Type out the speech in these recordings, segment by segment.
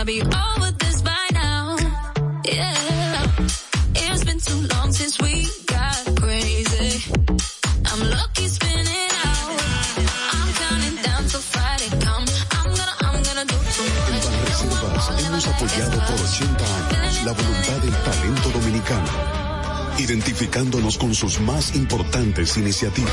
I be over this by now? Yeah. It's been too long since we got crazy. I'm lucky spinning out. I'm counting down till Friday come. I'm gonna, I'm gonna do too much. Banreservas hemos apoyado por 80 años la voluntad del talento dominicano, identificándonos con sus más importantes iniciativas,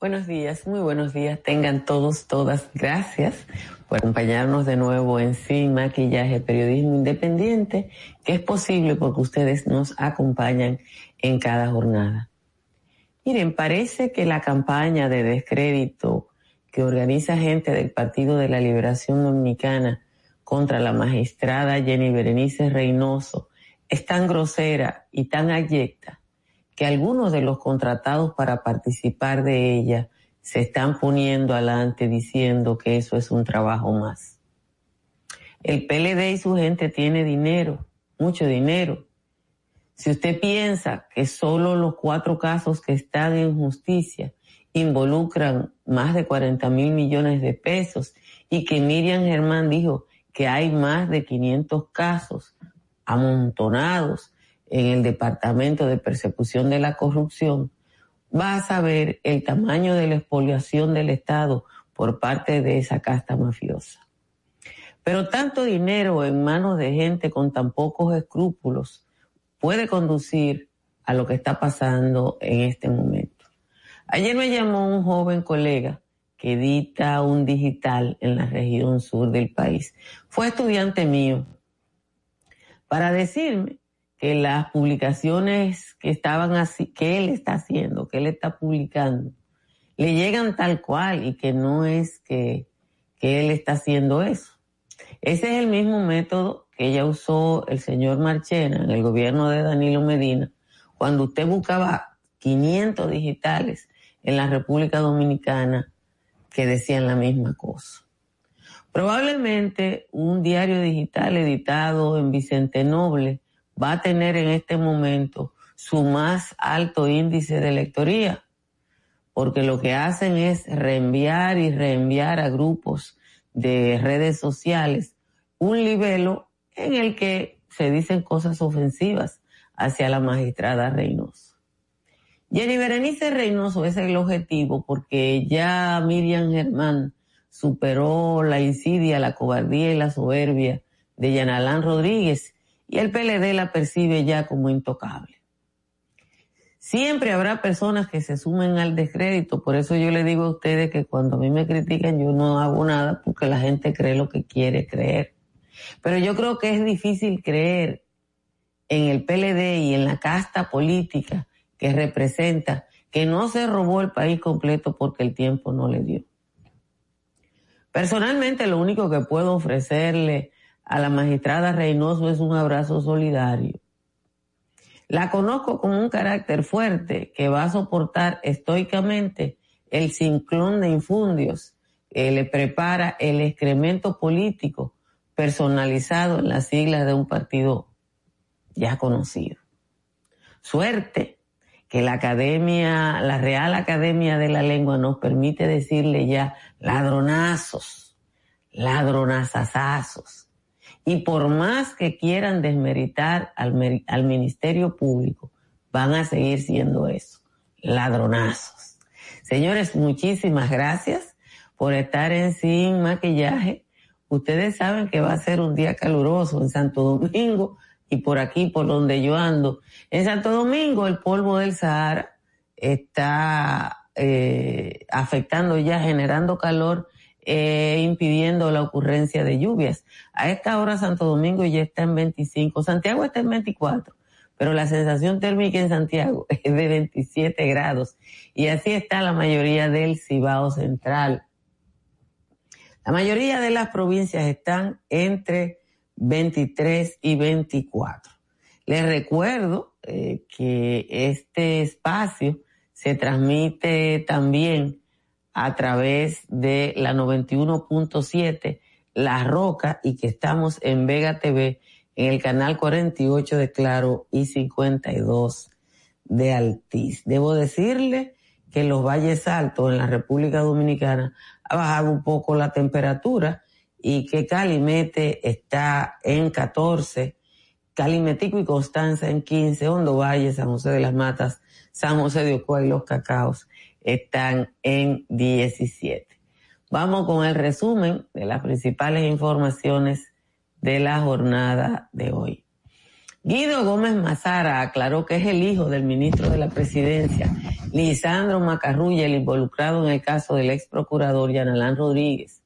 Buenos días, muy buenos días. Tengan todos, todas, gracias por acompañarnos de nuevo en Sin Maquillaje, Periodismo Independiente, que es posible porque ustedes nos acompañan en cada jornada. Miren, parece que la campaña de descrédito que organiza gente del Partido de la Liberación Dominicana contra la magistrada Jenny Berenice Reynoso es tan grosera y tan abyecta que algunos de los contratados para participar de ella se están poniendo adelante diciendo que eso es un trabajo más. El PLD y su gente tiene dinero, mucho dinero. Si usted piensa que solo los cuatro casos que están en justicia involucran más de 40 mil millones de pesos y que Miriam Germán dijo que hay más de 500 casos amontonados en el Departamento de Persecución de la Corrupción, va a saber el tamaño de la expoliación del Estado por parte de esa casta mafiosa. Pero tanto dinero en manos de gente con tan pocos escrúpulos puede conducir a lo que está pasando en este momento. Ayer me llamó un joven colega que edita un digital en la región sur del país. Fue estudiante mío para decirme que las publicaciones que estaban así, que él está haciendo, que él está publicando, le llegan tal cual y que no es que, que él está haciendo eso. Ese es el mismo método que ya usó el señor Marchena en el gobierno de Danilo Medina, cuando usted buscaba 500 digitales en la República Dominicana que decían la misma cosa. Probablemente un diario digital editado en Vicente Noble va a tener en este momento su más alto índice de lectoría, porque lo que hacen es reenviar y reenviar a grupos de redes sociales un libelo en el que se dicen cosas ofensivas hacia la magistrada Reynoso. Jenny Berenice Reynoso es el objetivo porque ya Miriam Germán superó la insidia, la cobardía y la soberbia de Yanalán Rodríguez y el PLD la percibe ya como intocable. Siempre habrá personas que se sumen al descrédito, por eso yo le digo a ustedes que cuando a mí me critican yo no hago nada porque la gente cree lo que quiere creer. Pero yo creo que es difícil creer en el PLD y en la casta política que representa que no se robó el país completo porque el tiempo no le dio. Personalmente lo único que puedo ofrecerle a la magistrada Reynoso es un abrazo solidario. La conozco con un carácter fuerte que va a soportar estoicamente el ciclón de infundios que le prepara el excremento político personalizado en las siglas de un partido ya conocido. Suerte que la academia, la Real Academia de la Lengua nos permite decirle ya ladronazos, ladronazazazos. Y por más que quieran desmeritar al, al Ministerio Público, van a seguir siendo eso, ladronazos. Señores, muchísimas gracias por estar en Sin Maquillaje. Ustedes saben que va a ser un día caluroso en Santo Domingo y por aquí, por donde yo ando. En Santo Domingo, el polvo del Sahara está eh, afectando ya, generando calor e impidiendo la ocurrencia de lluvias. A esta hora Santo Domingo ya está en 25, Santiago está en 24, pero la sensación térmica en Santiago es de 27 grados y así está la mayoría del Cibao Central. La mayoría de las provincias están entre 23 y 24. Les recuerdo eh, que este espacio se transmite también a través de la 91.7 La Roca y que estamos en Vega TV en el canal 48 de Claro y 52 de Altiz. Debo decirle que en los valles altos en la República Dominicana ha bajado un poco la temperatura y que Calimete está en 14, Calimetico y Constanza en 15, Hondo Valle, San José de las Matas, San José de Ocoa y Los Cacaos están en 17. Vamos con el resumen de las principales informaciones de la jornada de hoy. Guido Gómez Mazara aclaró que es el hijo del ministro de la Presidencia, Lisandro Macarrulla, el involucrado en el caso del ex procurador Yanalán Rodríguez.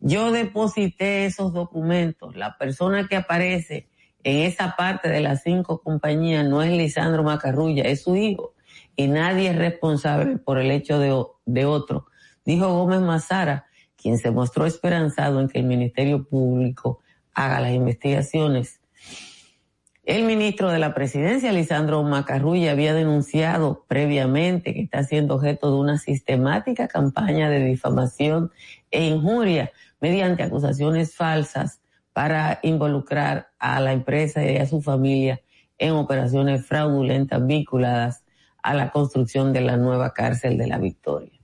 Yo deposité esos documentos. La persona que aparece en esa parte de las cinco compañías no es Lisandro Macarrulla, es su hijo. Y nadie es responsable por el hecho de, otro. Dijo Gómez Mazara, quien se mostró esperanzado en que el Ministerio Público haga las investigaciones el ministro de la Presidencia, Lisandro Macarrulla, había denunciado previamente que está siendo objeto de una sistemática campaña de difamación e injuria mediante acusaciones falsas para involucrar a la empresa y a su familia en operaciones fraudulentas vinculadas a la construcción de la nueva cárcel de la Victoria.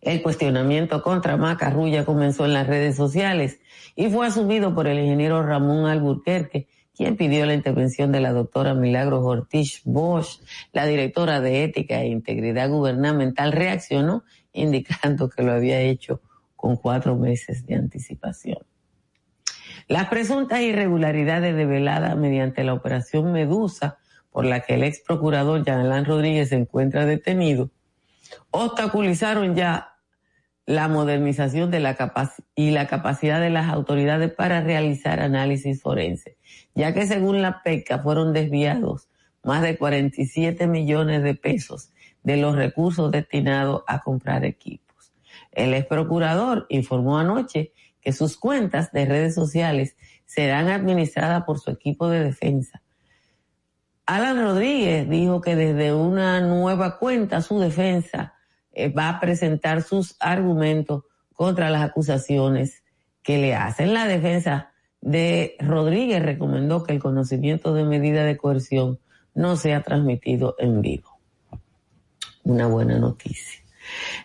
El cuestionamiento contra Macarrulla comenzó en las redes sociales y fue asumido por el ingeniero Ramón Alburquerque, quien pidió la intervención de la doctora Milagros Ortiz Bosch, la directora de Ética e Integridad Gubernamental, reaccionó indicando que lo había hecho con cuatro meses de anticipación. Las presuntas irregularidades develadas mediante la operación Medusa, por la que el ex procurador Yanalán Rodríguez se encuentra detenido, obstaculizaron ya la modernización de la y la capacidad de las autoridades para realizar análisis forense, ya que según la PECA fueron desviados más de 47 millones de pesos de los recursos destinados a comprar equipos. El ex procurador informó anoche que sus cuentas de redes sociales serán administradas por su equipo de defensa. Alan Rodríguez dijo que desde una nueva cuenta su defensa eh, va a presentar sus argumentos contra las acusaciones que le hacen. La defensa de Rodríguez recomendó que el conocimiento de medida de coerción no sea transmitido en vivo. Una buena noticia.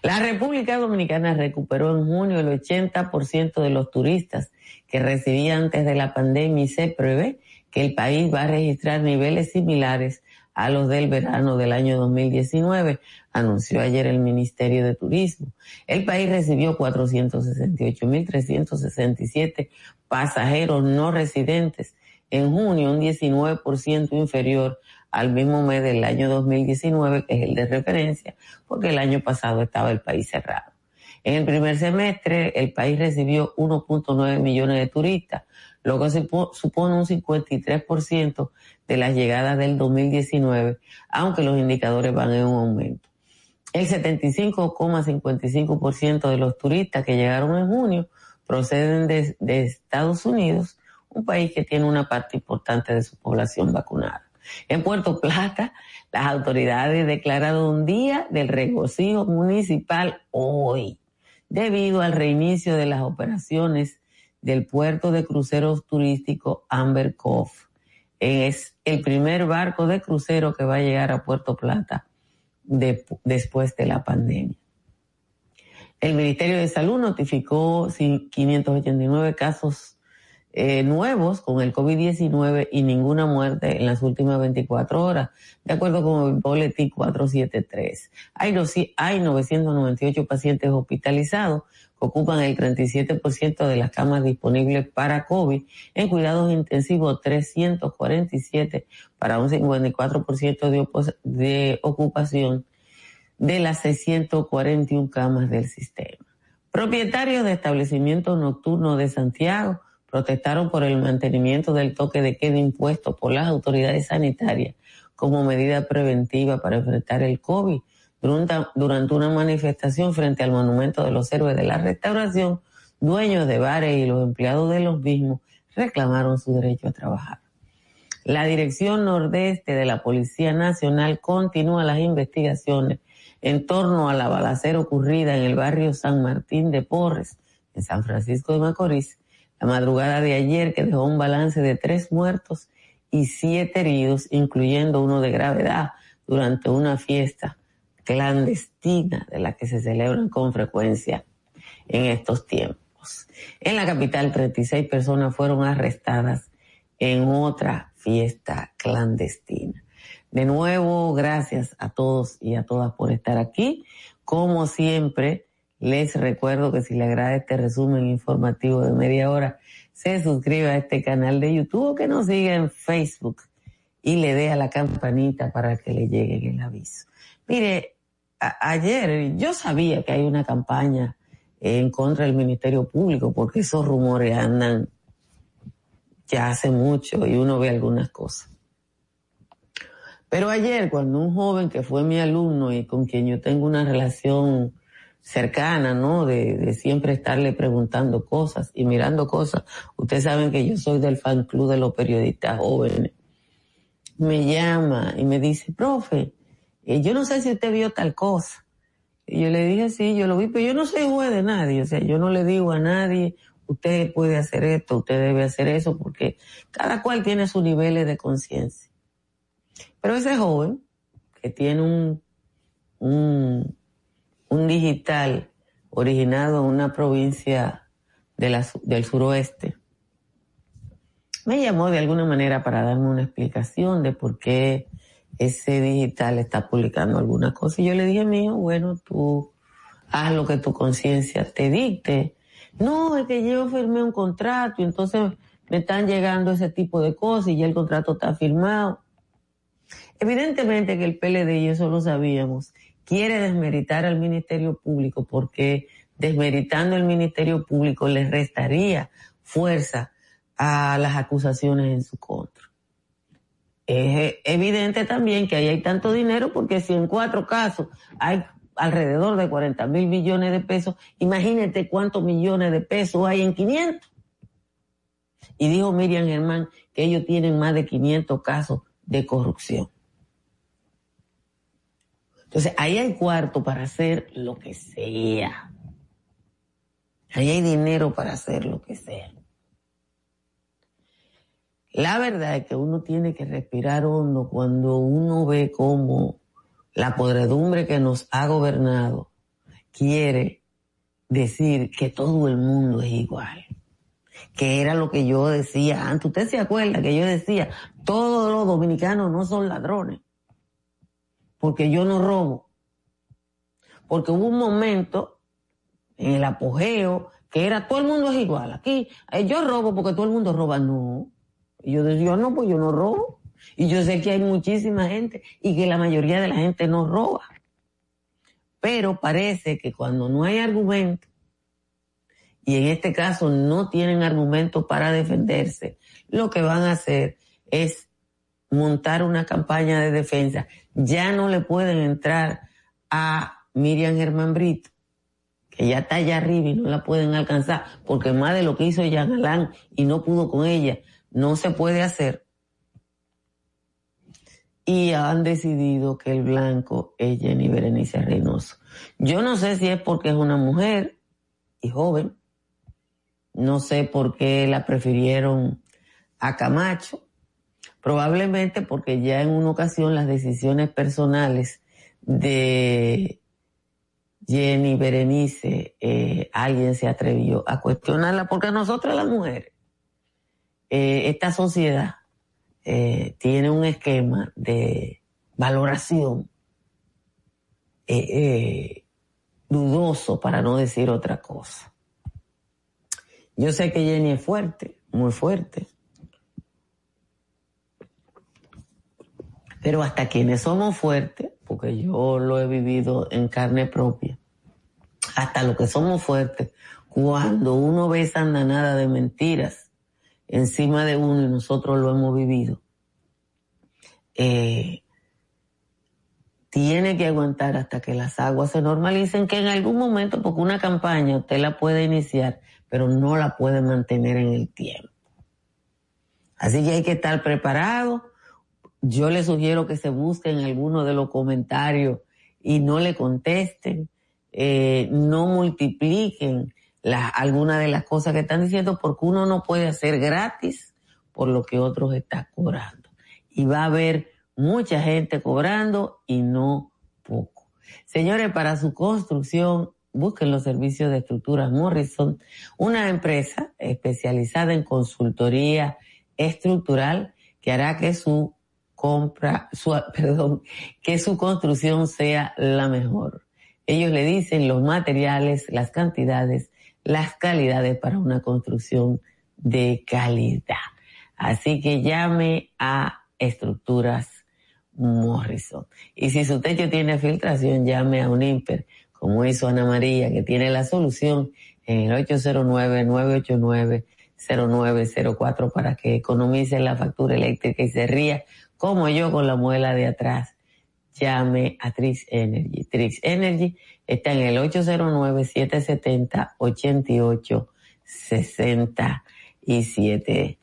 La República Dominicana recuperó en junio el 80% de los turistas que recibía antes de la pandemia y se prevé que el país va a registrar niveles similares a los del verano del año 2019, anunció ayer el Ministerio de Turismo. El país recibió 468.367 pasajeros no residentes en junio, un 19% inferior al mismo mes del año 2019, que es el de referencia, porque el año pasado estaba el país cerrado. En el primer semestre, el país recibió 1.9 millones de turistas, lo que supone un 53% de las llegadas del 2019, aunque los indicadores van en un aumento. El 75,55% de los turistas que llegaron en junio proceden de, Estados Unidos, un país que tiene una parte importante de su población vacunada. En Puerto Plata, las autoridades declararon un día del regocijo municipal hoy, debido al reinicio de las operaciones del puerto de cruceros turístico Amber Cove. Es el primer barco de crucero que va a llegar a Puerto Plata después de la pandemia. El Ministerio de Salud notificó 589 casos eh, nuevos con el COVID-19 y ninguna muerte en las últimas 24 horas, de acuerdo con el boletín 473. Hay, hay 998 pacientes hospitalizados ocupan el 37% de las camas disponibles para COVID, en cuidados intensivos 347 para un 54% de, de ocupación de las 641 camas del sistema. Propietarios de establecimientos nocturnos de Santiago protestaron por el mantenimiento del toque de queda impuesto por las autoridades sanitarias como medida preventiva para enfrentar el COVID. Durante una manifestación frente al Monumento de los Héroes de la Restauración, dueños de bares y los empleados de los mismos reclamaron su derecho a trabajar. La Dirección Nordeste de la Policía Nacional continúa las investigaciones en torno a la balacera ocurrida en el barrio San Martín de Porres, en San Francisco de Macorís, la madrugada de ayer que dejó un balance de tres muertos y siete heridos, incluyendo uno de gravedad, durante una fiesta clandestina de la que se celebran con frecuencia en estos tiempos. En la capital, 36 personas fueron arrestadas en otra fiesta clandestina. De nuevo, gracias a todos y a todas por estar aquí. Como siempre, les recuerdo que si le agrada este resumen informativo de media hora, se suscriba a este canal de YouTube o que nos siga en Facebook y le dé a la campanita para que le llegue el aviso. Mire, ayer yo sabía que hay una campaña en contra del Ministerio Público porque esos rumores andan ya hace mucho y uno ve algunas cosas. Pero ayer cuando un joven que fue mi alumno y con quien yo tengo una relación cercana, ¿no? De, siempre estarle preguntando cosas y mirando cosas. Ustedes saben que yo soy del fan club de los periodistas jóvenes. Me llama y me dice, profe, eh, yo no sé si usted vio tal cosa. Y yo le dije, sí, yo lo vi, pero yo no soy juez de nadie. O sea, yo no le digo a nadie, usted puede hacer esto, usted debe hacer eso, porque cada cual tiene sus niveles de conciencia. Pero ese joven, que tiene un, un un digital originado en una provincia del suroeste, me llamó de alguna manera para darme una explicación de por qué ese digital está publicando alguna cosa. Y yo le dije, mío, bueno, tú haz lo que tu conciencia te dicte. No, es que yo firmé un contrato y entonces me están llegando ese tipo de cosas y ya el contrato está firmado. Evidentemente que el PLD, y eso lo sabíamos, quiere desmeritar al Ministerio Público porque desmeritando el Ministerio Público le restaría fuerza a las acusaciones en su contra. Es evidente también que ahí hay tanto dinero porque si en cuatro casos hay alrededor de 40 mil millones de pesos, imagínate cuántos millones de pesos hay en 500. Y dijo Miriam Germán que ellos tienen más de 500 casos de corrupción. Entonces, ahí hay cuarto para hacer lo que sea. Ahí hay dinero para hacer lo que sea. La verdad es que uno tiene que respirar hondo cuando uno ve cómo la podredumbre que nos ha gobernado quiere decir que todo el mundo es igual. Que era lo que yo decía antes. Usted se acuerda que yo decía, todos los dominicanos no son ladrones porque yo no robo. Porque hubo un momento en el apogeo que era todo el mundo es igual. Aquí eh, yo robo porque todo el mundo roba. No. Y yo decía, no, pues yo no robo. Y yo sé que hay muchísima gente y que la mayoría de la gente no roba. Pero parece que cuando no hay argumento, y en este caso no tienen argumento para defenderse, lo que van a hacer es montar una campaña de defensa. Ya no le pueden entrar a Miriam Germán Brito, que ya está allá arriba y no la pueden alcanzar, porque más de lo que hizo Jean Alain y no pudo con ella, no se puede hacer. Y han decidido que el blanco es Jenny Berenice Reynoso. Yo no sé si es porque es una mujer y joven, no sé por qué la prefirieron a Camacho, Probablemente porque ya en una ocasión las decisiones personales de Jenny Berenice, eh, alguien se atrevió a cuestionarla, porque nosotros las mujeres, eh, esta sociedad eh, tiene un esquema de valoración dudoso, para no decir otra cosa. Yo sé que Jenny es fuerte, muy fuerte, Pero hasta quienes somos fuertes, porque yo lo he vivido en carne propia, hasta los que somos fuertes, cuando uno ve esa andanada de mentiras encima de uno y nosotros lo hemos vivido, eh, tiene que aguantar hasta que las aguas se normalicen, que en algún momento, porque una campaña usted la puede iniciar, pero no la puede mantener en el tiempo. Así que hay que estar preparado yo le sugiero que se busquen algunos de los comentarios y no le contesten, eh, no multipliquen algunas de las cosas que están diciendo porque uno no puede hacer gratis por lo que otros están cobrando. Y va a haber mucha gente cobrando y no poco. Señores, para su construcción, busquen los servicios de estructuras Morrison, una empresa especializada en consultoría estructural que hará que su compra, su, perdón, que su construcción sea la mejor. Ellos le dicen los materiales, las cantidades, las calidades para una construcción de calidad. Así que llame a estructuras Morrison. Y si su techo tiene filtración, llame a un IMPER, como hizo Ana María, que tiene la solución en el 809-989-0904 para que economice la factura eléctrica y se ría como yo con la muela de atrás. Llame a Trix Energy. Trix Energy está en el 809-770-8867.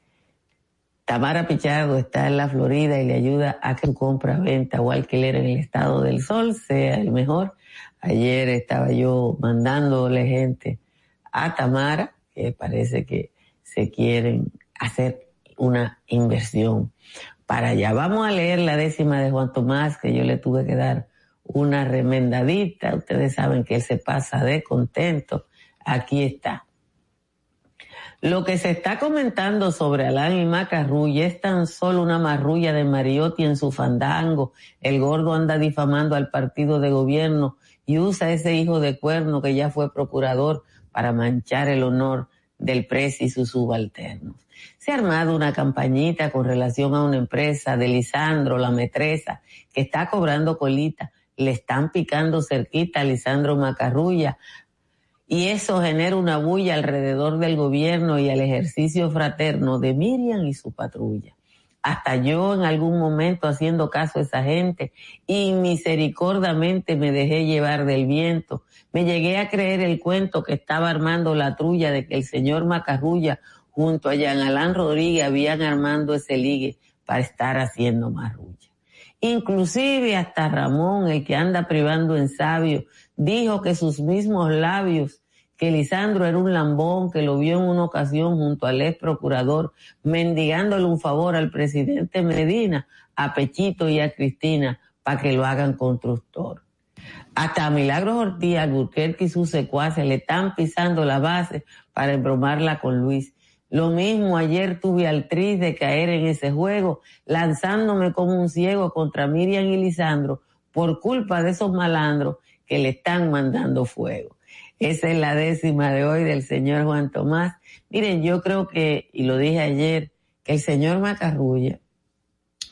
Tamara Pichardo está en la Florida y le ayuda a que compra, venta o alquiler en el estado del sol sea el mejor. Ayer estaba yo mandándole gente a Tamara, que parece que se quieren hacer una inversión para allá. Vamos a leer la décima de Juan Tomás, que yo le tuve que dar una remendadita. Ustedes saben que él se pasa de contento. Aquí está. Lo que se está comentando sobre Alán y Macarrulla es tan solo una marrulla de Mariotti en su fandango. El gordo anda difamando al partido de gobierno y usa ese hijo de cuerno que ya fue procurador para manchar el honor del pres y sus subalternos. Se ha armado una campañita con relación a una empresa de Lisandro, la metresa, que está cobrando colita. Le están picando cerquita a Lisandro Macarrulla y eso genera una bulla alrededor del gobierno y el ejercicio fraterno de Miriam y su patrulla. Hasta yo en algún momento haciendo caso a esa gente y misericordiamente me dejé llevar del viento. Me llegué a creer el cuento que estaba armando la trulla de que el señor Macarrulla junto a Jean Alain Rodríguez habían armando ese ligue para estar haciendo marrulla. Inclusive hasta Ramón, el que anda privando en sabio, dijo que sus mismos labios que Lisandro era un lambón que lo vio en una ocasión junto al ex procurador mendigándole un favor al presidente Medina, a Pechito y a Cristina para que lo hagan constructor. Hasta Milagros Ortiz, Alburquerque y sus secuaces le están pisando la base para embromarla con Luis. Lo mismo ayer tuve al tris de caer en ese juego, lanzándome como un ciego contra Miriam y Lisandro por culpa de esos malandros que le están mandando fuego. Esa es la décima de hoy del señor Juan Tomás. Miren, yo creo que, y lo dije ayer, que el señor Macarrulla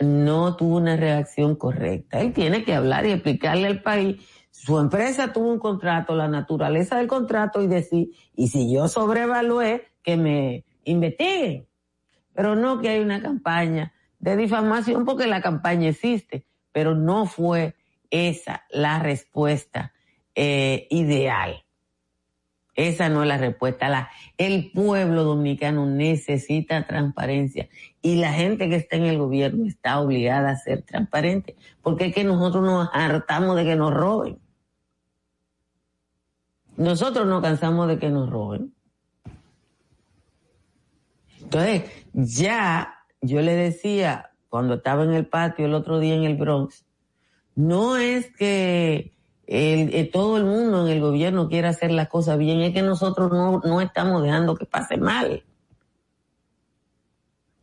no tuvo una reacción correcta. Él tiene que hablar y explicarle al país. Su empresa tuvo un contrato, la naturaleza del contrato y decir, y si yo sobrevalué, que me investiguen. Pero no que hay una campaña de difamación porque la campaña existe, pero no fue esa la respuesta eh, ideal. Esa no es la respuesta. La, el pueblo dominicano necesita transparencia y la gente que está en el gobierno está obligada a ser transparente porque es que nosotros nos hartamos de que nos roben. Nosotros nos cansamos de que nos roben. Entonces, ya yo le decía cuando estaba en el patio el otro día en el Bronx, no es que el, eh, todo el mundo en el gobierno quiere hacer las cosas bien, es que nosotros no, no estamos dejando que pase mal.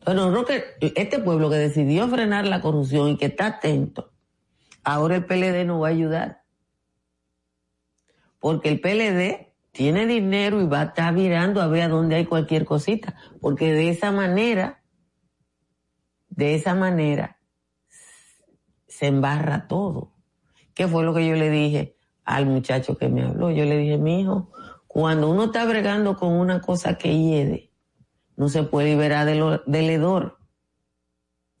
Bueno, Roque, este pueblo que decidió frenar la corrupción y que está atento, ahora el PLD no va a ayudar. Porque el PLD tiene dinero y va a estar mirando a ver a dónde hay cualquier cosita. Porque de esa manera, de esa manera, se embarra todo. ¿Qué fue lo que yo le dije al muchacho que me habló? Yo le dije, mi hijo, cuando uno está bregando con una cosa que hiede, no se puede liberar del hedor.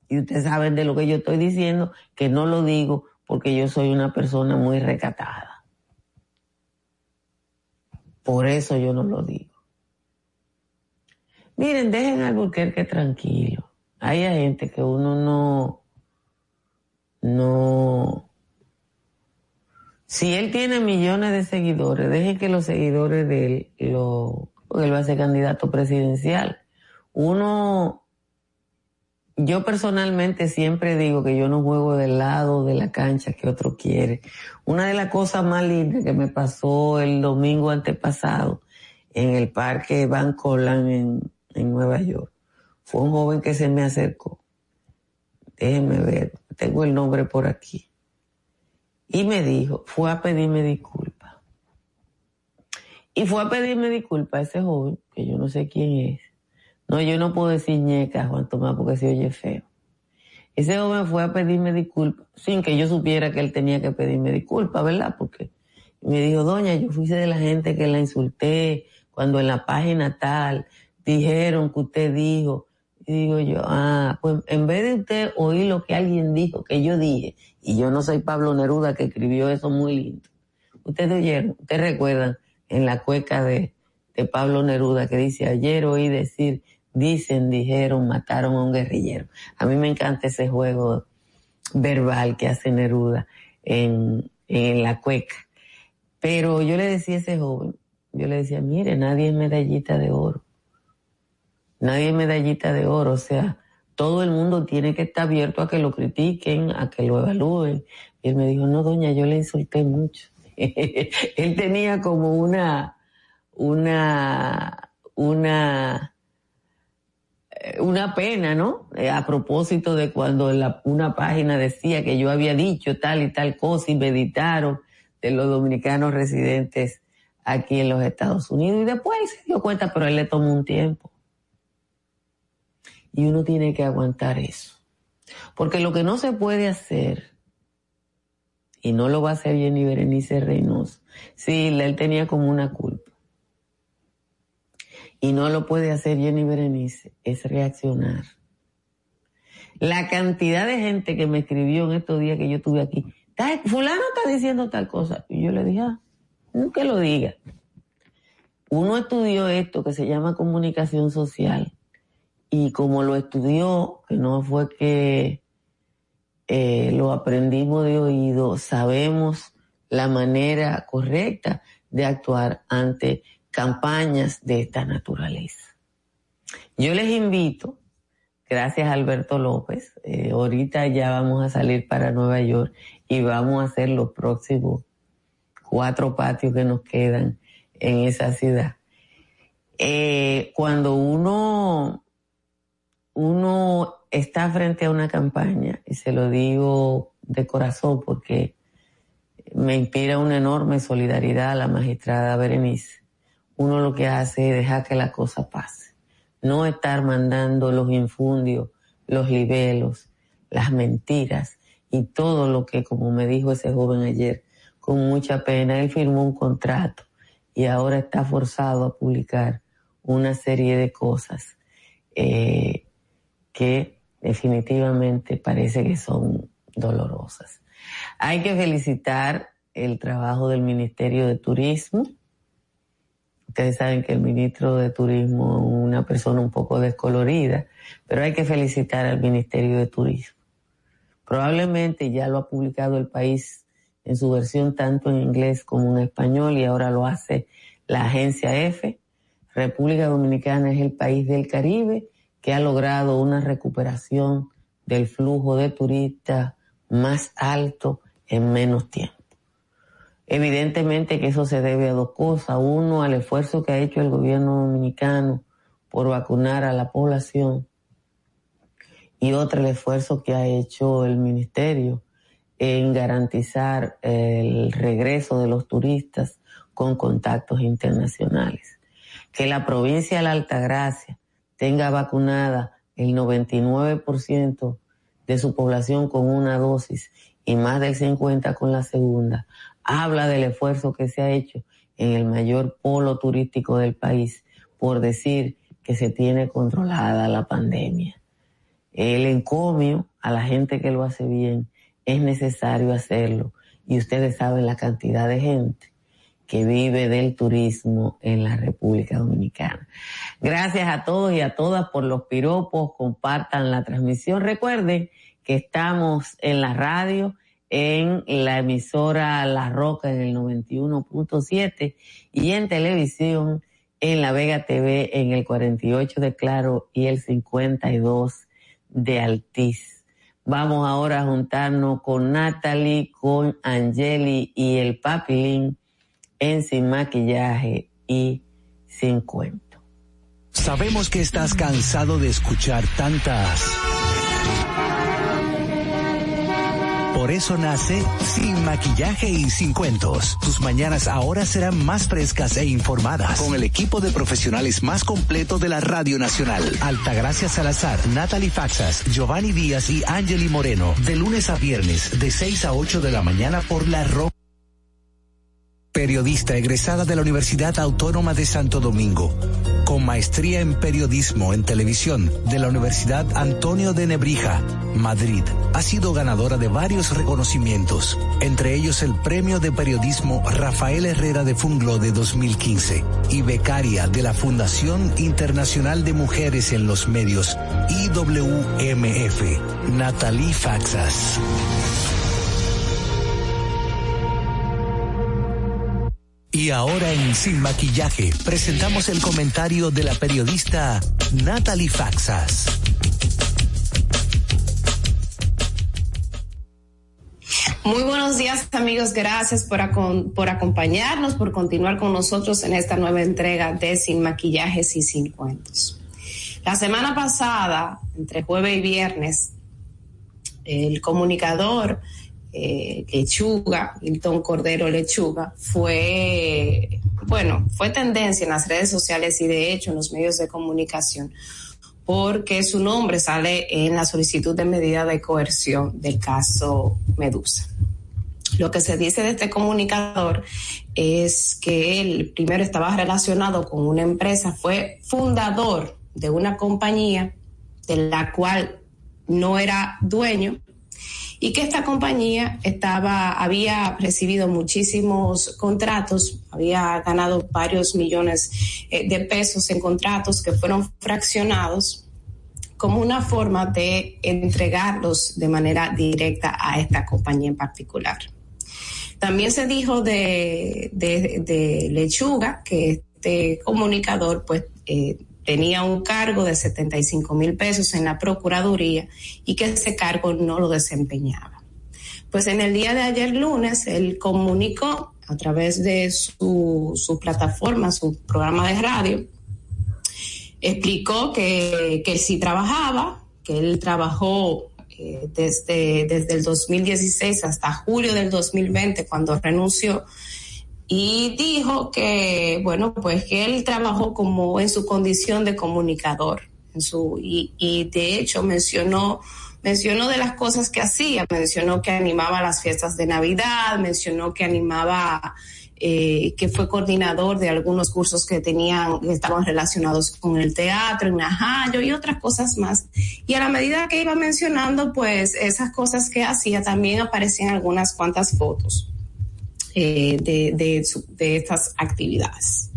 Y ustedes saben de lo que yo estoy diciendo, que no lo digo porque yo soy una persona muy recatada. Por eso yo no lo digo. Miren, dejen al Burquerque tranquilo. Hay gente que uno no, no, Si él tiene millones de seguidores, deje que los seguidores de él lo, él va a ser candidato presidencial. Uno, yo personalmente siempre digo que yo no juego del lado de la cancha que otro quiere. Una de las cosas más lindas que me pasó el domingo antepasado en el parque Van Colan en, en Nueva York fue un joven que se me acercó. Déjenme ver, tengo el nombre por aquí. Y me dijo, fue a pedirme disculpas. Y fue a pedirme disculpas a ese joven, que yo no sé quién es. No, yo no puedo decir ñeca, Juan Tomás, porque se oye feo. Ese joven fue a pedirme disculpas, sin que yo supiera que él tenía que pedirme disculpas, ¿verdad? Porque me dijo, doña, yo fui de la gente que la insulté cuando en la página tal dijeron que usted dijo y digo yo, ah, pues en vez de usted oír lo que alguien dijo, que yo dije, y yo no soy Pablo Neruda que escribió eso muy lindo. Ustedes oyeron, ustedes recuerdan en la cueca de, de Pablo Neruda que dice, ayer oí decir, dicen, dijeron, mataron a un guerrillero. A mí me encanta ese juego verbal que hace Neruda en, en la cueca. Pero yo le decía a ese joven, yo le decía, mire, nadie es medallita de oro. Nadie es medallita de oro, o sea, todo el mundo tiene que estar abierto a que lo critiquen, a que lo evalúen. Y él me dijo, no, doña, yo le insulté mucho. él tenía como una, una, una, una pena, ¿no? Eh, a propósito de cuando una página decía que yo había dicho tal y tal cosa y meditaron de los dominicanos residentes aquí en los Estados Unidos. Y después se dio cuenta, pero él le tomó un tiempo. Y uno tiene que aguantar eso. Porque lo que no se puede hacer, y no lo va a hacer Jenny Berenice Reynoso, sí, él tenía como una culpa. Y no lo puede hacer Jenny Berenice, es reaccionar. La cantidad de gente que me escribió en estos días que yo estuve aquí, fulano está diciendo tal cosa. Y yo le dije, ah, que lo diga. Uno estudió esto que se llama comunicación social y como lo estudió, que no fue que eh, lo aprendimos de oído, sabemos la manera correcta de actuar ante campañas de esta naturaleza. Yo les invito, gracias a Alberto López, eh, ahorita ya vamos a salir para Nueva York y vamos a hacer los próximos cuatro patios que nos quedan en esa ciudad. Eh, cuando uno uno está frente a una campaña, y se lo digo de corazón porque me inspira una enorme solidaridad a la magistrada Berenice, uno lo que hace es dejar que la cosa pase, no estar mandando los infundios, los libelos, las mentiras y todo lo que, como me dijo ese joven ayer, con mucha pena, él firmó un contrato y ahora está forzado a publicar una serie de cosas eh, que definitivamente parece que son dolorosas. Hay que felicitar el trabajo del Ministerio de Turismo. Ustedes saben que el ministro de Turismo es una persona un poco descolorida, pero hay que felicitar al Ministerio de Turismo. Probablemente ya lo ha publicado el país en su versión tanto en inglés como en español y ahora lo hace la agencia F. República Dominicana es el país del Caribe que ha logrado una recuperación del flujo de turistas más alto en menos tiempo. Evidentemente que eso se debe a dos cosas. Uno, al esfuerzo que ha hecho el gobierno dominicano por vacunar a la población y otro, el esfuerzo que ha hecho el ministerio en garantizar el regreso de los turistas con contactos internacionales. Que la provincia de la Altagracia tenga vacunada el 99% de su población con una dosis y más del 50% con la segunda, habla del esfuerzo que se ha hecho en el mayor polo turístico del país por decir que se tiene controlada la pandemia. El encomio a la gente que lo hace bien es necesario hacerlo y ustedes saben la cantidad de gente que vive del turismo en la República Dominicana. Gracias a todos y a todas por los piropos, compartan la transmisión. Recuerden que estamos en la radio, en la emisora La Roca en el 91.7 y en televisión en La Vega TV en el 48 de Claro y el 52 de Altiz. Vamos ahora a juntarnos con Natalie, con Angeli y el Papilín en Sin Maquillaje y Sin Cuento. Sabemos que estás cansado de escuchar tantas Por eso nace Sin Maquillaje y Sin Cuentos. Tus mañanas ahora serán más frescas e informadas con el equipo de profesionales más completo de la Radio Nacional. Altagracia Salazar, Natalie Faxas, Giovanni Díaz y Angeli Moreno. De lunes a viernes, de 6 a 8 de la mañana por la Roca periodista egresada de la Universidad Autónoma de Santo Domingo, con maestría en periodismo en televisión de la Universidad Antonio de Nebrija, Madrid. Ha sido ganadora de varios reconocimientos, entre ellos el Premio de Periodismo Rafael Herrera de Funglo de 2015 y becaria de la Fundación Internacional de Mujeres en los Medios, IWMF, Natalie Faxas. Y ahora en Sin Maquillaje presentamos el comentario de la periodista Natalie Faxas. Muy buenos días amigos, gracias por, por acompañarnos, por continuar con nosotros en esta nueva entrega de Sin Maquillajes y Sin Cuentos. La semana pasada, entre jueves y viernes, el comunicador eh, Lechuga, Hilton Cordero Lechuga, fue, bueno, fue tendencia en las redes sociales y de hecho en los medios de comunicación, porque su nombre sale en la solicitud de medida de coerción del caso Medusa. Lo que se dice de este comunicador es que él primero estaba relacionado con una empresa, fue fundador de una compañía de la cual no era dueño y que esta compañía estaba, había recibido muchísimos contratos, había ganado varios millones eh, de pesos en contratos que fueron fraccionados como una forma de entregarlos de manera directa a esta compañía en particular. También se dijo de, de, Lechuga que este comunicador pues eh, tenía un cargo de 75 mil pesos en la Procuraduría y que ese cargo no lo desempeñaba. Pues en el día de ayer lunes, él comunicó a través de su, su plataforma, su programa de radio, explicó que, que sí trabajaba, que él trabajó eh, desde, desde el 2016 hasta julio del 2020, cuando renunció, y dijo que, bueno, pues que él trabajó como en su condición de comunicador. En su, y, de hecho mencionó, mencionó de las cosas que hacía, mencionó que animaba las fiestas de Navidad, mencionó que animaba, eh, que fue coordinador de algunos cursos que tenían, que estaban relacionados con el teatro en Najayo y otras cosas más. Y a la medida que iba mencionando, pues esas cosas que hacía también aparecían algunas cuantas fotos eh, de, de, estas actividades.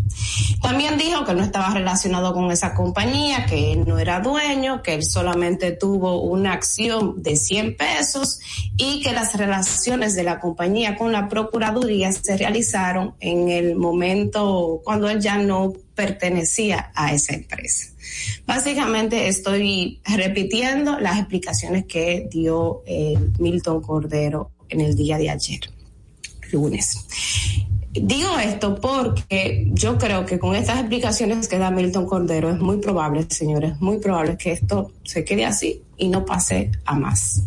También dijo que no estaba relacionado con esa compañía, que él no era dueño, que él solamente tuvo una acción de 100 pesos y que las relaciones de la compañía con la Procuraduría se realizaron en el momento cuando él ya no pertenecía a esa empresa. Básicamente estoy repitiendo las explicaciones que dio eh, Milton Cordero en el día de ayer lunes. Digo esto porque yo creo que con estas explicaciones que da Milton Cordero es muy probable, señores, muy probable que esto se quede así y no pase a más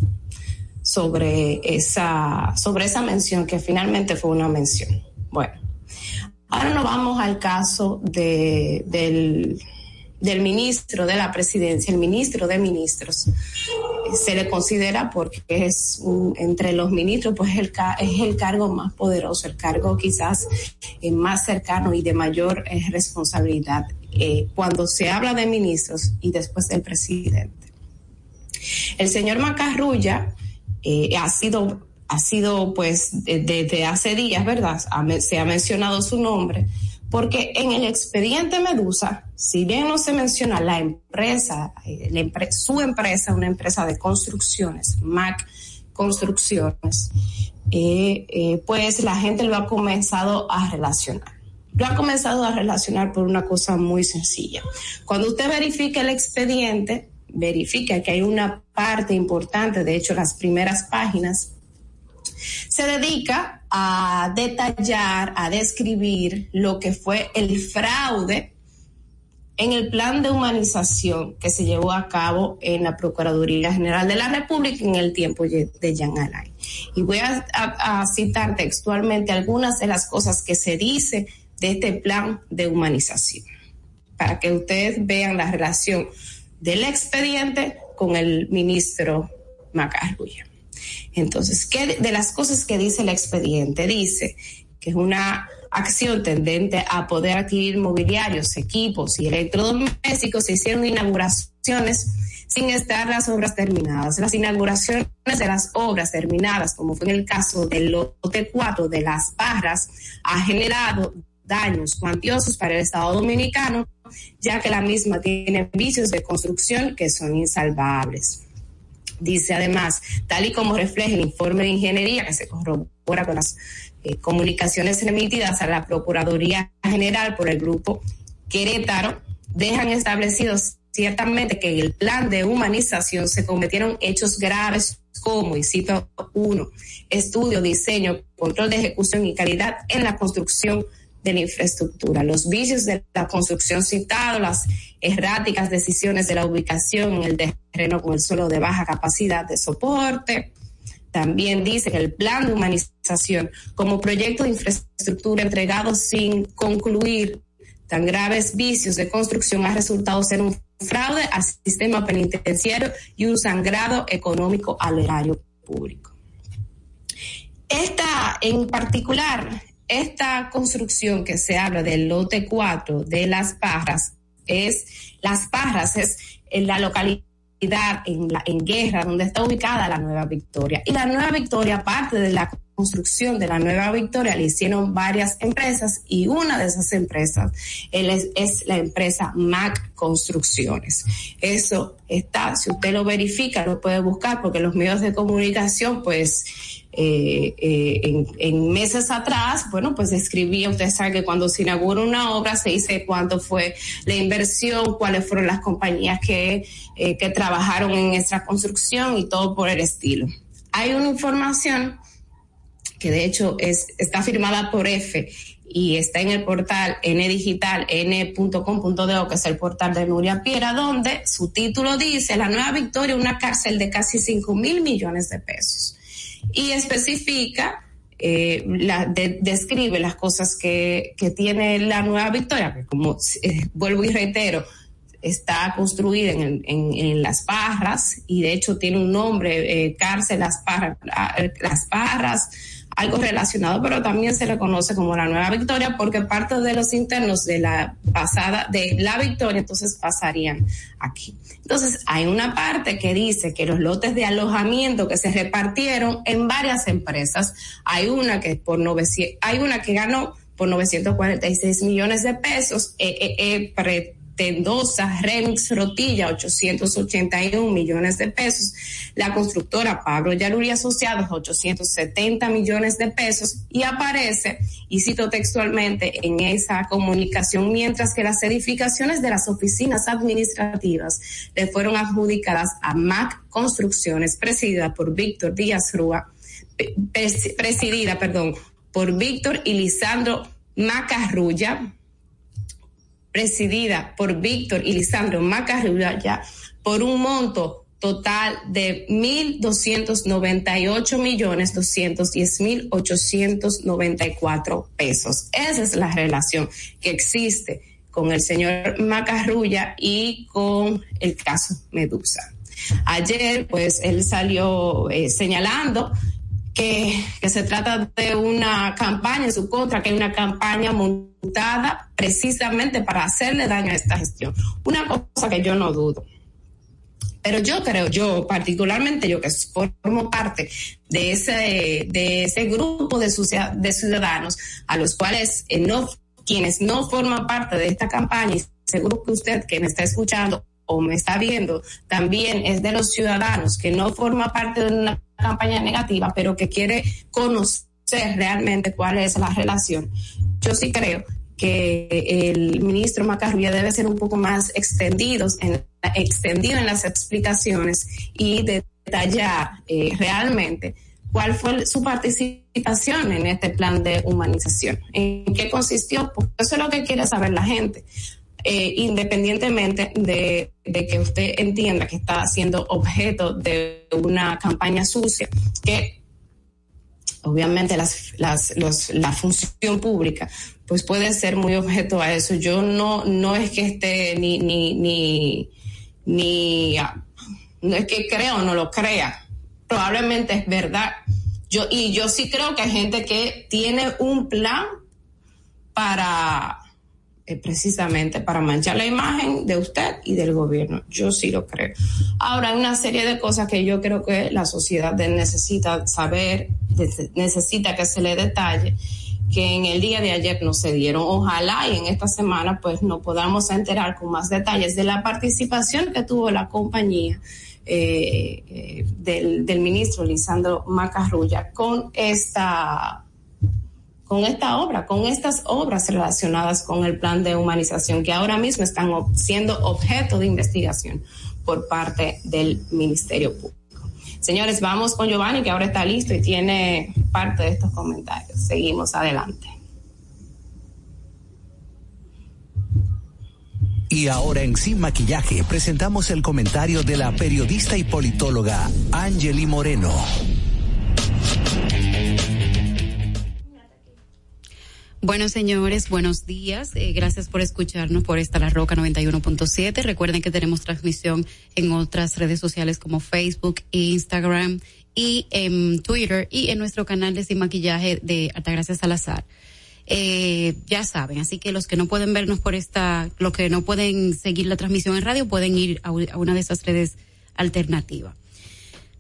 sobre esa, sobre esa mención que finalmente fue una mención. Bueno, ahora nos vamos al caso de, del, del ministro de la presidencia, el ministro de ministros, se le considera porque es entre los ministros, pues el, es el cargo más poderoso, el cargo quizás eh, más cercano y de mayor eh, responsabilidad eh, cuando se habla de ministros y después del presidente. El señor Macarrulla ha sido ha sido pues desde hace días, ¿verdad? se ha mencionado su nombre porque en el expediente Medusa, si bien no se menciona la empresa, eh, su empresa, una empresa de construcciones, MAC construcciones, eh, eh, pues la gente lo ha comenzado a relacionar. Lo ha comenzado a relacionar por una cosa muy sencilla. Cuando usted verifica el expediente, verifica que hay una parte importante, de hecho las primeras páginas, se dedica a detallar, a describir lo que fue el fraude en el plan de humanización que se llevó a cabo en la Procuraduría General de la República en el tiempo de Jean Alain. Y voy a, citar textualmente algunas de las cosas que se dice de este plan de humanización, para que ustedes vean la relación del expediente con el ministro Macarrulla. Entonces, ¿qué de las cosas que dice el expediente? Dice que es una acción tendente a poder adquirir mobiliarios, equipos y electrodomésticos, se hicieron inauguraciones sin estar las obras terminadas. Las inauguraciones de las obras terminadas, como fue en el caso del lote 4 de las barras, ha generado daños cuantiosos para el Estado dominicano, ya que la misma tiene vicios de construcción que son insalvables. Dice además, tal y como refleja el informe de ingeniería que se corrobora con las eh, comunicaciones remitidas a la Procuraduría General por el Grupo Querétaro, dejan establecidos ciertamente que en el plan de humanización se cometieron hechos graves como, y cito uno, estudio, diseño, control de ejecución y calidad en la construcción de la infraestructura, los vicios de la construcción citado, las erráticas decisiones de la ubicación en el terreno con el suelo de baja capacidad de soporte, también dice que el plan de humanización como proyecto de infraestructura entregado sin concluir. Tan graves vicios de construcción ha resultado ser un fraude al sistema penitenciario y un sangrado económico al erario público. Esta, en particular, esta construcción que se habla del lote 4 de Las Parras es, Las Parras es en la localidad en, la, en guerra, donde está ubicada la Nueva Victoria. Y la Nueva Victoria, parte de la construcción de la Nueva Victoria, le hicieron varias empresas y una de esas empresas es, es la empresa MAC Construcciones. Eso está, si usted lo verifica, lo puede buscar porque los medios de comunicación, pues, eh, eh, en, meses atrás, bueno, pues escribía, usted sabe que cuando se inaugura una obra se dice cuánto fue la inversión, cuáles fueron las compañías que, eh, que trabajaron en esta construcción y todo por el estilo. Hay una información que de hecho es, está firmada por F y está en el portal ndigital n.com.do, que es el portal de Nuria Piera, donde su título dice La Nueva Victoria, una cárcel de casi 5 mil millones de pesos y especifica, eh, la, de, describe las cosas que, que, tiene la nueva Victoria, que como eh, vuelvo y reitero, está construida en, en, en, Las Parras y de hecho tiene un nombre, eh, cárcel Las Parras, Las Parras algo relacionado, pero también se le conoce como la Nueva Victoria porque parte de los internos de la pasada, de la Victoria, entonces pasarían aquí. Entonces, hay una parte que dice que los lotes de alojamiento que se repartieron en varias empresas, hay una que por 900, hay una que ganó por 946 millones de pesos, eh, eh, eh, Tendosa, Remix Rotilla, 881 millones de pesos. La constructora Pablo Yaruri Asociados, 870 millones de pesos. Y aparece, y cito textualmente, en esa comunicación, mientras que las edificaciones de las oficinas administrativas le fueron adjudicadas a MAC Construcciones, presidida por Víctor Díaz Rúa, presidida, perdón, por Víctor y Lisandro Macarrulla, presidida por Víctor y Lisandro Macarrulla por un monto total de mil doscientos noventa y ocho millones doscientos diez mil ochocientos noventa y cuatro pesos. Esa es la relación que existe con el señor Macarrulla y con el caso Medusa. Ayer, pues, él salió eh, señalando que, se trata de una campaña en su contra, que hay una campaña montada precisamente para hacerle daño a esta gestión. Una cosa que yo no dudo. Pero yo creo, yo particularmente, yo que formo parte de ese, de ese grupo de, de ciudadanos a los cuales eh, no, quienes no forman parte de esta campaña, y seguro que usted que me está escuchando o me está viendo, también es de los ciudadanos que no forma parte de una campaña negativa, pero que quiere conocer realmente cuál es la relación. Yo sí creo que el ministro Macarrulla debe ser un poco más extendido en, extendido en las explicaciones y detallar eh, realmente cuál fue su participación en este plan de humanización, en qué consistió, porque eso es lo que quiere saber la gente. Eh, independientemente de, que usted entienda que está siendo objeto de una campaña sucia, que obviamente las, las, la función pública pues puede ser muy objeto a eso. Yo no, no es que esté ni, ni, ni, ah, no es que crea o no lo crea. Probablemente es verdad. Yo, y yo sí creo que hay gente que tiene un plan para, eh, precisamente para manchar la imagen de usted y del gobierno. Yo sí lo creo. Ahora, hay una serie de cosas que yo creo que la sociedad necesita saber, necesita que se le detalle que en el día de ayer no se dieron. Ojalá y en esta semana pues nos podamos enterar con más detalles de la participación que tuvo la compañía eh, eh, del, del, ministro Lisandro Macarrulla con esta con esta obra, con estas obras relacionadas con el plan de humanización que ahora mismo están siendo objeto de investigación por parte del Ministerio Público. Señores, vamos con Giovanni, que ahora está listo y tiene parte de estos comentarios. Seguimos adelante. Y ahora en Sin Maquillaje presentamos el comentario de la periodista y politóloga Angeli Moreno. Bueno, señores, buenos días. Eh, gracias por escucharnos por esta La Roca 91.7. Recuerden que tenemos transmisión en otras redes sociales como Facebook, Instagram y en Twitter y en nuestro canal de Sin Maquillaje de Altagracia Salazar. Eh, ya saben, así que los que no pueden vernos por esta, los que no pueden seguir la transmisión en radio pueden ir a una de esas redes alternativas.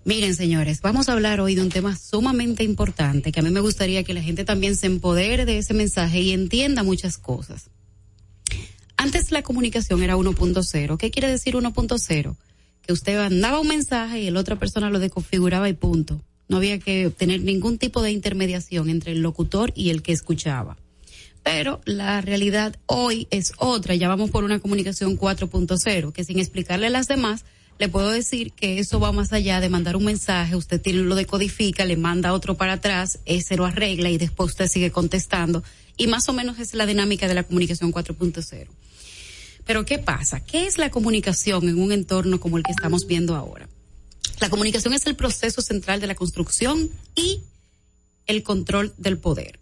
Miren, señores, vamos a hablar hoy de un tema sumamente importante que a mí me gustaría que la gente también se empodere de ese mensaje y entienda muchas cosas. Antes la comunicación era 1.0. ¿Qué quiere decir 1.0? Que usted mandaba un mensaje y la otra persona lo desconfiguraba y punto. No había que tener ningún tipo de intermediación entre el locutor y el que escuchaba. Pero la realidad hoy es otra. Ya vamos por una comunicación 4.0, que sin explicarle a las demás, le puedo decir que eso va más allá de mandar un mensaje, usted tiene, lo decodifica, le manda otro para atrás, ese lo arregla y después usted sigue contestando. Y más o menos es la dinámica de la comunicación 4.0. Pero ¿qué pasa? ¿Qué es la comunicación en un entorno como el que estamos viendo ahora? La comunicación es el proceso central de la construcción y el control del poder.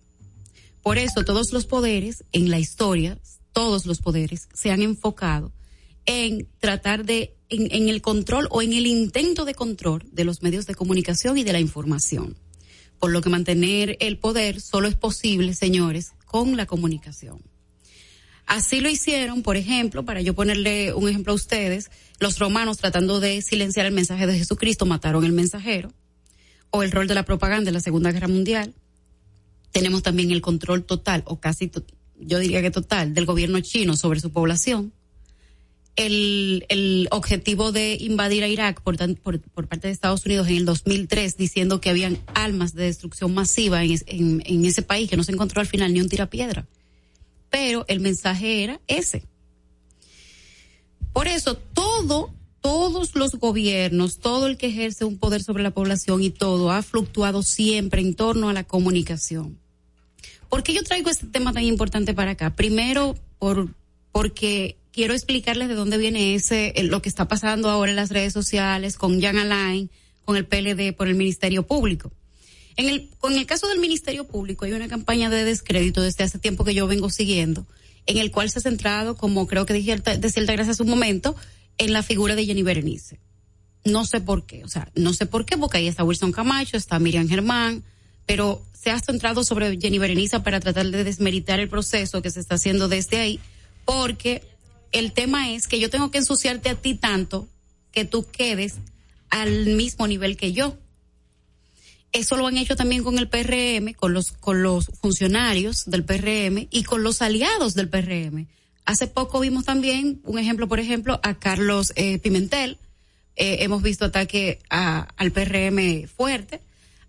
Por eso todos los poderes en la historia, todos los poderes se han enfocado en tratar de en, el control o en el intento de control de los medios de comunicación y de la información. Por lo que mantener el poder solo es posible, señores, con la comunicación. Así lo hicieron, por ejemplo, para yo ponerle un ejemplo a ustedes, los romanos tratando de silenciar el mensaje de Jesucristo mataron el mensajero, o el rol de la propaganda en la Segunda Guerra Mundial. Tenemos también el control total, o casi, yo diría que total, del gobierno chino sobre su población el, objetivo de invadir a Irak por, parte de Estados Unidos en el 2003, diciendo que habían armas de destrucción masiva en, en, en ese país, que no se encontró al final ni un tirapiedra. Pero el mensaje era ese. Por eso, todo, todos los gobiernos, todo el que ejerce un poder sobre la población y todo ha fluctuado siempre en torno a la comunicación. ¿Por qué yo traigo este tema tan importante para acá? Primero, por, porque quiero explicarles de dónde viene ese, lo que está pasando ahora en las redes sociales con Jan Alain, con el PLD por el Ministerio Público. En el, caso del Ministerio Público hay una campaña de descrédito desde hace tiempo que yo vengo siguiendo, en el cual se ha centrado, como creo que dije, decía gracias hace un momento, en la figura de Jenny Berenice. No sé por qué, o sea, no sé por qué, porque ahí está Wilson Camacho, está Miriam Germán, pero se ha centrado sobre Jenny Berenice para tratar de desmeritar el proceso que se está haciendo desde ahí, porque el tema es que yo tengo que ensuciarte a ti tanto que tú quedes al mismo nivel que yo. Eso lo han hecho también con el PRM, con los, con los funcionarios del PRM y con los aliados del PRM. Hace poco vimos también un ejemplo, por ejemplo, a Carlos eh, Pimentel eh, hemos visto ataque al PRM fuerte.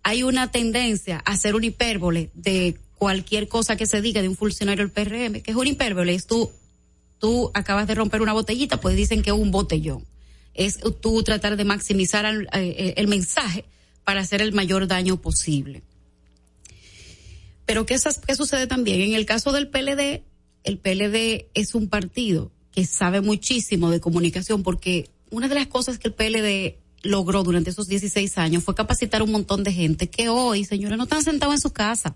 Hay una tendencia a hacer un hipérbole de cualquier cosa que se diga de un funcionario del PRM, que es un hipérbole, es tú, tú acabas de romper una botellita, pues dicen que es un botellón. Es tú tratar de maximizar el, eh, el mensaje para hacer el mayor daño posible. Pero ¿qué, ¿qué sucede también? En el caso del PLD, el PLD es un partido que sabe muchísimo de comunicación porque una de las cosas que el PLD logró durante esos 16 años fue capacitar a un montón de gente que hoy, señores, no están sentados en su casa.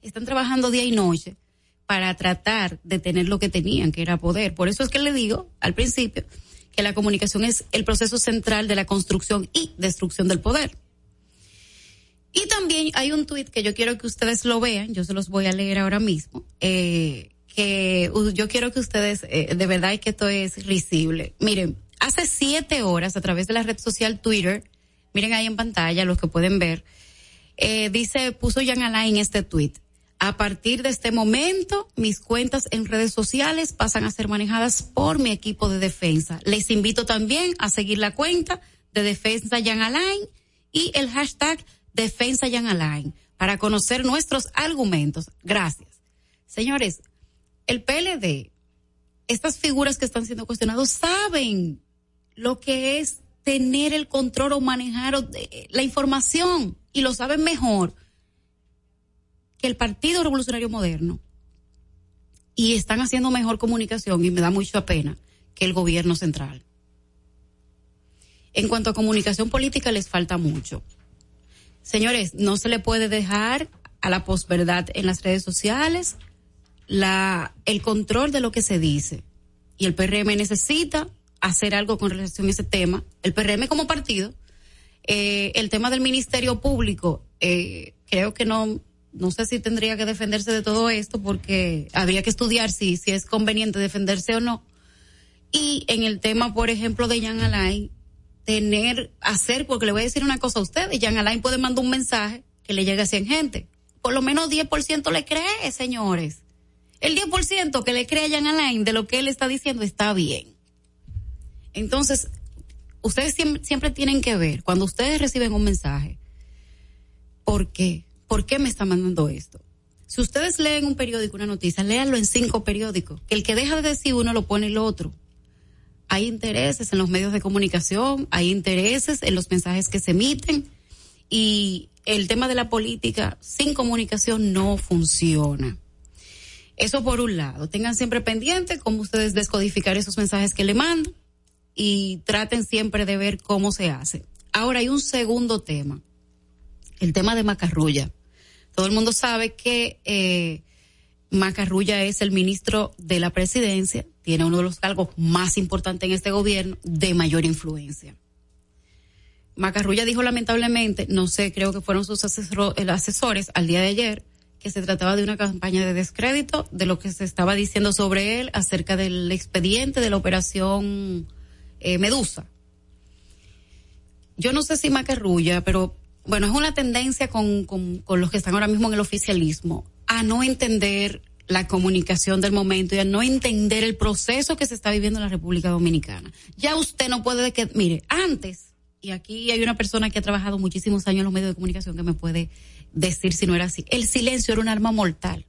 Están trabajando día y noche para tratar de tener lo que tenían, que era poder. Por eso es que le digo al principio que la comunicación es el proceso central de la construcción y destrucción del poder. Y también hay un tuit que yo quiero que ustedes lo vean, yo se los voy a leer ahora mismo, eh, que yo quiero que ustedes, eh, de verdad que esto es risible. Miren, hace siete horas a través de la red social Twitter, miren ahí en pantalla los que pueden ver, eh, dice, puso Jan Alain este tweet. A partir de este momento, mis cuentas en redes sociales pasan a ser manejadas por mi equipo de defensa. Les invito también a seguir la cuenta de Defensa Alain y el hashtag Defensa Jan Alain para conocer nuestros argumentos. Gracias. Señores, el PLD, estas figuras que están siendo cuestionados saben lo que es tener el control o manejar la información y lo saben mejor que el Partido Revolucionario Moderno y están haciendo mejor comunicación y me da mucha pena que el gobierno central. En cuanto a comunicación política les falta mucho. Señores, no se le puede dejar a la posverdad en las redes sociales la, el control de lo que se dice. Y el PRM necesita hacer algo con relación a ese tema. El PRM como partido, eh, el tema del Ministerio Público, eh, creo que no, no sé si tendría que defenderse de todo esto porque habría que estudiar si, si es conveniente defenderse o no. Y en el tema, por ejemplo, de Jan Alain, tener, hacer, porque le voy a decir una cosa a usted, Jan Alain puede mandar un mensaje que le llegue a 100 gente. Por lo menos 10% le cree, señores. El 10% que le cree a Jan Alain de lo que él está diciendo está bien. Entonces, ustedes siempre, siempre tienen que ver, cuando ustedes reciben un mensaje, ¿por qué? ¿Por qué me está mandando esto? Si ustedes leen un periódico, una noticia, léanlo en cinco periódicos. Que el que deja de decir uno lo pone el otro hay intereses en los medios de comunicación, hay intereses en los mensajes que se emiten y el tema de la política sin comunicación no funciona. Eso por un lado. Tengan siempre pendiente cómo ustedes descodificar esos mensajes que le mandan y traten siempre de ver cómo se hace. Ahora hay un segundo tema, el tema de Macarrulla. Todo el mundo sabe que eh, Macarrulla es el ministro de la presidencia, tiene uno de los cargos más importantes en este gobierno de mayor influencia. Macarrulla dijo lamentablemente, no sé, creo que fueron sus eh, asesores al día de ayer, que se trataba de una campaña de descrédito de lo que se estaba diciendo sobre él acerca del expediente de la operación eh, Medusa. Yo no sé si Macarrulla, pero bueno, es una tendencia con, con los que están ahora mismo en el oficialismo a no entender la comunicación del momento y a no entender el proceso que se está viviendo en la República Dominicana. Ya usted no puede que, mire, antes, y aquí hay una persona que ha trabajado muchísimos años en los medios de comunicación que me puede decir si no era así. El silencio era un arma mortal.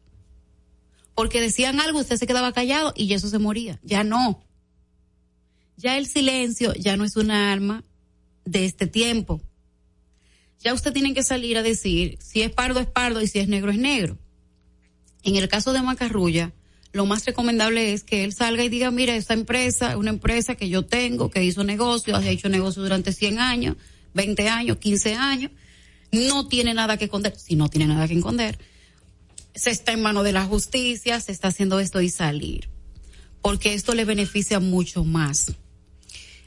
Porque decían algo, usted se quedaba callado y eso se moría. Ya no. Ya el silencio ya no es un arma de este tiempo. Ya usted tiene que salir a decir si es pardo es pardo y si es negro es negro. En el caso de Macarrulla, lo más recomendable es que él salga y diga, mira, esta empresa es una empresa que yo tengo, que hizo negocio, ha hecho negocio durante 100 años, 20 años, 15 años, no tiene nada que esconder, si no tiene nada que esconder, se está en mano de la justicia, se está haciendo esto y salir, porque esto le beneficia mucho más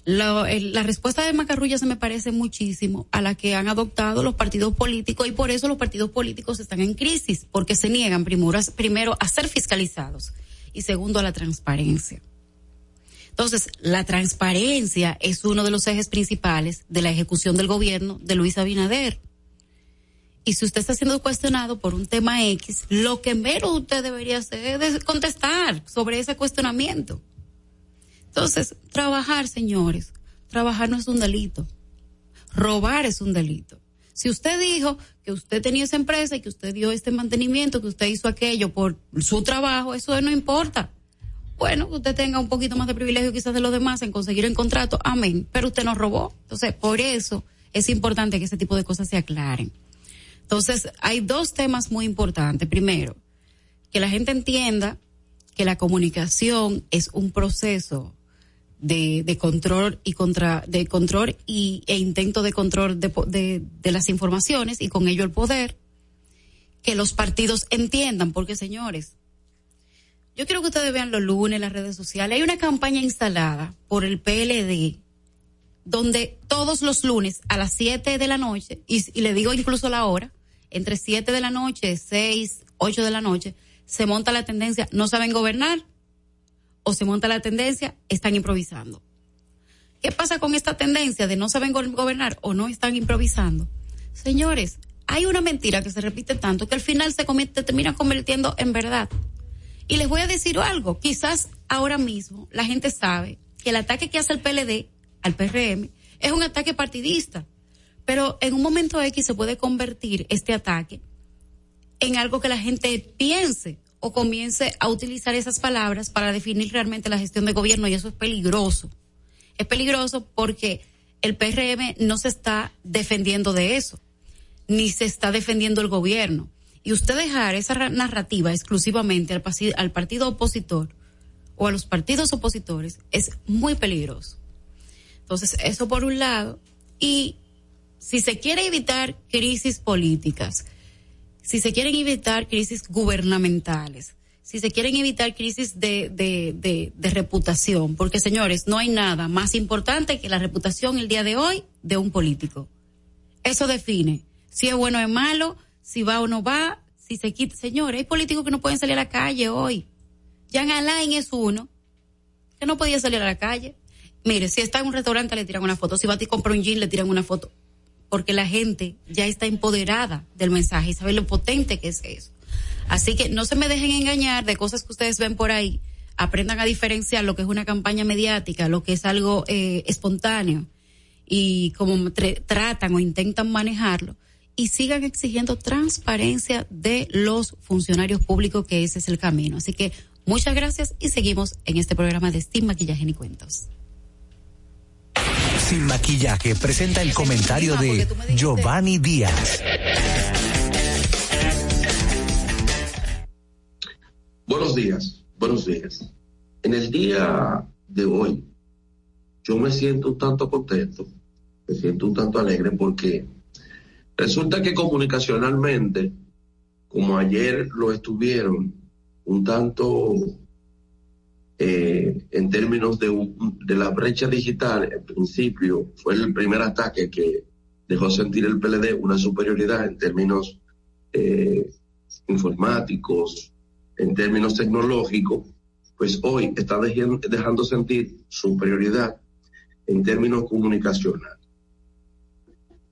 la, respuesta de Macarrulla se me parece muchísimo a la que han adoptado los partidos políticos y por eso los partidos políticos están en crisis, porque se niegan primero a ser fiscalizados y segundo a la transparencia. Entonces, la transparencia es uno de los ejes principales de la ejecución del gobierno de Luis Abinader. Y si usted está siendo cuestionado por un tema X, lo que menos usted debería hacer es contestar sobre ese cuestionamiento. Entonces, trabajar, señores, trabajar no es un delito. Robar es un delito. Si usted dijo que usted tenía esa empresa y que usted dio este mantenimiento, que usted hizo aquello por su trabajo, eso no importa. Bueno, que usted tenga un poquito más de privilegio quizás de los demás en conseguir el contrato, amén, pero usted nos robó. Entonces, por eso es importante que ese tipo de cosas se aclaren. Entonces, hay dos temas muy importantes. Primero, que la gente entienda que la comunicación es un proceso de, control y contra de control y, e intento de control de, de, de las informaciones y con ello el poder que los partidos entiendan porque señores yo quiero que ustedes vean los lunes las redes sociales. Hay una campaña instalada por el PLD donde todos los lunes a las 7 de la noche y, y le digo incluso la hora entre 7 de la noche 6 8 de la noche se monta la tendencia no saben gobernar o se monta la tendencia, están improvisando. ¿Qué pasa con esta tendencia de no saben gobernar o no están improvisando? Señores, hay una mentira que se repite tanto que al final se termina convirtiendo en verdad. Y les voy a decir algo, quizás ahora mismo la gente sabe que el ataque que hace el PLD al PRM es un ataque partidista, pero en un momento X se puede convertir este ataque en algo que la gente piense o comience a utilizar esas palabras para definir realmente la gestión de gobierno y eso es peligroso. Es peligroso porque el PRM no se está defendiendo de eso, ni se está defendiendo el gobierno. Y usted dejar esa narrativa exclusivamente al, al partido opositor o a los partidos opositores es muy peligroso. Entonces, eso por un lado. Y si se quiere evitar crisis políticas, si se quieren evitar crisis gubernamentales, si se quieren evitar crisis de, de, de, reputación, porque señores, no hay nada más importante que la reputación el día de hoy de un político. Eso define si es bueno o es malo, si va o no va, si se quita. Señores, hay políticos que no pueden salir a la calle hoy. Jan Alain es uno que no podía salir a la calle. Mire, si está en un restaurante le tiran una foto, si va a ti comprar un jean le tiran una foto porque la gente ya está empoderada del mensaje y sabe lo potente que es eso. Así que no se me dejen engañar de cosas que ustedes ven por ahí. Aprendan a diferenciar lo que es una campaña mediática, lo que es algo eh, espontáneo y cómo tratan o intentan manejarlo y sigan exigiendo transparencia de los funcionarios públicos, que ese es el camino. Así que muchas gracias y seguimos en este programa de Steam Maquillaje y Cuentos. Sin maquillaje presenta el comentario de Giovanni Díaz. Buenos días, buenos días. En el día de hoy, yo me siento un tanto contento, me siento un tanto alegre porque resulta que comunicacionalmente, como ayer lo estuvieron, un tanto eh, en términos de, la brecha digital, en principio fue el primer ataque que dejó sentir el PLD una superioridad en términos eh, informáticos, en términos tecnológicos, pues hoy está dejando, dejando sentir superioridad en términos comunicacionales.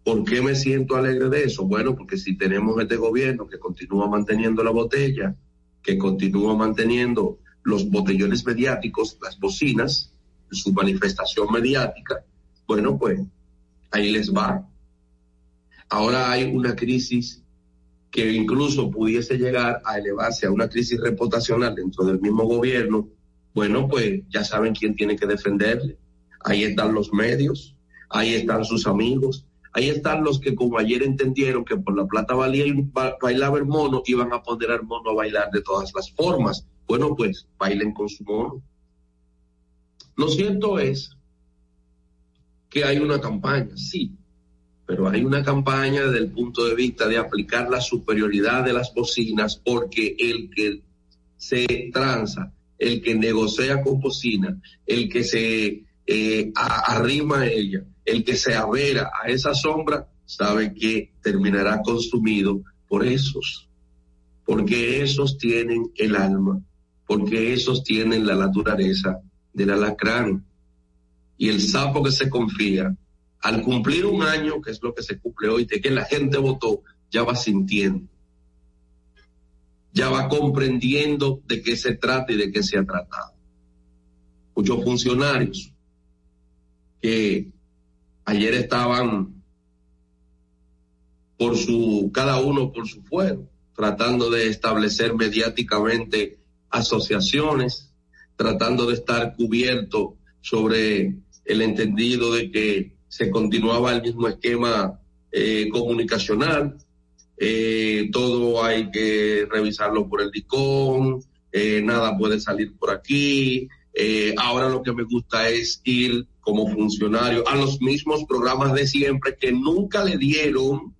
¿Por qué me siento alegre de eso? Bueno, porque si tenemos este gobierno que continúa manteniendo la botella, que continúa manteniendo los botellones mediáticos, las bocinas, su manifestación mediática, bueno, pues ahí les va. Ahora hay una crisis que incluso pudiese llegar a elevarse a una crisis reputacional dentro del mismo gobierno, bueno, pues ya saben quién tiene que defenderle. Ahí están los medios, ahí están sus amigos, ahí están los que como ayer entendieron que por la plata valía bailaba el mono, iban a poner al mono a bailar de todas las formas. Bueno, pues bailen con su mono. Lo cierto es que hay una campaña, sí, pero hay una campaña desde el punto de vista de aplicar la superioridad de las bocinas porque el que se tranza, el que negocia con bocina, el que se eh, arrima a ella, el que se avera a esa sombra, sabe que terminará consumido por esos, porque esos tienen el alma porque esos tienen la naturaleza del alacrán. Y el sapo que se confía, al cumplir un año, que es lo que se cumple hoy, de que la gente votó, ya va sintiendo, ya va comprendiendo de qué se trata y de qué se ha tratado. Muchos funcionarios que ayer estaban por su, cada uno por su fuero, tratando de establecer mediáticamente asociaciones, tratando de estar cubierto sobre el entendido de que se continuaba el mismo esquema eh, comunicacional, eh, todo hay que revisarlo por el DICOM, eh, nada puede salir por aquí. ahora lo que me gusta es ir como funcionario a los mismos programas de siempre que nunca le dieron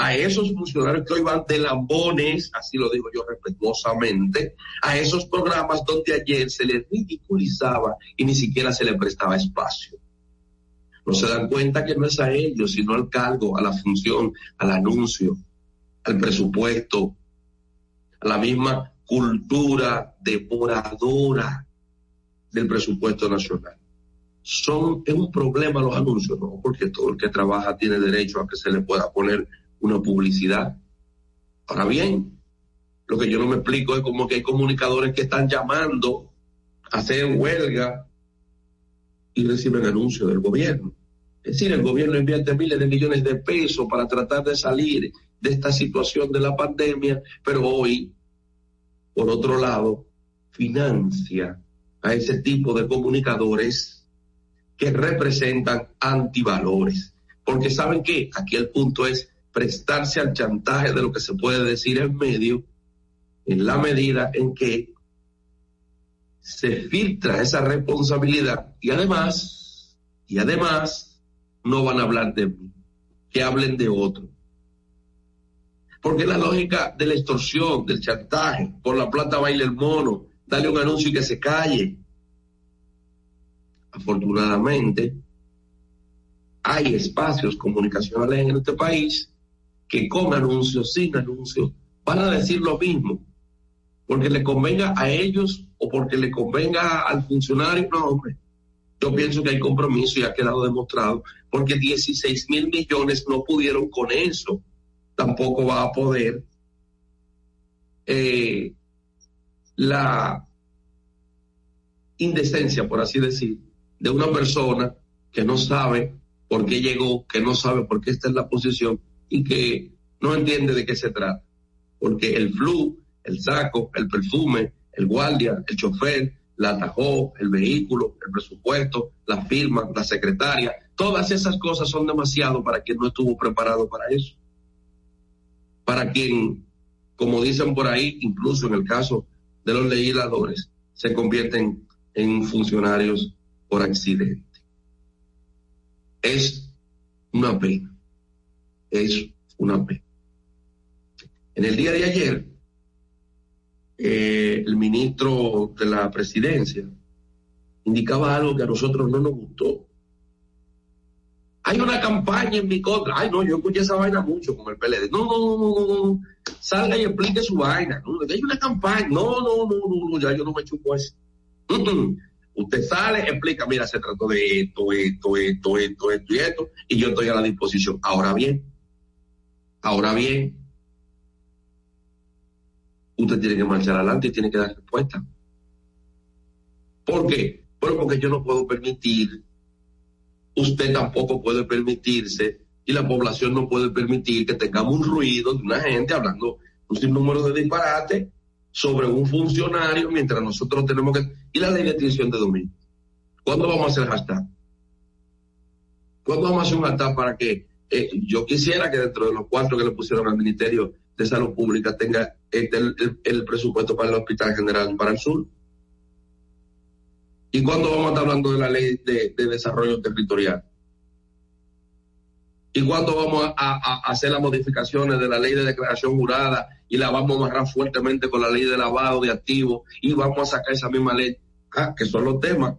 a esos funcionarios que hoy van de lambones, así lo digo yo respetuosamente, a esos programas donde ayer se les ridiculizaba y ni siquiera se les prestaba espacio. No se dan cuenta que no es a ellos, sino al cargo, a la función, al anuncio, al presupuesto, a la misma cultura devoradora del presupuesto nacional. Son, es un problema los anuncios, ¿no? Porque todo el que trabaja tiene derecho a que se le pueda poner una publicidad. Ahora bien, lo que yo no me explico es como que hay comunicadores que están llamando a hacer huelga y reciben anuncios del gobierno. Es decir, el gobierno invierte miles de millones de pesos para tratar de salir de esta situación de la pandemia, pero hoy, por otro lado, financia a ese tipo de comunicadores que representan antivalores. Porque saben que aquí el punto es prestarse al chantaje de lo que se puede decir en medio, en la medida en que se filtra esa responsabilidad y además, y además, no van a hablar de mí, que hablen de otro. Porque la lógica de la extorsión, del chantaje, por la plata baila el mono, dale un anuncio y que se calle. Afortunadamente, hay espacios comunicacionales en este país que con anuncios, sin anuncios, van a decir lo mismo, porque le convenga a ellos o porque le convenga al funcionario, no, hombre. Yo pienso que hay compromiso y ha quedado demostrado, porque 16 mil millones no pudieron con eso, tampoco va a poder eh, la indecencia, por así decir, de una persona que no sabe por qué llegó, que no sabe por qué está en la posición y que no entiende de qué se trata. Porque el flu, el saco, el perfume, el guardia, el chofer, la atajó, el vehículo, el presupuesto, la firma, la secretaria, todas esas cosas son demasiado para quien no estuvo preparado para eso. Para quien, como dicen por ahí, incluso en el caso de los legisladores, se convierten en funcionarios por accidente. Es una pena es una pena. En el día de ayer, eh, el ministro de la presidencia indicaba algo que a nosotros no nos gustó. Hay una campaña en mi contra. Ay, no, yo escuché esa vaina mucho con el PLD. No, no, no, no, no. Salga y explique su vaina. No, hay una campaña. No, no, no, no, ya yo no me chupo eso. Usted sale, explica, mira, se trató de esto, esto, esto, esto, esto y esto, y yo estoy a la disposición. Ahora bien, Ahora bien, usted tiene que marchar adelante y tiene que dar respuesta. ¿Por qué? porque yo no puedo permitir, usted tampoco puede permitirse y la población no puede permitir que tengamos un ruido de una gente hablando un sinnúmero de disparate sobre un funcionario mientras nosotros tenemos que... ¿Y la ley de extinción de domingo? ¿Cuándo vamos a hacer hashtag? ¿Cuándo vamos a hacer un hashtag para que eh, yo quisiera que dentro de los cuatro que le pusieron al Ministerio de Salud Pública tenga este, el, presupuesto para el Hospital General para el Sur. ¿Y cuándo vamos a estar hablando de la ley de, desarrollo territorial? ¿Y cuándo vamos a, hacer las modificaciones de la ley de declaración jurada y la vamos a amarrar fuertemente con la ley de lavado de activos y vamos a sacar esa misma ley? Ah, que son los temas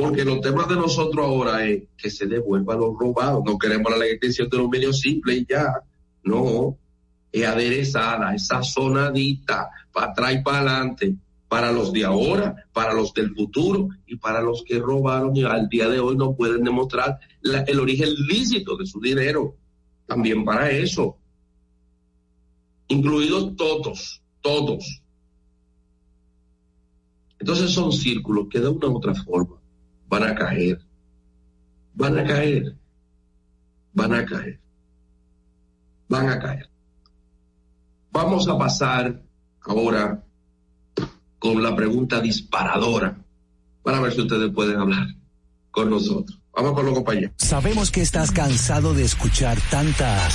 porque los temas de nosotros ahora es que se devuelva los robados. No queremos la ley de los medios simples y ya. No, es aderezada, es sazonadita, para atrás y para adelante, para los de ahora, para los del futuro y para los que robaron y al día de hoy no pueden demostrar el origen lícito de su dinero. También para eso. Incluidos todos, todos. Entonces son círculos que de una u otra forma van a caer. van a caer, van a caer, van a caer. Vamos a pasar ahora con la pregunta disparadora para ver si ustedes pueden hablar con nosotros. Vamos con los compañeros. Sabemos que estás cansado de escuchar tantas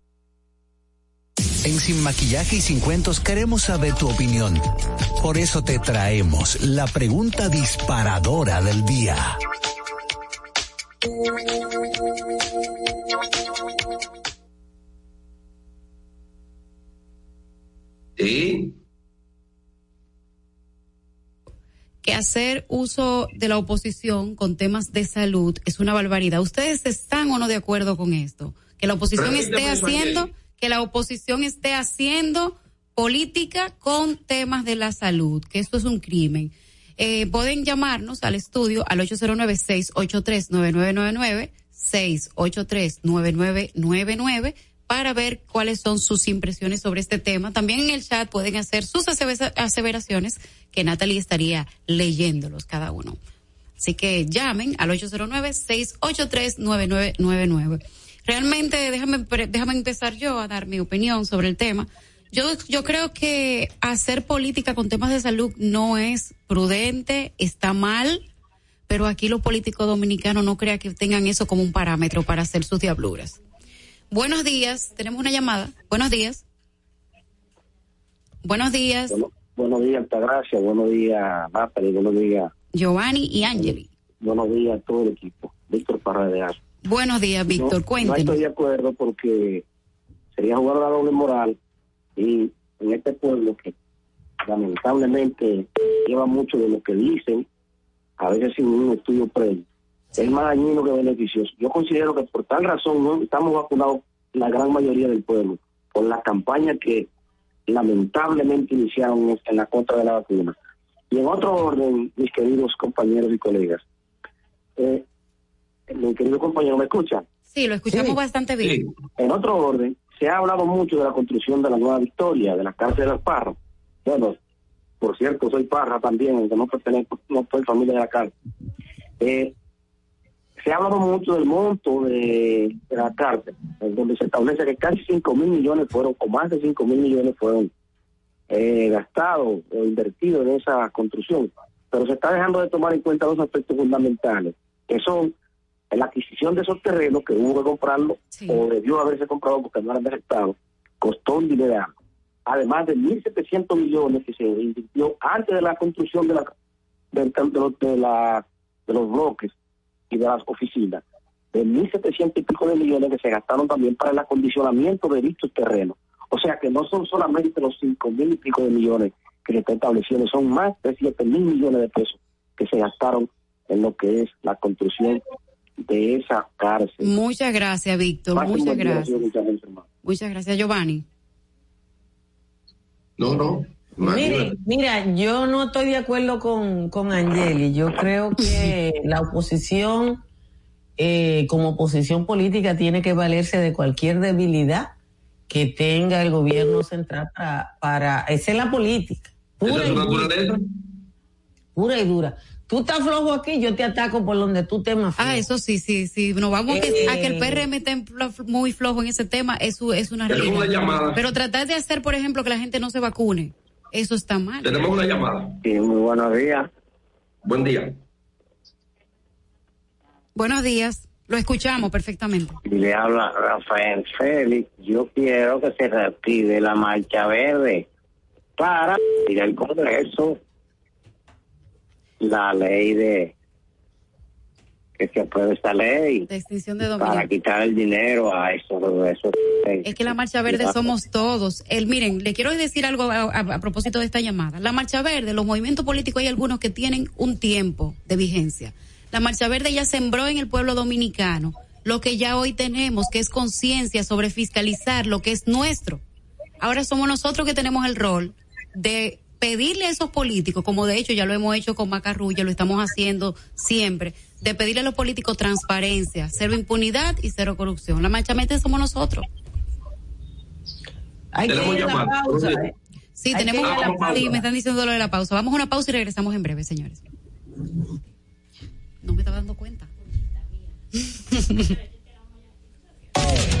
En Sin Maquillaje y Sin Cuentos queremos saber tu opinión. Por eso te traemos la pregunta disparadora del día. ¿Sí? que hacer uso de la oposición con temas de salud es una barbaridad. ¿Ustedes están o no de acuerdo con esto? Que la oposición esté haciendo que la oposición esté haciendo política con temas de la salud, que esto es un crimen. Eh, pueden llamarnos al estudio al 809-683-9999, 683-9999 para ver cuáles son sus impresiones sobre este tema. También en el chat pueden hacer sus aseveraciones que Natalie estaría leyéndolos cada uno. Así que llamen al 809-683-9999. Realmente, déjame, déjame empezar yo a dar mi opinión sobre el tema. Yo, yo creo que hacer política con temas de salud no es prudente, está mal, pero aquí los políticos dominicanos no crean que tengan eso como un parámetro para hacer sus diabluras. Buenos días, tenemos una llamada. Buenos días. Buenos días. buenos días, Altagracia. Buenos días, y Buenos días. Giovanni y Angeli. Buenos días a todo el equipo. Víctor Parra de Buenos días, Víctor. No, No estoy de acuerdo porque sería jugar la doble moral y en este pueblo que lamentablemente lleva mucho de lo que dicen, a veces sin un estudio previo, es más dañino que beneficioso. Yo considero que por tal razón no estamos vacunados la gran mayoría del pueblo, por la campaña que lamentablemente iniciaron en la contra de la vacuna. Y en otro orden, mis queridos compañeros y colegas, eh, mi querido compañero, ¿me escucha? Sí, lo escuchamos bastante bien. En otro orden, se ha hablado mucho de la construcción de la nueva Victoria, de la cárcel de los Parros. Bueno, por cierto, soy Parra también, aunque no pertenezco, no soy familia de la cárcel. Eh, se ha hablado mucho del monto de, la cárcel, donde se establece que casi 5 mil millones fueron, o más de 5 mil millones fueron eh, gastados o invertidos en esa construcción. Pero se está dejando de tomar en cuenta dos aspectos fundamentales, que son la adquisición de esos terrenos que hubo que comprarlo o debió haberse comprado porque no eran de costó un dinero. Además de 1.700 millones que se invirtió antes de la construcción de, la, de, los, de, la, de los bloques y de las oficinas, de 1.700 y pico de millones que se gastaron también para el acondicionamiento de dichos terrenos. O sea que no son solamente los 5.000 y pico de millones que se está estableciendo, son más de 7.000 millones de pesos que se gastaron en lo que es la construcción de esa cárcel. Muchas gracias, Víctor. Muchas gracias. Muchas gracias, Giovanni. No, no. mira, yo no estoy de acuerdo con, con Angeli. Yo creo que la oposición, eh, como oposición política, tiene que valerse de cualquier debilidad que tenga el gobierno central para, para esa es la política. Pura, pura y dura tú estás flojo aquí, yo te ataco por donde tú temas Ah, eso sí, sí, sí. Nos vamos a que el PRM esté muy flojo en ese tema, eso es una realidad. Pero tratar de hacer, por ejemplo, que la gente no se vacune, eso está mal. Tenemos una llamada. Sí, muy buenos días. Buen día. Buenos días. Lo escuchamos perfectamente. Le habla Rafael Félix. Yo quiero que se reactive la marcha verde para ir al Congreso la ley de que se apruebe esta ley para quitar el dinero a eso, eso. Es que la marcha verde somos todos. El miren le quiero decir algo a, propósito de esta llamada. La marcha verde los movimientos políticos hay algunos que tienen un tiempo de vigencia. La marcha verde ya sembró en el pueblo dominicano lo que ya hoy tenemos, que es conciencia sobre fiscalizar lo que es nuestro. Ahora somos nosotros que tenemos el rol de pedirle a esos políticos, como de hecho ya lo hemos hecho con Macarrulla, lo estamos haciendo siempre, de pedirle a los políticos transparencia, cero impunidad y cero corrupción. La manchamente somos nosotros. Hay que ir a la pausa. ¿eh? Sí, Hay tenemos que ir a la pausa. sí, me están diciendo lo de la pausa. Vamos a una pausa y regresamos en breve, señores. No me estaba dando cuenta.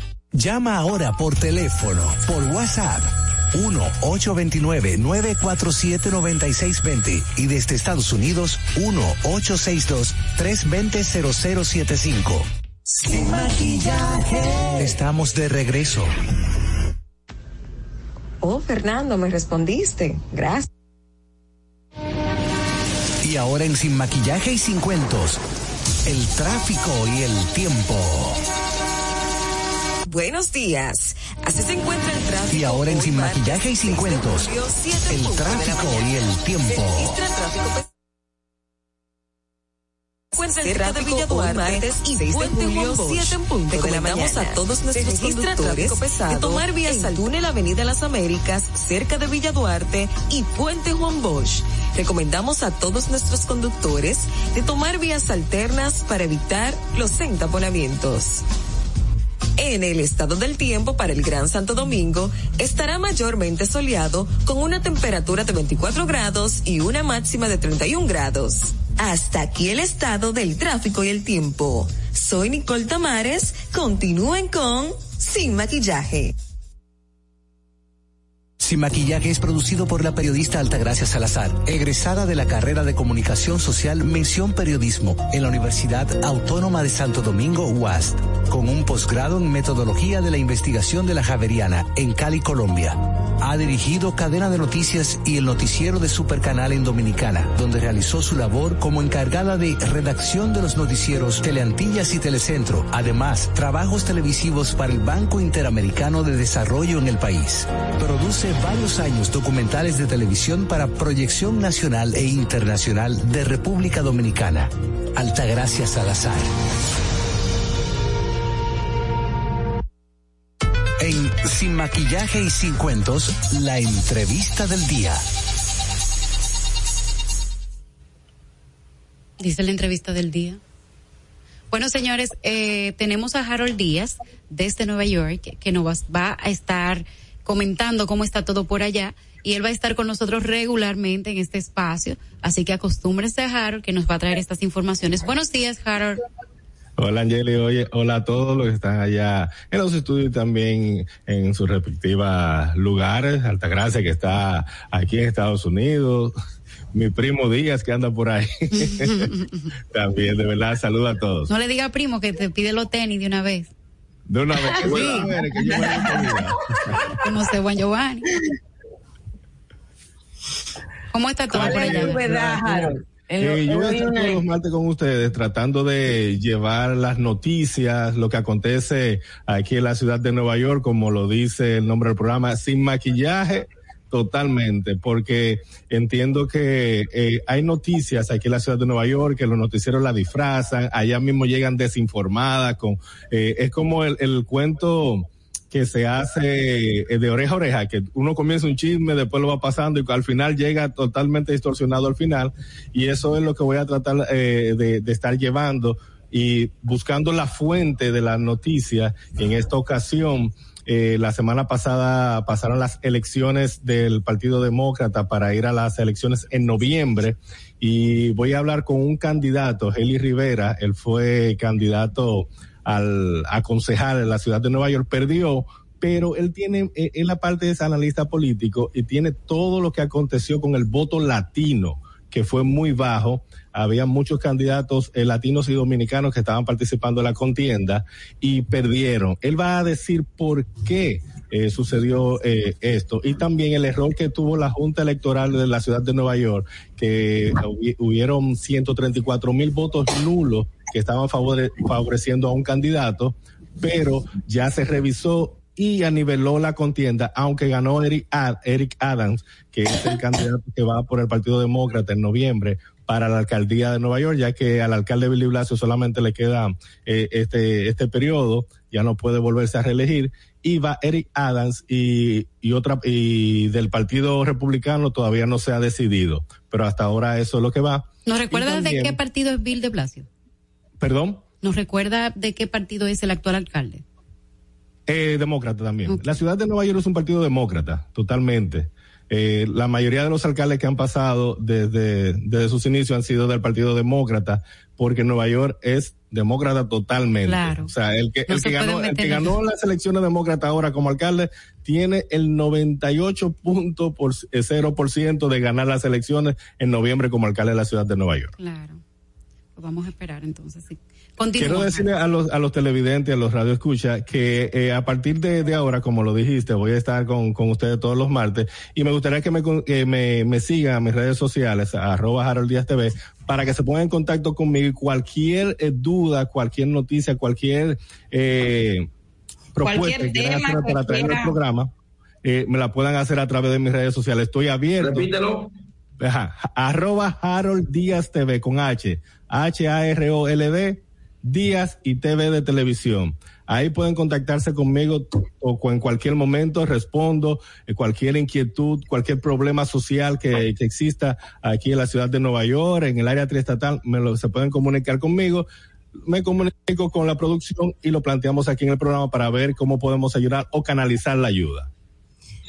Llama ahora por teléfono, por WhatsApp. 1-829-947-9620 y desde Estados Unidos 1-862-320-0075. Sin maquillaje. Estamos de regreso. Oh, Fernando, me respondiste. Gracias. Y ahora en Sin Maquillaje y Sin Cuentos, el tráfico y el tiempo. Buenos días. Así se encuentra el tráfico. Y ahora en Sin martes Maquillaje y Sin 6 de Cuentos, julio, 7 en el tráfico mañana. y el tiempo. Se registra tráfico pesado. Encuentra el tráfico de Villa Duarte martes y 6 de julio, 7 en punto mañana. a todos nuestros conductores de tomar vías al túnel Avenida Las Américas, cerca de Villa Duarte y Puente Juan Bosch. Recomendamos a todos nuestros conductores de tomar vías alternas para evitar los entaponamientos. En el estado del tiempo para el Gran Santo Domingo estará mayormente soleado con una temperatura de 24 grados y una máxima de 31 grados. Hasta aquí el estado del tráfico y el tiempo. Soy Nicole Tamares. Continúen con Sin Maquillaje. Sin Maquillaje es producido por la periodista Altagracia Salazar, egresada de la carrera de Comunicación Social Mención Periodismo en la Universidad Autónoma de Santo Domingo, UAST, con un posgrado en Metodología de la Investigación de la Javeriana en Cali, Colombia. Ha dirigido Cadena de Noticias y el noticiero de Supercanal en Dominicana, donde realizó su labor como encargada de redacción de los noticieros Teleantillas y Telecentro. Además, trabajos televisivos para el Banco Interamericano de Desarrollo en el país. Produce varios años documentales de televisión para proyección nacional e internacional de República Dominicana. Altagracia Salazar. Sin Maquillaje y Sin Cuentos, la entrevista del día. Dice la entrevista del día. Bueno, señores, eh, tenemos a Harold Díaz desde Nueva York que nos va, a estar comentando cómo está todo por allá y él va a estar con nosotros regularmente en este espacio. Así que acostúmbrense a Harold que nos va a traer estas informaciones. Buenos días, Harold. Hola Angeli, oye, hola a todos los que están allá en los estudios y también en sus respectivos lugares. Altagracia que está aquí en Estados Unidos. Mi primo Díaz que anda por ahí. también, de verdad, saluda a todos. No le diga primo que te pide los tenis de una vez. De una vez. Sí. que yo Como se Juan Giovanni. ¿Cómo está todo por allá? Eh, yo voy a estar todos los martes con ustedes tratando de llevar las noticias, lo que acontece aquí en la ciudad de Nueva York, como lo dice el nombre del programa, sin maquillaje totalmente, porque entiendo que eh, hay noticias aquí en la ciudad de Nueva York que los noticieros la disfrazan, allá mismo llegan desinformadas, con eh, es como el, el cuento que se hace eh, de oreja a oreja, que uno comienza un chisme, después lo va pasando y al final llega totalmente distorsionado al final. Y eso es lo que voy a tratar eh, de, estar llevando y buscando la fuente de la noticia. En esta ocasión, eh, la semana pasada pasaron las elecciones del Partido Demócrata para ir a las elecciones en noviembre y voy a hablar con un candidato, Heli Rivera, él fue candidato al aconsejar en la ciudad de Nueva York, perdió, pero él tiene, eh, en la parte de ese analista político y tiene todo lo que aconteció con el voto latino, que fue muy bajo. Había muchos candidatos eh, latinos y dominicanos que estaban participando en la contienda y perdieron. Él va a decir por qué eh, sucedió eh, esto y también el error que tuvo la Junta Electoral de la ciudad de Nueva York, que hubieron 134 mil votos nulos que estaban favore favoreciendo a un candidato, pero ya se revisó y aniveló la contienda, aunque ganó Eric, Ad Eric Adams, que es el candidato que va por el Partido Demócrata en noviembre para la alcaldía de Nueva York, ya que al alcalde Billy Blasio solamente le queda eh, este, este periodo, ya no puede volverse a reelegir, y va Eric Adams y, y otra, y del Partido Republicano todavía no se ha decidido, pero hasta ahora eso es lo que va. ¿Nos recuerda también, de qué partido es Bill de Blasio? ¿Perdón? ¿Nos recuerda de qué partido es el actual alcalde? Eh, demócrata también. Okay. La ciudad de Nueva York es un partido demócrata, totalmente. Eh, la mayoría de los alcaldes que han pasado desde, desde sus inicios han sido del Partido Demócrata, porque Nueva York es demócrata totalmente. Claro. O sea, el que, no el que ganó, el que ganó las elecciones demócratas ahora como alcalde tiene el 98.0% de ganar las elecciones en noviembre como alcalde de la ciudad de Nueva York. Claro. Pues vamos a esperar entonces, sí. Quiero decirle a los, a los televidentes, a los radioescuchas, que eh, a partir de, de, ahora, como lo dijiste, voy a estar con, con ustedes todos los martes y me gustaría que me, que me, me sigan a mis redes sociales, a arroba Harold Díaz TV, para que se pongan en contacto conmigo y cualquier eh, duda, cualquier noticia, cualquier eh, propuesta cualquier que quieran hacer para traer el programa, eh, me la puedan hacer a través de mis redes sociales. Estoy abierto. Repítelo. Ajá, arroba Harold Díaz TV con H, H-A-R-O-L-D, Díaz y TV de televisión. Ahí pueden contactarse conmigo o en cualquier momento, respondo eh, cualquier inquietud, cualquier problema social que, que, exista aquí en la ciudad de Nueva York, en el área triestatal, me lo, se pueden comunicar conmigo. Me comunico con la producción y lo planteamos aquí en el programa para ver cómo podemos ayudar o canalizar la ayuda.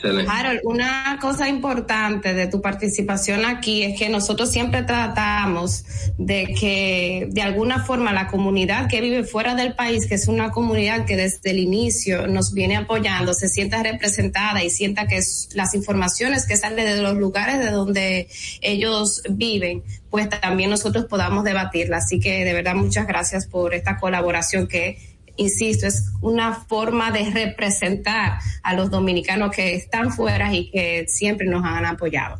Harold, una cosa importante de tu participación aquí es que nosotros siempre tratamos de que de alguna forma la comunidad que vive fuera del país, que es una comunidad que desde el inicio nos viene apoyando, se sienta representada y sienta que las informaciones que salen de los lugares de donde ellos viven, pues también nosotros podamos debatirla. Así que de verdad muchas gracias por esta colaboración que insisto, es una forma de representar a los dominicanos que están fuera y que siempre nos han apoyado.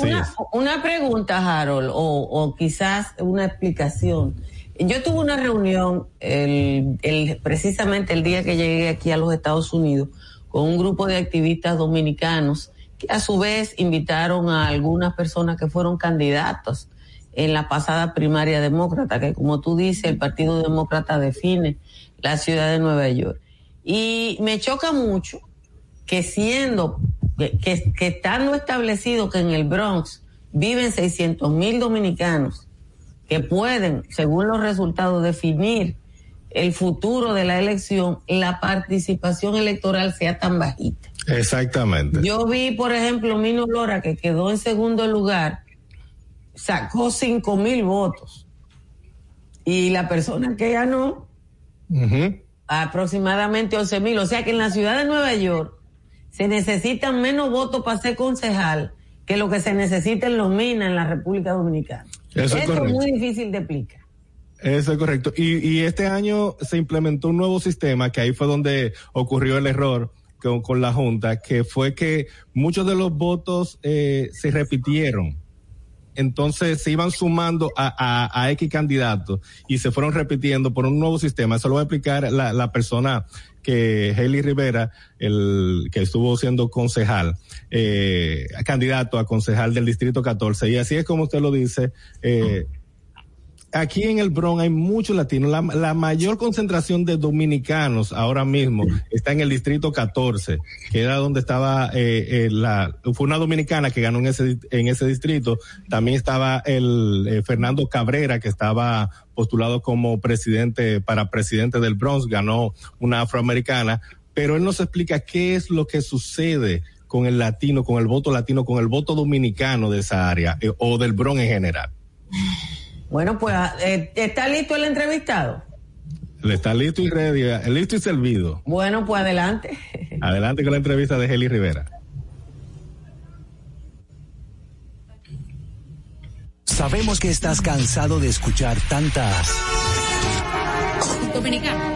Una, una, pregunta, Harold, o, o, quizás una explicación. Yo tuve una reunión el, el, precisamente el día que llegué aquí a los Estados Unidos con un grupo de activistas dominicanos que a su vez invitaron a algunas personas que fueron candidatos en la pasada primaria demócrata, que como tú dices, el Partido Demócrata define la ciudad de Nueva York. Y me choca mucho que siendo, que, que, que estando establecido que en el Bronx viven 600 mil dominicanos que pueden, según los resultados, definir el futuro de la elección, la participación electoral sea tan bajita. Exactamente. Yo vi, por ejemplo, Mino Lora, que quedó en segundo lugar, sacó cinco mil votos y la persona que ganó aproximadamente 11 mil. O sea que en la ciudad de Nueva York se necesitan menos votos para ser concejal que lo que se necesita en los minas en la República Dominicana. Eso, es, muy difícil de explicar. Eso es correcto. Y, este año se implementó un nuevo sistema, que ahí fue donde ocurrió el error con, la Junta, que fue que muchos de los votos eh, se repitieron entonces se iban sumando a, a, X candidatos y se fueron repitiendo por un nuevo sistema. Eso lo va a explicar la, la persona que Haley Rivera, el que estuvo siendo concejal, eh, candidato a concejal del Distrito 14. Y así es como usted lo dice, eh, aquí en el Bronx hay muchos latinos. La, mayor concentración de dominicanos ahora mismo está en el distrito 14, que era donde estaba eh, eh, la, fue una dominicana que ganó en ese, en ese distrito. También estaba el eh, Fernando Cabrera, que estaba postulado como presidente, para presidente del Bronx, ganó una afroamericana. Pero él nos explica qué es lo que sucede con el latino, con el voto latino, con el voto dominicano de esa área, o del Bronx en general. Bueno, pues, eh, ¿está listo el entrevistado? Está listo y ready, listo y servido. Bueno, pues adelante. Adelante con la entrevista de Heli Rivera. Sabemos que estás cansado de escuchar tantas. Dominicano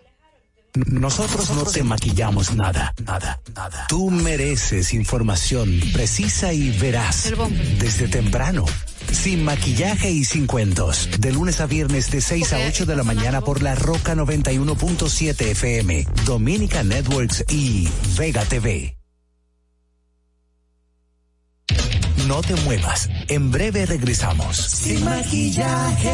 Nosotros no te maquillamos nada, nada, nada. Tú mereces información precisa y veraz. Desde temprano. Sin maquillaje y sin cuentos. De lunes a viernes de 6 a 8 de la mañana por la Roca 91.7 FM, Dominica Networks y Vega TV. No te muevas. En breve regresamos. Sin maquillaje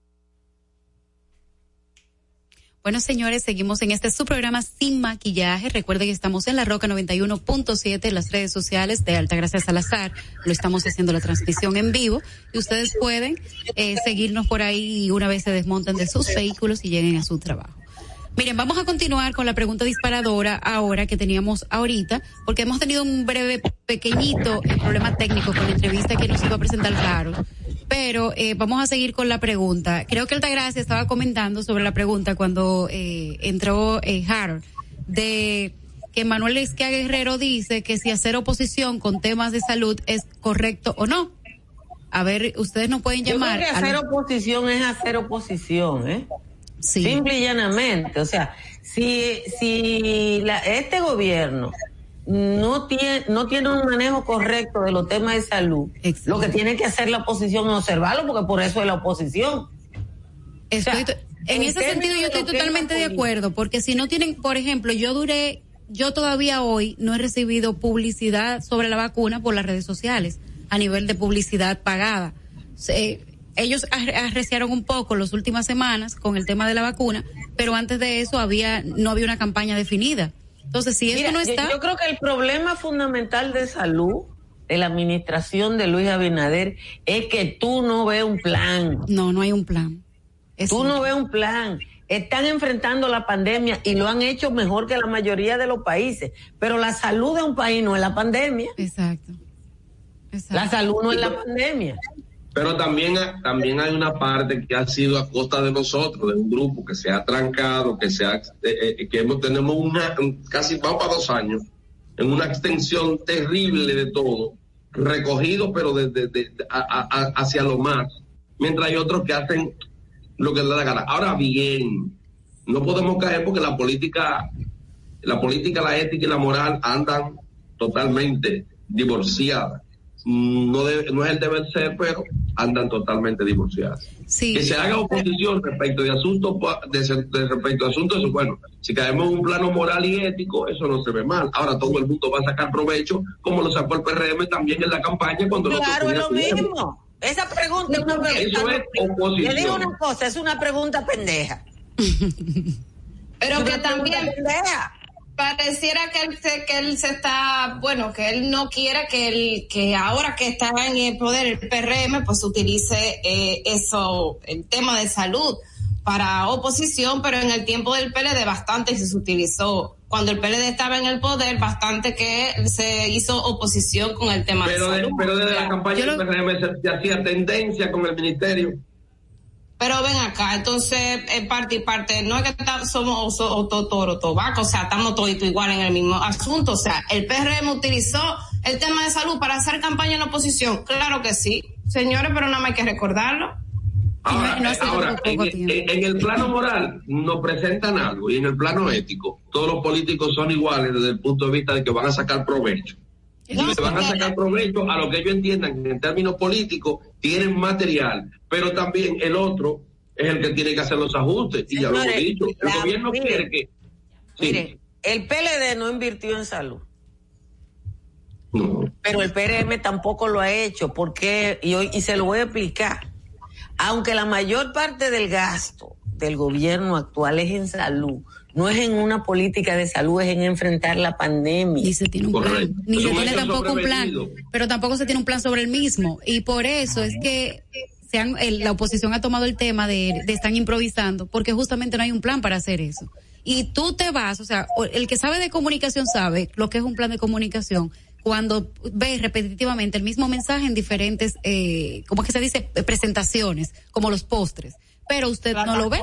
Bueno, señores, seguimos en este su programa Sin Maquillaje. Recuerden que estamos en la Roca 91.7 en las redes sociales de Altagracia Salazar. Lo estamos haciendo la transmisión en vivo y ustedes pueden eh, seguirnos por ahí una vez se desmonten de sus vehículos y lleguen a su trabajo. Miren, vamos a continuar con la pregunta disparadora ahora que teníamos ahorita, porque hemos tenido un breve, pequeñito problema técnico con la entrevista que nos iba a presentar Claro. Pero eh, vamos a seguir con la pregunta. Creo que Altagracia estaba comentando sobre la pregunta cuando eh, entró eh, Harold, de que Manuel Esquia Guerrero dice que si hacer oposición con temas de salud es correcto o no. A ver, ustedes no pueden llamar. Yo creo que hacer oposición es hacer oposición, ¿eh? Simple y llanamente. O sea, si, si la, este gobierno no tiene, no tiene un manejo correcto de los temas de salud, lo que tiene que hacer la oposición es observarlo, porque por eso es la oposición. en ese sentido yo estoy totalmente de acuerdo, porque si no tienen, por ejemplo, yo duré, yo todavía hoy no he recibido publicidad sobre la vacuna por las redes sociales, a nivel de publicidad pagada ellos arreciaron un poco las últimas semanas con el tema de la vacuna, pero antes de eso había no había una campaña definida. Entonces, si eso no está... Yo, creo que el problema fundamental de salud de la administración de Luis Abinader es que tú no ves un plan. No, no hay un plan. tú no ves un plan. Están enfrentando la pandemia y lo han hecho mejor que la mayoría de los países, pero la salud de un país no es la pandemia. Exacto. Exacto. La salud no es la pandemia. Pero también, también hay una parte que ha sido a costa de nosotros, de un grupo que se ha trancado, que se ha, eh, eh, que hemos, tenemos una, casi vamos para dos años, en una extensión terrible de todo, recogido pero desde de, hacia lo más, mientras hay otros que hacen lo que les da la gana. Ahora bien, no podemos caer porque la política, la política, la ética y la moral andan totalmente divorciadas no, no es el deber ser, pero andan totalmente divorciadas. Que se haga oposición respecto de asuntos, de, respecto a asuntos, bueno, si caemos en un plano moral y ético, eso no se ve mal. Ahora todo el mundo va a sacar provecho, como lo sacó el PRM también en la campaña cuando Claro, es lo mismo. Esa pregunta es una pregunta. Le digo una cosa, es una pregunta pendeja. pero que también pendeja pareciera que él se, que él se está, bueno, que él no quiera que él, que ahora que está en el poder el PRM, pues utilice eh, eso, el tema de salud para oposición, pero en el tiempo del PLD bastante se utilizó. Cuando el PLD estaba en el poder, bastante que se hizo oposición con el tema de salud. pero desde la campaña del PRM se hacía tendencia con el ministerio. Pero ven acá, entonces, en parte y parte, no es que somos toro, tobaco, o sea, estamos todos igual en el mismo asunto. O sea, el PRM utilizó el tema de salud para hacer campaña en la oposición. Claro que sí, señores, pero nada más hay que recordarlo. Ahora, en, el plano moral nos presentan algo y en el plano ético todos los políticos son iguales desde el punto de vista de que van a sacar provecho. Y van a sacar provecho a lo que ellos entiendan que en términos políticos tienen material pero también el otro es el que tiene que hacer los ajustes. y ya lo he dicho, el gobierno quiere que... Mire, el PLD no invirtió en salud. Pero el PRM tampoco lo ha hecho, porque, y, hoy, y se lo voy a explicar, aunque la mayor parte del gasto del gobierno actual es en salud, no es en una política de salud, es en enfrentar la pandemia. Ni se tiene un plan, ni se tiene tampoco un plan, pero tampoco se tiene un plan sobre el mismo. Y por eso es que la oposición ha tomado el tema de, de están improvisando, porque justamente no hay un plan para hacer eso. Y tú te vas, o sea, el que sabe de comunicación sabe lo que es un plan de comunicación cuando ves repetitivamente el mismo mensaje en diferentes, eh, ¿cómo es que se dice? Presentaciones, como los postres. Pero usted no lo ve.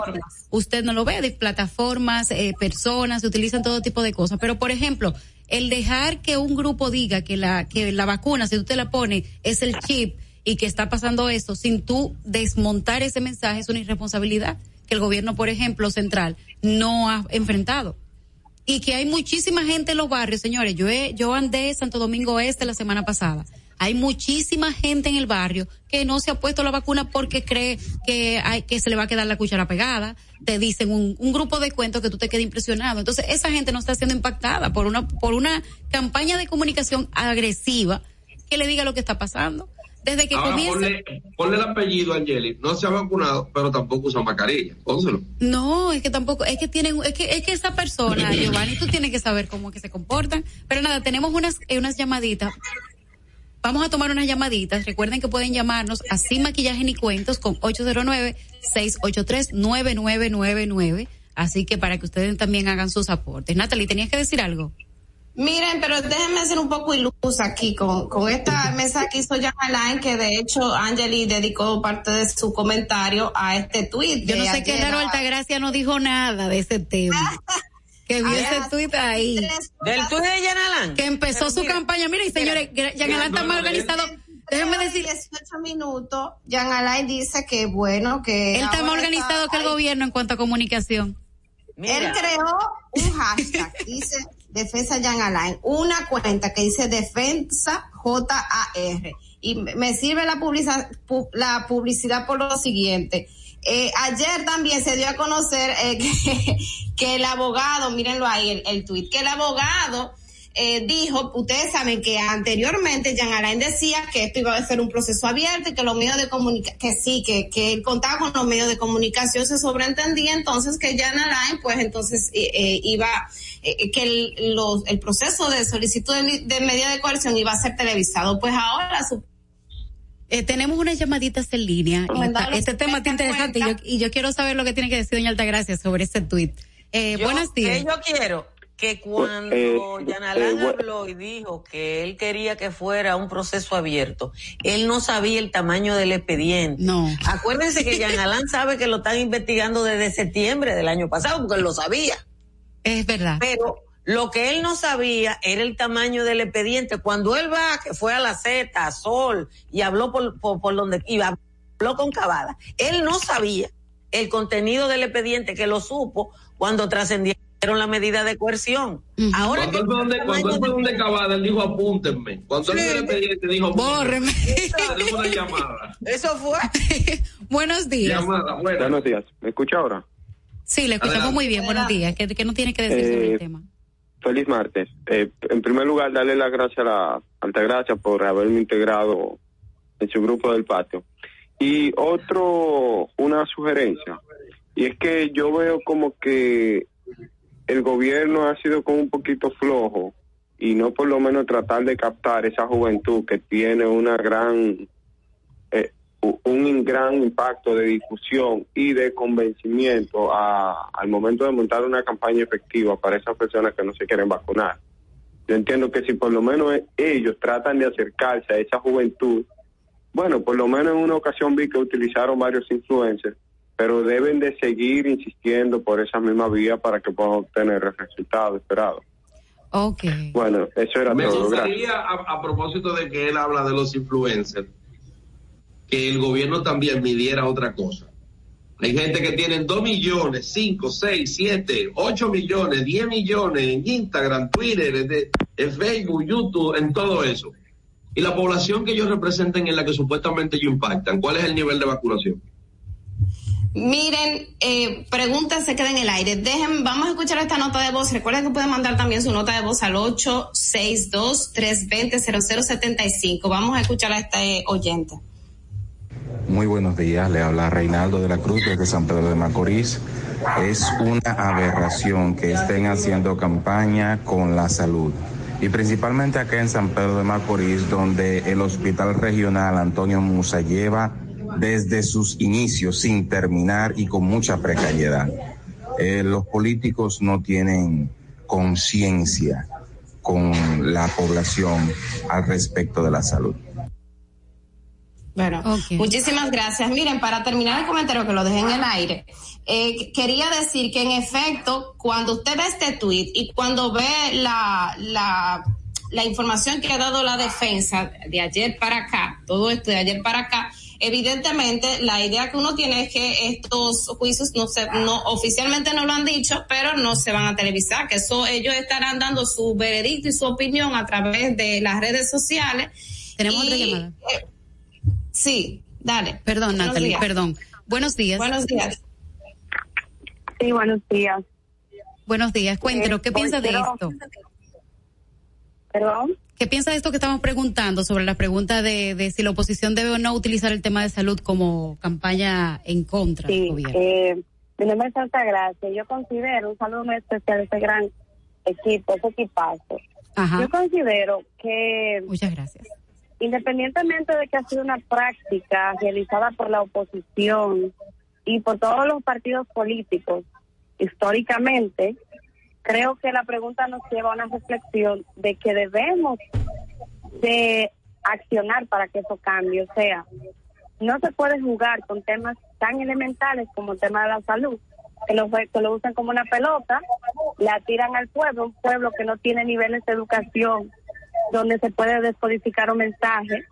Usted no lo ve de plataformas, eh, personas, se utilizan todo tipo de cosas. Pero, por ejemplo, el dejar que un grupo diga que la, que la vacuna, si usted la pone, es el chip, y que está pasando esto sin tú desmontar ese mensaje es una irresponsabilidad que el gobierno, por ejemplo, central no ha enfrentado. Y que hay muchísima gente en los barrios, señores. Yo, he, yo andé Santo Domingo Este la semana pasada. Hay muchísima gente en el barrio que no se ha puesto la vacuna porque cree que hay, que se le va a quedar la cuchara pegada. Te dicen un, un grupo de cuentos que tú te quedes impresionado. Entonces, esa gente no está siendo impactada por una, por una campaña de comunicación agresiva que le diga lo que está pasando desde que Ahora, comienza. Ponle, ponle el apellido a Angeli. No se ha vacunado, pero tampoco usa mascarilla. Pónselo. No, es que tampoco, es que tienen, es que, es que esa persona, Giovanni, tú tienes que saber cómo que se comportan. Pero nada, tenemos unas, eh, unas llamaditas. Vamos a tomar unas llamaditas. Recuerden que pueden llamarnos a Sin Maquillaje ni Cuentos con 809-683-9999. Así que para que ustedes también hagan sus aportes. Natalie, ¿tenías que decir algo? Miren, pero déjenme ser un poco ilusa aquí con, con esta mesa que hizo Jan que de hecho Angeli dedicó parte de su comentario a este tuit. Yo no sé qué raro Altagracia no dijo nada de ese tema. que vio ese tuit ahí. Del tuit de Jan Alain. Que empezó su campaña. Mira, y señores, Jan Alain está más organizado. Déjenme decir. 18 minutos, Jan Alain dice que bueno, que. Él está más organizado que el gobierno en cuanto a comunicación. Él creó un hashtag, dice Defensa Jan Alain, una cuenta que dice Defensa JAR. Y me sirve la publicidad, la publicidad por lo siguiente. Eh, ayer también se dio a conocer eh, que, el abogado, mírenlo ahí, el, el tuit, que el abogado eh, dijo, ustedes saben que anteriormente Jean Alain decía que esto iba a ser un proceso abierto y que los medios de comunicación, que sí, que, que él contaba con los medios de comunicación, se sobreentendía entonces que Jean Alain, pues entonces eh, iba, eh, que el, los, el proceso de solicitud de, de medida de coerción iba a ser televisado. Pues ahora su eh, tenemos unas llamaditas en línea. Este tema está interesante y yo, y yo, quiero saber lo que tiene que decir doña Altagracia sobre este tuit. Eh, yo, buenos días. Que yo quiero que cuando eh, Yanalán eh, habló y dijo que él quería que fuera un proceso abierto, él no sabía el tamaño del expediente. No. Acuérdense que Yanalán sabe que lo están investigando desde septiembre del año pasado, porque él lo sabía. Es verdad. Pero lo que él no sabía era el tamaño del expediente. Cuando él va, que fue a la Z, a Sol, y habló por, por, por donde iba, habló con Cavada, él no sabía el contenido del expediente, que lo supo cuando trascendieron la medida de coerción. Uh -huh. Ahora cuando él fue donde, cuando él fue donde Cavada, él dijo apúntenme. Cuando sí. él fue el expediente, dijo bórreme. una llamada. Eso fue. Buenos días. Llamada. Buenos días. ¿Me escucha ahora? Sí, le escuchamos Adelante. muy bien. Buenos días. ¿Qué, qué no tiene que decir eh, sobre el tema? Feliz martes. Eh, en primer lugar, darle las gracias a la Altagracia por haberme integrado en su grupo del patio. Y otro, una sugerencia, y es que yo veo como que el gobierno ha sido como un poquito flojo y no por lo menos tratar de captar esa juventud que tiene una gran un gran impacto de difusión y de convencimiento a, al momento de montar una campaña efectiva para esas personas que no se quieren vacunar. Yo entiendo que si por lo menos ellos tratan de acercarse a esa juventud, bueno, por lo menos en una ocasión vi que utilizaron varios influencers, pero deben de seguir insistiendo por esa misma vía para que puedan obtener el resultado esperado. Ok. Bueno, eso era Me todo. gustaría, a, a, propósito de que él habla de los influencers, que el gobierno también midiera otra cosa. Hay gente que tiene 2 millones, 5, 6, 7, 8 millones, 10 millones en Instagram, Twitter, en Facebook, YouTube, en todo eso. Y la población que ellos representan en la que supuestamente ellos impactan, ¿cuál es el nivel de vacunación? Miren, eh, preguntas se quedan en el aire. Dejen, vamos a escuchar esta nota de voz. Recuerden que pueden mandar también su nota de voz al 862-320-0075. Vamos a escuchar a este oyente. Muy buenos días, le habla Reinaldo de la Cruz desde San Pedro de Macorís. Es una aberración que estén haciendo campaña con la salud y principalmente acá en San Pedro de Macorís, donde el Hospital Regional Antonio Musa lleva desde sus inicios sin terminar y con mucha precariedad. Eh, los políticos no tienen conciencia con la población al respecto de la salud. Bueno, okay. muchísimas gracias. Miren, para terminar el comentario que lo dejé en el aire, eh, quería decir que en efecto, cuando usted ve este tweet y cuando ve la, la, la información que ha dado la defensa de ayer para acá, todo esto de ayer para acá, evidentemente la idea que uno tiene es que estos juicios no se, no, oficialmente no lo han dicho, pero no se van a televisar, que eso ellos estarán dando su veredicto y su opinión a través de las redes sociales. Tenemos y, otra llamada. Eh, Sí, dale. Perdón, buenos Natalie, días. perdón. Buenos días. Buenos días. Sí, buenos días. Buenos días. Cuéntenos, ¿qué eh, piensa de esto? ¿Perdón? ¿Qué piensa de esto que estamos preguntando sobre la pregunta de, de si la oposición debe o no utilizar el tema de salud como campaña en contra del gobierno? Eh, mi nombre es Santa Gracia. Yo considero un saludo muy especial a ese gran equipo, ese equipazo. Ajá. Yo considero que Muchas gracias. Independientemente de que ha sido una práctica realizada por la oposición y por todos los partidos políticos históricamente, creo que la pregunta nos lleva a una reflexión de que debemos de accionar para que eso cambie. O sea, no se puede jugar con temas tan elementales como el tema de la salud, que lo, que lo usan como una pelota, la tiran al pueblo, un pueblo que no tiene niveles de educación donde se puede descodificar un mensaje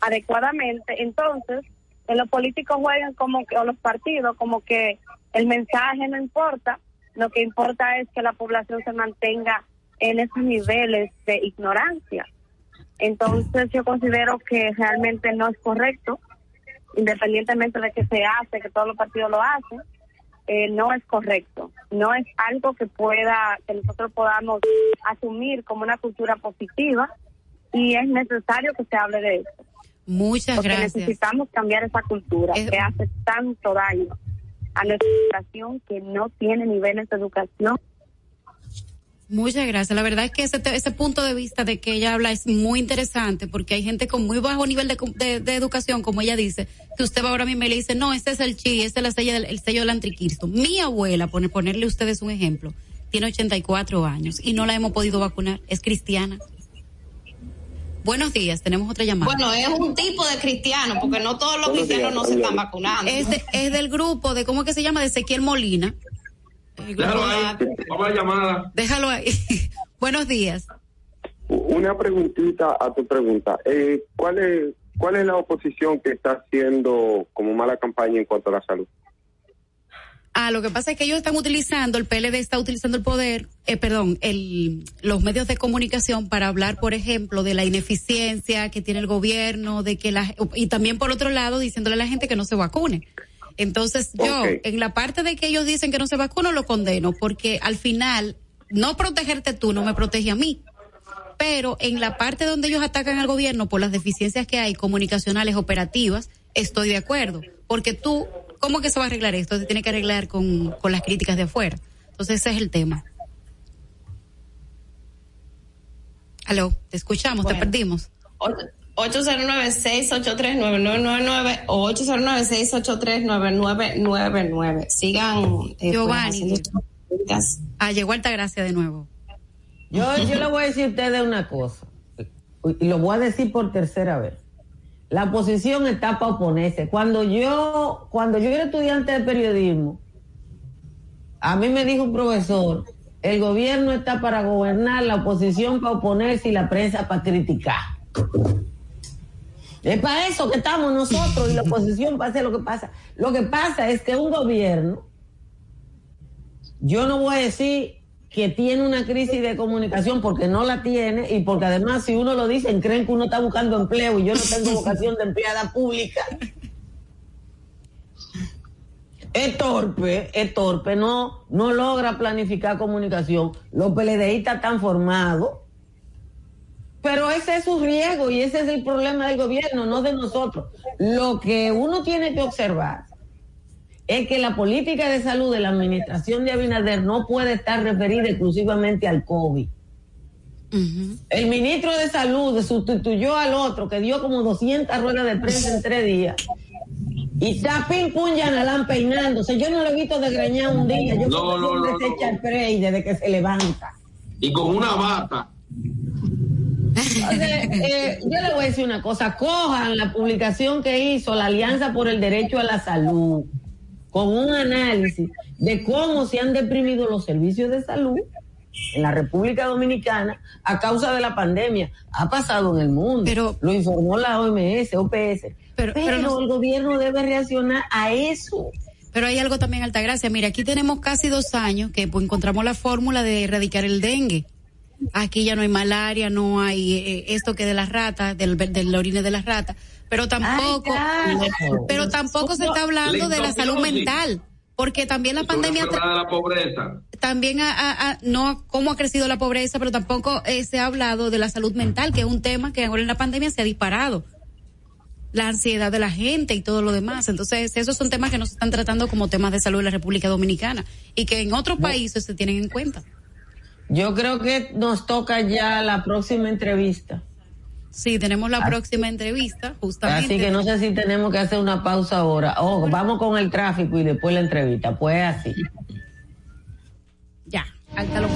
adecuadamente. Entonces, en los políticos juegan como que, o los partidos, como que el mensaje no importa, lo que importa es que la población se mantenga en esos niveles de ignorancia. Entonces, yo considero que realmente no es correcto, independientemente de que se hace, que todos los partidos lo hacen, eh, no es correcto. No es algo que pueda, que nosotros podamos asumir como una cultura positiva y es necesario que se hable de eso. Muchas Porque gracias. necesitamos cambiar esa cultura que hace tanto daño a nuestra educación que no tiene niveles de educación. Muchas gracias. La verdad es que ese, te- ese punto de vista de que ella habla es muy interesante porque hay gente con muy bajo nivel de, com- de- de educación, como ella dice, que usted va ahora mismo y le dice, no, este es el chi, este es la sella del- el sello del anticristo. Mi abuela, por ponerle a ustedes un ejemplo, tiene 84 años y no la hemos podido vacunar. Es cristiana. Buenos días, tenemos otra llamada. Bueno, es un tipo de cristiano, porque no todos los cristianos no se están vacunando. Es, de- es del grupo de, ¿cómo es que se llama? De Ezequiel Molina. Déjalo ahí, vamos a la llamada. Déjalo ahí. Buenos días. Una preguntita a tu pregunta. Eh, ¿cuál, es, ¿Cuál es la oposición que está haciendo como mala campaña en cuanto a la salud? Ah, lo que pasa es que ellos están utilizando, el PLD está utilizando el poder, eh, perdón, el, los medios de comunicación para hablar, por ejemplo, de la ineficiencia que tiene el gobierno, de que la, y también por otro lado diciéndole a la gente que no se vacune. Entonces yo, en la parte de que ellos dicen que no se vacuna, lo condeno, porque al final, no protegerte tú no me protege a mí. Pero en la parte donde ellos atacan al gobierno por las deficiencias que hay comunicacionales, operativas, estoy de acuerdo. Porque tú, ¿cómo que se va a arreglar esto? Se tiene que arreglar con, con las críticas de afuera. Entonces ese es el tema. Aló, te escuchamos, te perdimos. 809-683-9999 o 809-683-9999. Sigan. eh, pues, Giovanni. Ah, llegó Altagracia de nuevo. Yo, yo le voy a decir a ustedes una cosa, y lo voy a decir por tercera vez. La oposición está para oponerse. Cuando yo, cuando yo era estudiante de periodismo, a mí me dijo un profesor, el gobierno está para gobernar, la oposición para oponerse y la prensa para criticar. Es para eso que estamos nosotros y la oposición para hacer lo que pasa. Lo que pasa es que un gobierno, yo no voy a decir que tiene una crisis de comunicación porque no la tiene y porque además si uno lo dicen creen que uno está buscando empleo y yo no tengo vocación de empleada pública. Es torpe, es torpe, no, no logra planificar comunicación. Los PLDistas están formados, pero ese es su riesgo y ese es el problema del gobierno, no de nosotros. Lo que uno tiene que observar es que la política de salud de la administración de Abinader no puede estar referida exclusivamente al COVID. El ministro de Salud sustituyó al otro que dio como 200 ruedas de prensa en tres días. Y está pum yanalán peinándose. Yo no lo he visto desgreñar un día. Yo No, no, no, se no. echa el desde que se levanta. Y con una bata. Entonces, eh, yo le voy a decir una cosa, cojan la publicación que hizo la Alianza por el Derecho a la Salud con un análisis de cómo se han deprimido los servicios de salud en la República Dominicana a causa de la pandemia. Ha pasado en el mundo, lo informó la OMS, OPS, pero, pero no- el gobierno debe reaccionar a eso. Pero hay algo también, Altagracia. Mira, aquí tenemos casi dos años que pues, encontramos la fórmula de erradicar el dengue. Aquí ya no hay malaria, no hay eh, esto que de las ratas, del, del orine de las ratas. Pero tampoco, claro. pero tampoco se está hablando de la salud mental. porque también la pandemia la pobreza. también no cómo ha crecido la pobreza pero tampoco eh, se ha hablado de la salud mental que es un tema que ahora en la pandemia se ha disparado la ansiedad de la gente y todo lo demás entonces esos son temas que no se están tratando como temas de salud en la República Dominicana y que en otros países se tienen en cuenta yo creo que nos toca ya la próxima entrevista Sí, tenemos la próxima entrevista, justamente. Así que no sé si tenemos que hacer una pausa ahora. Oh, vamos con el tráfico y después la entrevista. Pues así. Ya, általo.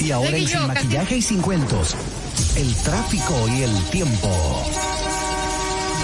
Y ahora en Sin Maquillaje y Sin Cuentos, el tráfico y el tiempo.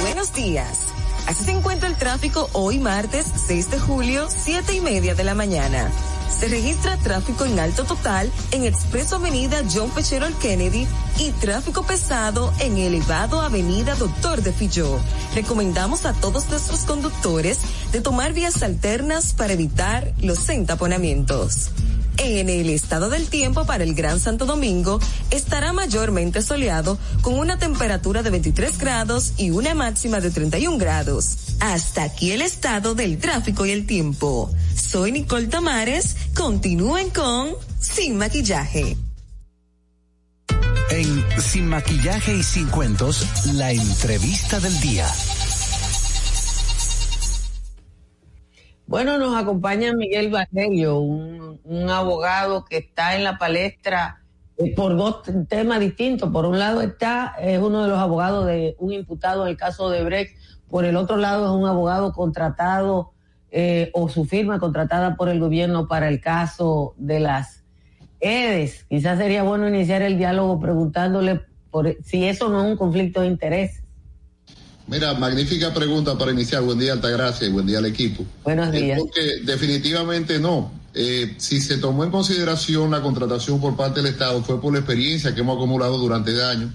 Buenos días. Así se encuentra el tráfico hoy martes 6 de julio, 7 y media de la mañana. Se registra tráfico en alto total en Expreso Avenida John Pechero Kennedy y tráfico pesado en elevado Avenida Doctor de Filló. Recomendamos a todos nuestros conductores de tomar vías alternas para evitar los entaponamientos. En el estado del tiempo para el Gran Santo Domingo estará mayormente soleado con una temperatura de 23 grados y una máxima de 31 grados. Hasta aquí el estado del tráfico y el tiempo. Soy Nicole Tamares. Continúen con Sin Maquillaje. En Sin Maquillaje y Sin Cuentos, la entrevista del día. Bueno, nos acompaña Miguel Valerio, un, abogado que está en la palestra eh, por dos temas distintos. Por un lado está, es uno de los abogados de un imputado en el caso de Brecht, por el otro lado es un abogado contratado eh, o su firma contratada por el gobierno para el caso de las EDES. Quizás sería bueno iniciar el diálogo preguntándole por si eso no es un conflicto de interés. Mira, magnífica pregunta para iniciar. Buen día, Altagracia, y buen día al equipo. Buenos días. porque definitivamente no. Eh, si se tomó en consideración la contratación por parte del Estado, fue por la experiencia que hemos acumulado durante años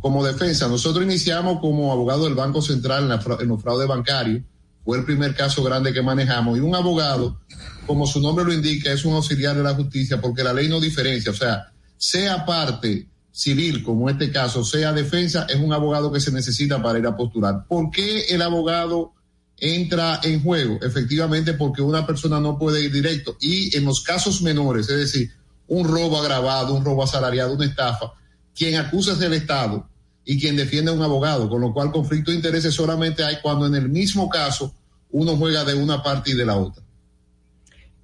como defensa. Nosotros iniciamos como abogado del Banco Central en, los fraudes bancarios. Fue el primer caso grande que manejamos. Y un abogado, como su nombre lo indica, es un auxiliar de la justicia porque la ley no diferencia. O sea, sea parte civil, como este caso, sea defensa, es un abogado que se necesita para ir a postular. ¿Por qué el abogado entra en juego? Efectivamente, porque una persona no puede ir directo. Y en los casos menores, es decir, un robo agravado, un robo asalariado, una estafa, quien acusa es el Estado y quien defiende a un abogado, con lo cual conflicto de intereses solamente hay cuando en el mismo caso uno juega de una parte y de la otra.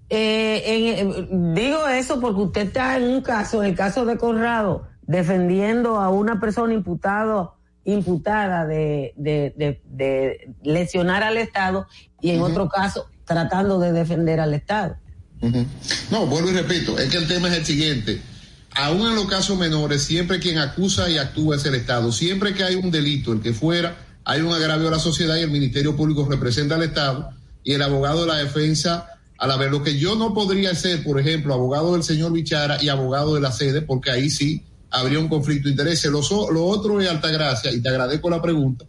Eh, digo eso porque usted está en un caso, en el caso de Conrado, defendiendo a una persona imputado, imputada de, de, lesionar al Estado y en otro caso tratando de defender al Estado. No, vuelvo y repito, es que el tema es el siguiente. Aún en los casos menores, siempre quien acusa y actúa es el Estado. Siempre que hay un delito, el que fuera, hay un agravio a la sociedad y el Ministerio Público representa al Estado y el abogado de la defensa a la vez. Lo que yo no podría ser, por ejemplo, abogado del señor Bichara y abogado de la sede, porque ahí sí habría un conflicto de intereses. Lo, lo otro es Altagracia, y te agradezco la pregunta,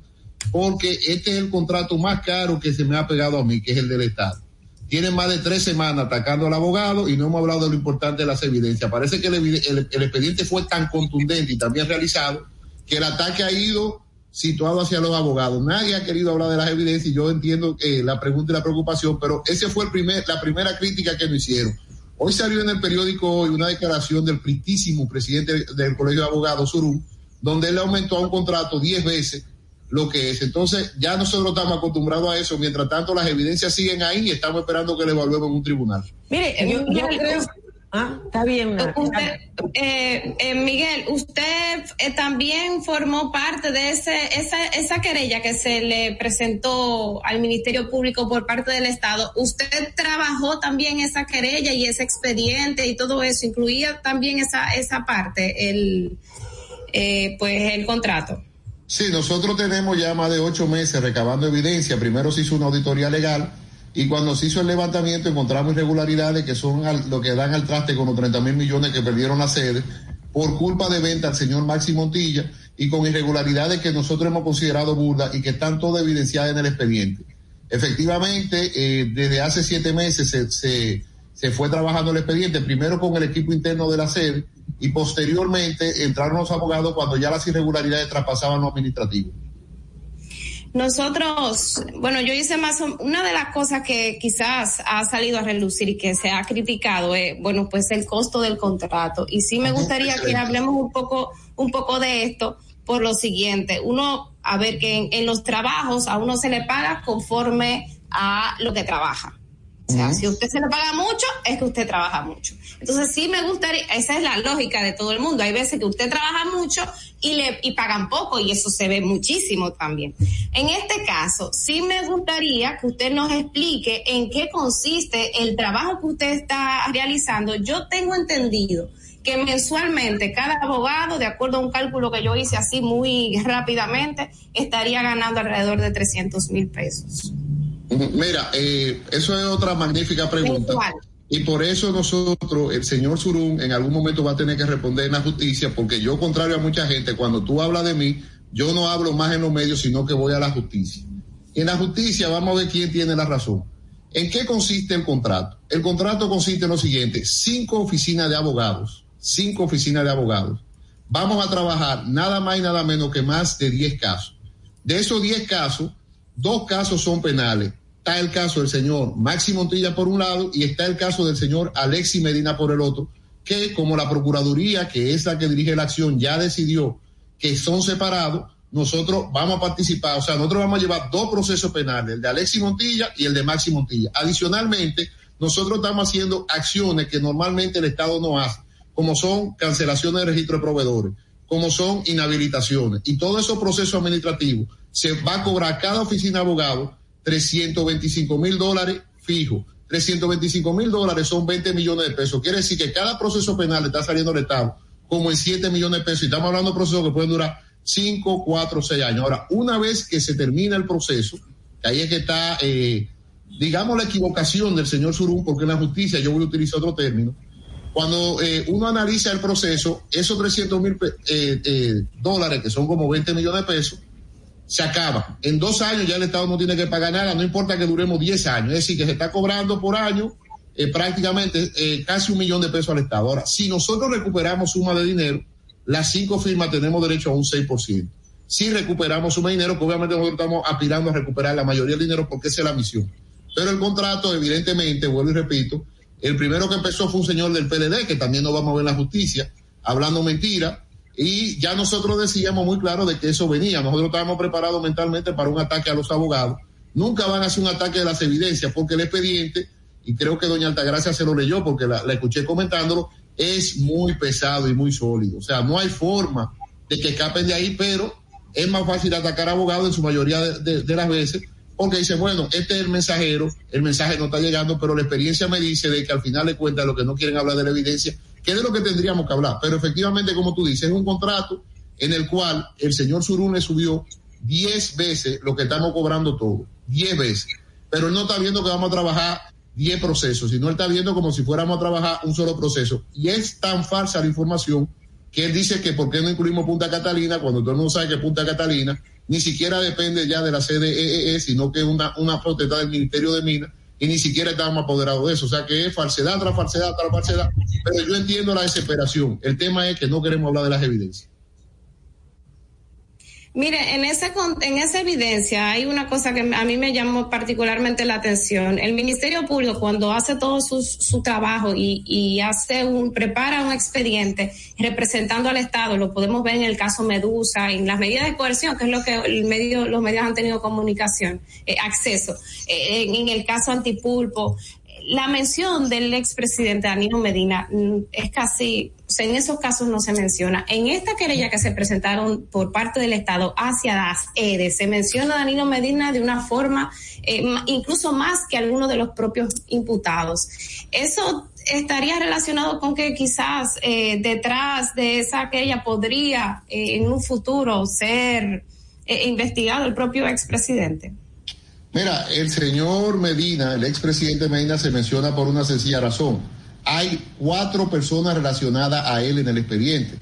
porque este es el contrato más caro que se me ha pegado a mí, que es el del Estado. Tienen más de tres semanas atacando al abogado y no hemos hablado de lo importante de las evidencias. Parece que el, expediente fue tan contundente y también realizado que el ataque ha ido situado hacia los abogados. Nadie ha querido hablar de las evidencias y yo entiendo eh, la pregunta y la preocupación, pero ese fue el la primera crítica que me hicieron. Hoy salió en el periódico hoy una declaración del pristísimo presidente del Colegio de Abogados, Surum, donde él aumentó a un contrato diez veces lo que es. Entonces, ya nosotros estamos acostumbrados a eso. Mientras tanto, las evidencias siguen ahí y estamos esperando que le evaluemos en un tribunal. Mire, yo, creo... Ah, está bien. eh, eh, Miguel, usted eh, también formó parte de ese, esa, esa querella que se le presentó al Ministerio Público por parte del Estado. ¿Usted trabajó también esa querella y ese expediente y todo eso? ¿Incluía también esa, esa parte, el, eh, pues el contrato? Sí, nosotros tenemos ya más de ocho meses recabando evidencia. Primero se hizo una auditoría legal y cuando se hizo el levantamiento encontramos irregularidades que son lo que dan al traste con los 30 mil millones que perdieron la sede por culpa de venta al señor Maxi Montilla y con irregularidades que nosotros hemos considerado burdas y que están todas evidenciadas en el expediente. Efectivamente, eh, desde hace siete meses se, se, se fue trabajando el expediente, primero con el equipo interno de la sede y posteriormente entraron los abogados cuando ya las irregularidades traspasaban lo administrativo. Nosotros, bueno, yo hice más, una de las cosas que quizás ha salido a relucir y que se ha criticado es, bueno, pues el costo del contrato. Y sí me gustaría que hablemos un poco, un poco de esto por lo siguiente. Uno, a ver, que en, en los trabajos a uno se le paga conforme a lo que trabaja. O sea, si usted se le paga mucho, es que usted trabaja mucho. Entonces sí me gustaría, esa es la lógica de todo el mundo. Hay veces que usted trabaja mucho y le y pagan poco y eso se ve muchísimo también. En este caso, sí me gustaría que usted nos explique en qué consiste el trabajo que usted está realizando. Yo tengo entendido que mensualmente cada abogado, de acuerdo a un cálculo que yo hice así muy rápidamente, estaría ganando alrededor de 300 mil pesos. Mira, eh, eso es otra magnífica pregunta. Y por eso nosotros, el señor Surún, en algún momento va a tener que responder en la justicia, porque yo, contrario a mucha gente, cuando tú hablas de mí, yo no hablo más en los medios, sino que voy a la justicia. Y en la justicia vamos a ver quién tiene la razón. ¿En qué consiste el contrato? El contrato consiste en lo siguiente, cinco oficinas de abogados, cinco oficinas de abogados. Vamos a trabajar nada más y nada menos que más de 10 casos. De esos 10 casos, dos casos son penales. Está el caso del señor Maxi Montilla por un lado y está el caso del señor Alexi Medina por el otro, que como la Procuraduría, que es la que dirige la acción, ya decidió que son separados, nosotros vamos a participar, o sea, nosotros vamos a llevar dos procesos penales, el de Alexi Montilla y el de Maxi Montilla. Adicionalmente, nosotros estamos haciendo acciones que normalmente el Estado no hace, como son cancelaciones de registro de proveedores, como son inhabilitaciones. Y todos esos procesos administrativos se va a cobrar cada oficina de abogados 325 mil dólares fijo. 325 mil dólares son 20 millones de pesos. Quiere decir que cada proceso penal está saliendo al Estado como en 7 millones de pesos. Y estamos hablando de procesos que pueden durar 5, 4, 6 años. Ahora, una vez que se termina el proceso, ahí es que está, eh, digamos, la equivocación del señor Surún, porque en la justicia yo voy a utilizar otro término. Cuando eh, uno analiza el proceso, esos 300 mil eh, eh, dólares, que son como 20 millones de pesos, se acaba. En dos años ya el Estado no tiene que pagar nada, no importa que duremos 10 años. Es decir, que se está cobrando por año eh, prácticamente eh, casi un millón de pesos al Estado. Ahora, si nosotros recuperamos suma de dinero, las cinco firmas tenemos derecho a un 6%. Si recuperamos suma de dinero, que obviamente nosotros estamos aspirando a recuperar la mayoría del dinero porque esa es la misión. Pero el contrato, evidentemente, vuelvo y repito, el primero que empezó fue un señor del PLD, que también no vamos a ver la justicia, hablando mentira, y ya nosotros decíamos muy claro de que eso venía. Nosotros estábamos preparados mentalmente para un ataque a los abogados. Nunca van a hacer un ataque de las evidencias porque el expediente, y creo que doña Altagracia se lo leyó porque la, escuché comentándolo, es muy pesado y muy sólido. O sea, no hay forma de que escapen de ahí, pero es más fácil atacar a abogados en su mayoría de, las veces porque dice, bueno, este es el mensajero, el mensaje no está llegando, pero la experiencia me dice de que al final de cuentas lo que no quieren hablar de la evidencia que es de lo que tendríamos que hablar. Pero efectivamente, como tú dices, es un contrato en el cual el señor Surún le subió 10 veces lo que estamos cobrando todo, 10 veces. Pero él no está viendo que vamos a trabajar 10 procesos, sino él está viendo como si fuéramos a trabajar un solo proceso. Y es tan falsa la información que él dice que por qué no incluimos Punta Catalina cuando todo el mundo sabe que Punta Catalina ni siquiera depende ya de la CDEE, e, sino que es una, una protesta del Ministerio de Minas y ni siquiera estábamos apoderados de eso. O sea que es falsedad tras falsedad tras falsedad. Pero yo entiendo la desesperación. El tema es que no queremos hablar de las evidencias. Mire, en, ese, en esa evidencia hay una cosa que a mí me llamó particularmente la atención. El Ministerio Público, cuando hace todo su, su trabajo y, y, hace un, prepara un expediente representando al Estado, lo podemos ver en el caso Medusa, en las medidas de coerción, que es lo que el medio, los medios han tenido comunicación, eh, acceso, eh, en, en el caso Antipulpo, la mención del expresidente Danilo Medina mm, es casi, en esos casos no se menciona. En esta querella que se presentaron por parte del Estado hacia las EDE, se menciona a Danilo Medina de una forma eh, incluso más que algunos de los propios imputados. Eso estaría relacionado con que quizás eh, detrás de esa querella podría eh, en un futuro ser eh, investigado el propio expresidente. Mira, el señor Medina, el expresidente Medina, se menciona por una sencilla razón. Hay cuatro personas relacionadas a él en el expediente.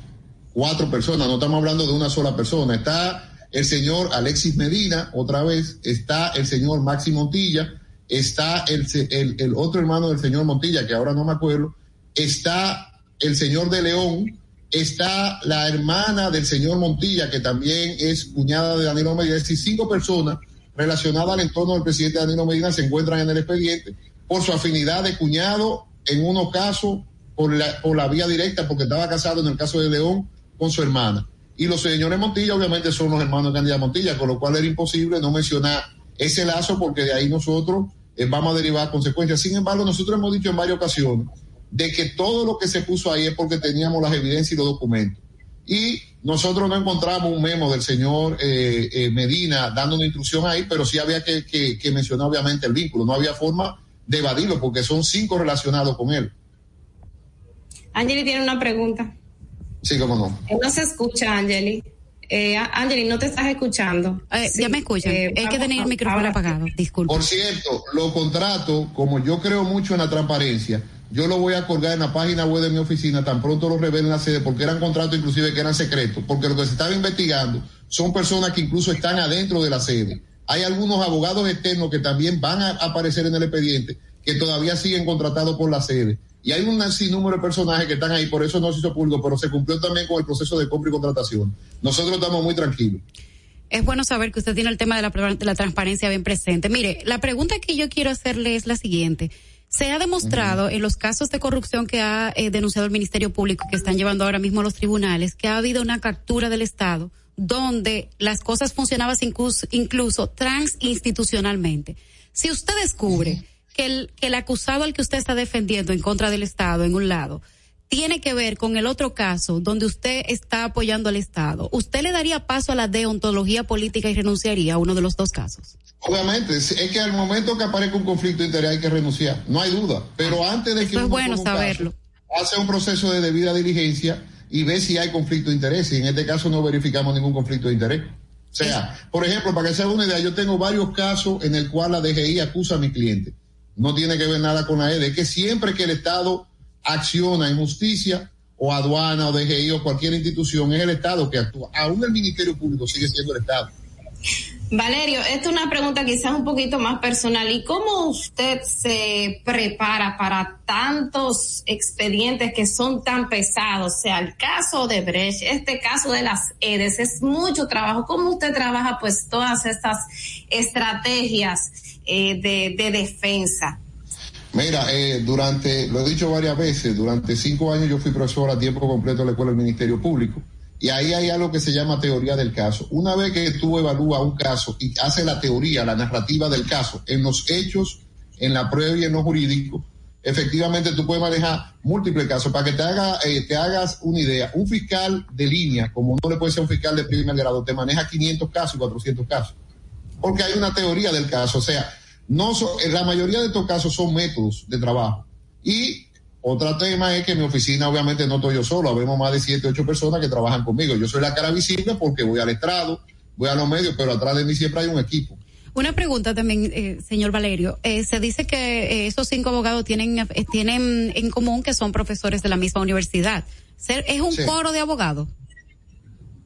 Cuatro personas, no estamos hablando de una sola persona. Está el señor Alexis Medina, otra vez, está el señor Maxi Montilla, está el, otro hermano del señor Montilla, que ahora no me acuerdo, está el señor de León, está la hermana del señor Montilla, que también es cuñada de Danilo Medina, es decir, cinco personas relacionadas al entorno del presidente Danilo Medina se encuentran en el expediente por su afinidad de cuñado, en unos casos por la, por la vía directa, porque estaba casado en el caso de León con su hermana. Y los señores Montilla obviamente son los hermanos de Candida Montilla, con lo cual era imposible no mencionar ese lazo porque de ahí nosotros eh, vamos a derivar consecuencias. Sin embargo, nosotros hemos dicho en varias ocasiones de que todo lo que se puso ahí es porque teníamos las evidencias y los documentos. Y nosotros no encontramos un memo del señor eh, eh, Medina dando una instrucción ahí, pero sí había que, que, que mencionar obviamente el vínculo. No había forma de evadirlo porque son cinco relacionados con él. Angeli tiene una pregunta. Sí, cómo no. Eh, No se escucha, Angeli. Eh, Angeli, no te estás escuchando. Sí, ya me escuchan. eh, Hay que vamos tener el micrófono ahora- apagado. Disculpe. Por cierto, los contratos, como yo creo mucho en la transparencia, yo lo voy a colgar en la página web de mi oficina tan pronto lo revelen la sede, porque eran contratos inclusive que eran secretos, porque lo que se estaba investigando son personas que incluso están adentro de la sede. Hay algunos abogados externos que también van a aparecer en el expediente, que todavía siguen contratados por la sede. Y hay un sinnúmero de personajes que están ahí, por eso no se hizo público, pero se cumplió también con el proceso de compra y contratación. Nosotros estamos muy tranquilos. Es bueno saber que usted tiene el tema de la, de la transparencia bien presente. Mire, la pregunta que yo quiero hacerle es la siguiente. Se ha demostrado en los casos de corrupción que ha eh, denunciado el Ministerio Público, que están llevando ahora mismo a los tribunales, que ha habido una captura del Estado donde las cosas funcionaban incluso, incluso transinstitucionalmente. Si usted descubre que el, que el acusado al que usted está defendiendo en contra del Estado, en un lado, tiene que ver con el otro caso donde usted está apoyando al Estado, ¿usted le daría paso a la deontología política y renunciaría a uno de los dos casos? Obviamente, es que al momento que aparezca un conflicto de interés hay que renunciar, no hay duda. Pero antes de que es uno bueno tome un saberlo. caso, hace un proceso de debida diligencia y ve si hay conflicto de interés. Y en este caso no verificamos ningún conflicto de interés. O sea, por ejemplo, para que se haga una idea, yo tengo varios casos en el cual la DGI acusa a mi cliente. No tiene que ver nada con la. Es que siempre que el Estado acciona en justicia o aduana o DGI o cualquier institución, es el Estado que actúa. Aún el Ministerio Público sigue siendo el Estado. Valerio, esta es una pregunta quizás un poquito más personal. ¿Y cómo usted se prepara para tantos expedientes que son tan pesados? O sea, el caso de Brecht, este caso de las EDES, es mucho trabajo. ¿Cómo usted trabaja pues todas estas estrategias eh, de, de defensa? Mira, eh, durante, lo he dicho varias veces, durante cinco años yo fui profesor a tiempo completo de la Escuela del Ministerio Público. Y ahí hay algo que se llama teoría del caso. Una vez que tú evalúas un caso y haces la teoría, la narrativa del caso, en los hechos, en la prueba y en lo jurídico, efectivamente tú puedes manejar múltiples casos. Para que te, haga, eh, te hagas una idea, un fiscal de línea, como no le puede ser un fiscal de primer grado, te maneja 500 casos y 400 casos. Porque hay una teoría del caso. O sea, no so- en la mayoría de estos casos son métodos de trabajo. Y otro tema es que en mi oficina obviamente no estoy yo solo, habemos más de siete, ocho personas que trabajan conmigo. Yo soy la cara visible porque voy al estrado, voy a los medios, pero atrás de mí siempre hay un equipo. Una pregunta también, eh, señor Valerio. Eh, se dice que eh, esos cinco abogados tienen, eh, tienen en común que son profesores de la misma universidad. ¿Es un Sí. coro de abogados?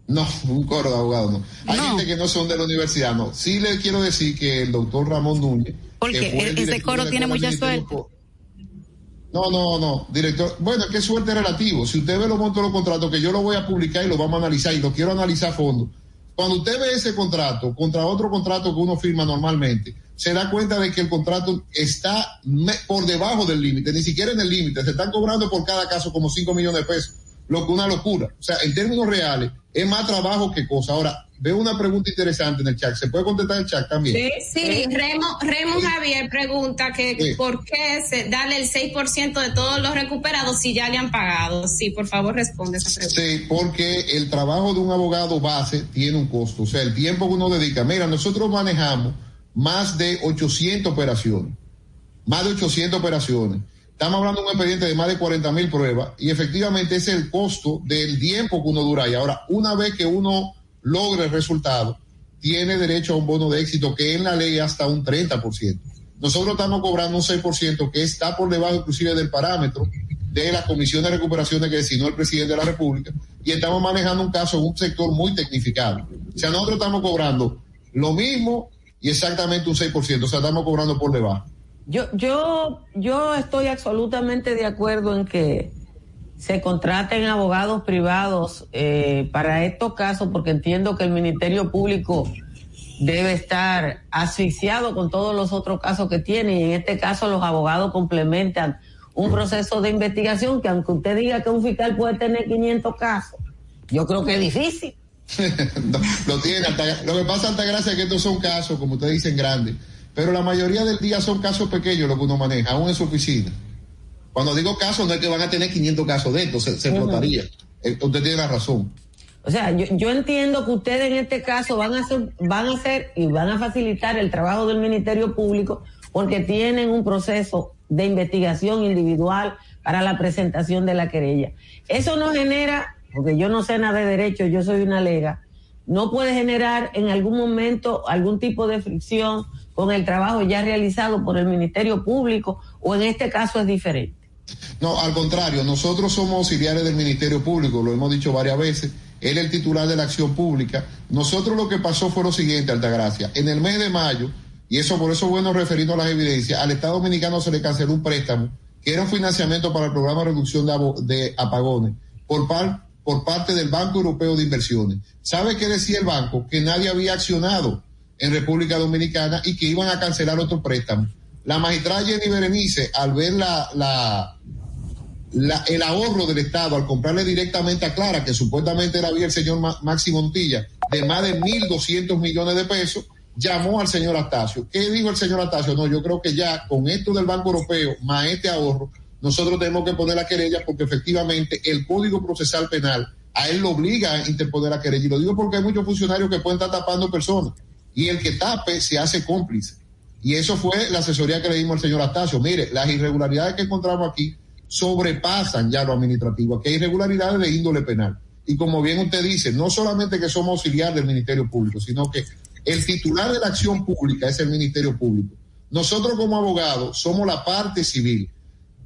No, un coro de abogados no. Hay gente que no son de la universidad, no. Sí le quiero decir que el doctor Ramón Núñez. Porque el ese coro tiene mucha suerte. No, no, no, director. Bueno, es que suerte relativo. Si usted ve los montos de los contratos, que yo lo voy a publicar y lo vamos a analizar y lo quiero analizar a fondo. Cuando usted ve ese contrato contra otro contrato que uno firma normalmente, se da cuenta de que el contrato está por debajo del límite, ni siquiera en el límite. Se están cobrando por cada caso como 5 millones de pesos, lo que una locura. O sea, en términos reales, es más trabajo que cosa. Ahora, veo una pregunta interesante en el chat. ¿Se puede contestar el chat también? Sí, Remo, Remo Javier pregunta que Sí. por qué se, darle el 6% de todos los recuperados si ya le han pagado. Sí, por favor responde esa pregunta. Sí, porque el trabajo de un abogado base tiene un costo. O sea, el tiempo que uno dedica. Mira, nosotros manejamos más de 800 operaciones. Más de 800 operaciones. Estamos hablando de un expediente de más de 40 mil pruebas y efectivamente es el costo del tiempo que uno dura ahí. Ahora, una vez que uno logre el resultado, tiene derecho a un bono de éxito que en la ley hasta un 30%. Nosotros estamos cobrando un 6% que está por debajo inclusive del parámetro de la comisión de recuperaciones que designó el presidente de la República y estamos manejando un caso en un sector muy tecnificado. O sea, nosotros estamos cobrando lo mismo y exactamente un 6%, o sea, estamos cobrando por debajo. Yo, yo, yo estoy absolutamente de acuerdo en que se contraten abogados privados eh, para estos casos, porque entiendo que el Ministerio Público debe estar asfixiado con todos los otros casos que tiene y en este caso los abogados complementan un proceso de investigación que aunque usted diga que un fiscal puede tener 500 casos, yo creo que es difícil. lo tiene, lo que pasa, Altagracia, es que estos son casos, como ustedes dicen, grandes, pero la mayoría del día son casos pequeños lo que uno maneja, aún en su oficina. Cuando digo casos, no es que van a tener 500 casos de estos, se, se explotaría. Eh, Usted tiene la razón. O sea, yo, yo entiendo que ustedes en este caso van a hacer, van a hacer y van a facilitar el trabajo del Ministerio Público porque tienen un proceso de investigación individual para la presentación de la querella. Eso no genera, porque yo no sé nada de derecho, yo soy una lega, no puede generar en algún momento algún tipo de fricción con el trabajo ya realizado por el Ministerio Público o en este caso es diferente. No, al contrario, nosotros somos auxiliares del Ministerio Público, lo hemos dicho varias veces. Él es el titular de la acción pública. Nosotros lo que pasó fue lo siguiente, Altagracia. En el mes de mayo, y eso por eso es bueno referirnos a las evidencias, al Estado Dominicano se le canceló un préstamo que era un financiamiento para el programa de reducción de, de apagones por, par, por parte del Banco Europeo de Inversiones. ¿Sabe qué decía el banco? Que nadie había accionado en República Dominicana y que iban a cancelar otro préstamo. La magistrada Jenny Berenice, al ver el ahorro del Estado al comprarle directamente a Clara, que supuestamente era había el señor Máximo Montilla, de más de 1.200 millones de pesos, llamó al señor Astacio. ¿Qué dijo el señor Astacio? No, yo creo que ya con esto del Banco Europeo, más este ahorro, nosotros tenemos que poner la querella porque efectivamente el Código Procesal Penal a él lo obliga a interponer la querella. Y lo digo porque hay muchos funcionarios que pueden estar tapando personas. Y el que tape se hace cómplice. Y eso fue la asesoría que le dimos al señor Astacio. Mire, las irregularidades que encontramos aquí sobrepasan ya lo administrativo. Aquí hay irregularidades de índole penal. Y como bien usted dice, no solamente que somos auxiliar del Ministerio Público, sino que el titular de la acción pública es el Ministerio Público. Nosotros como abogados somos la parte civil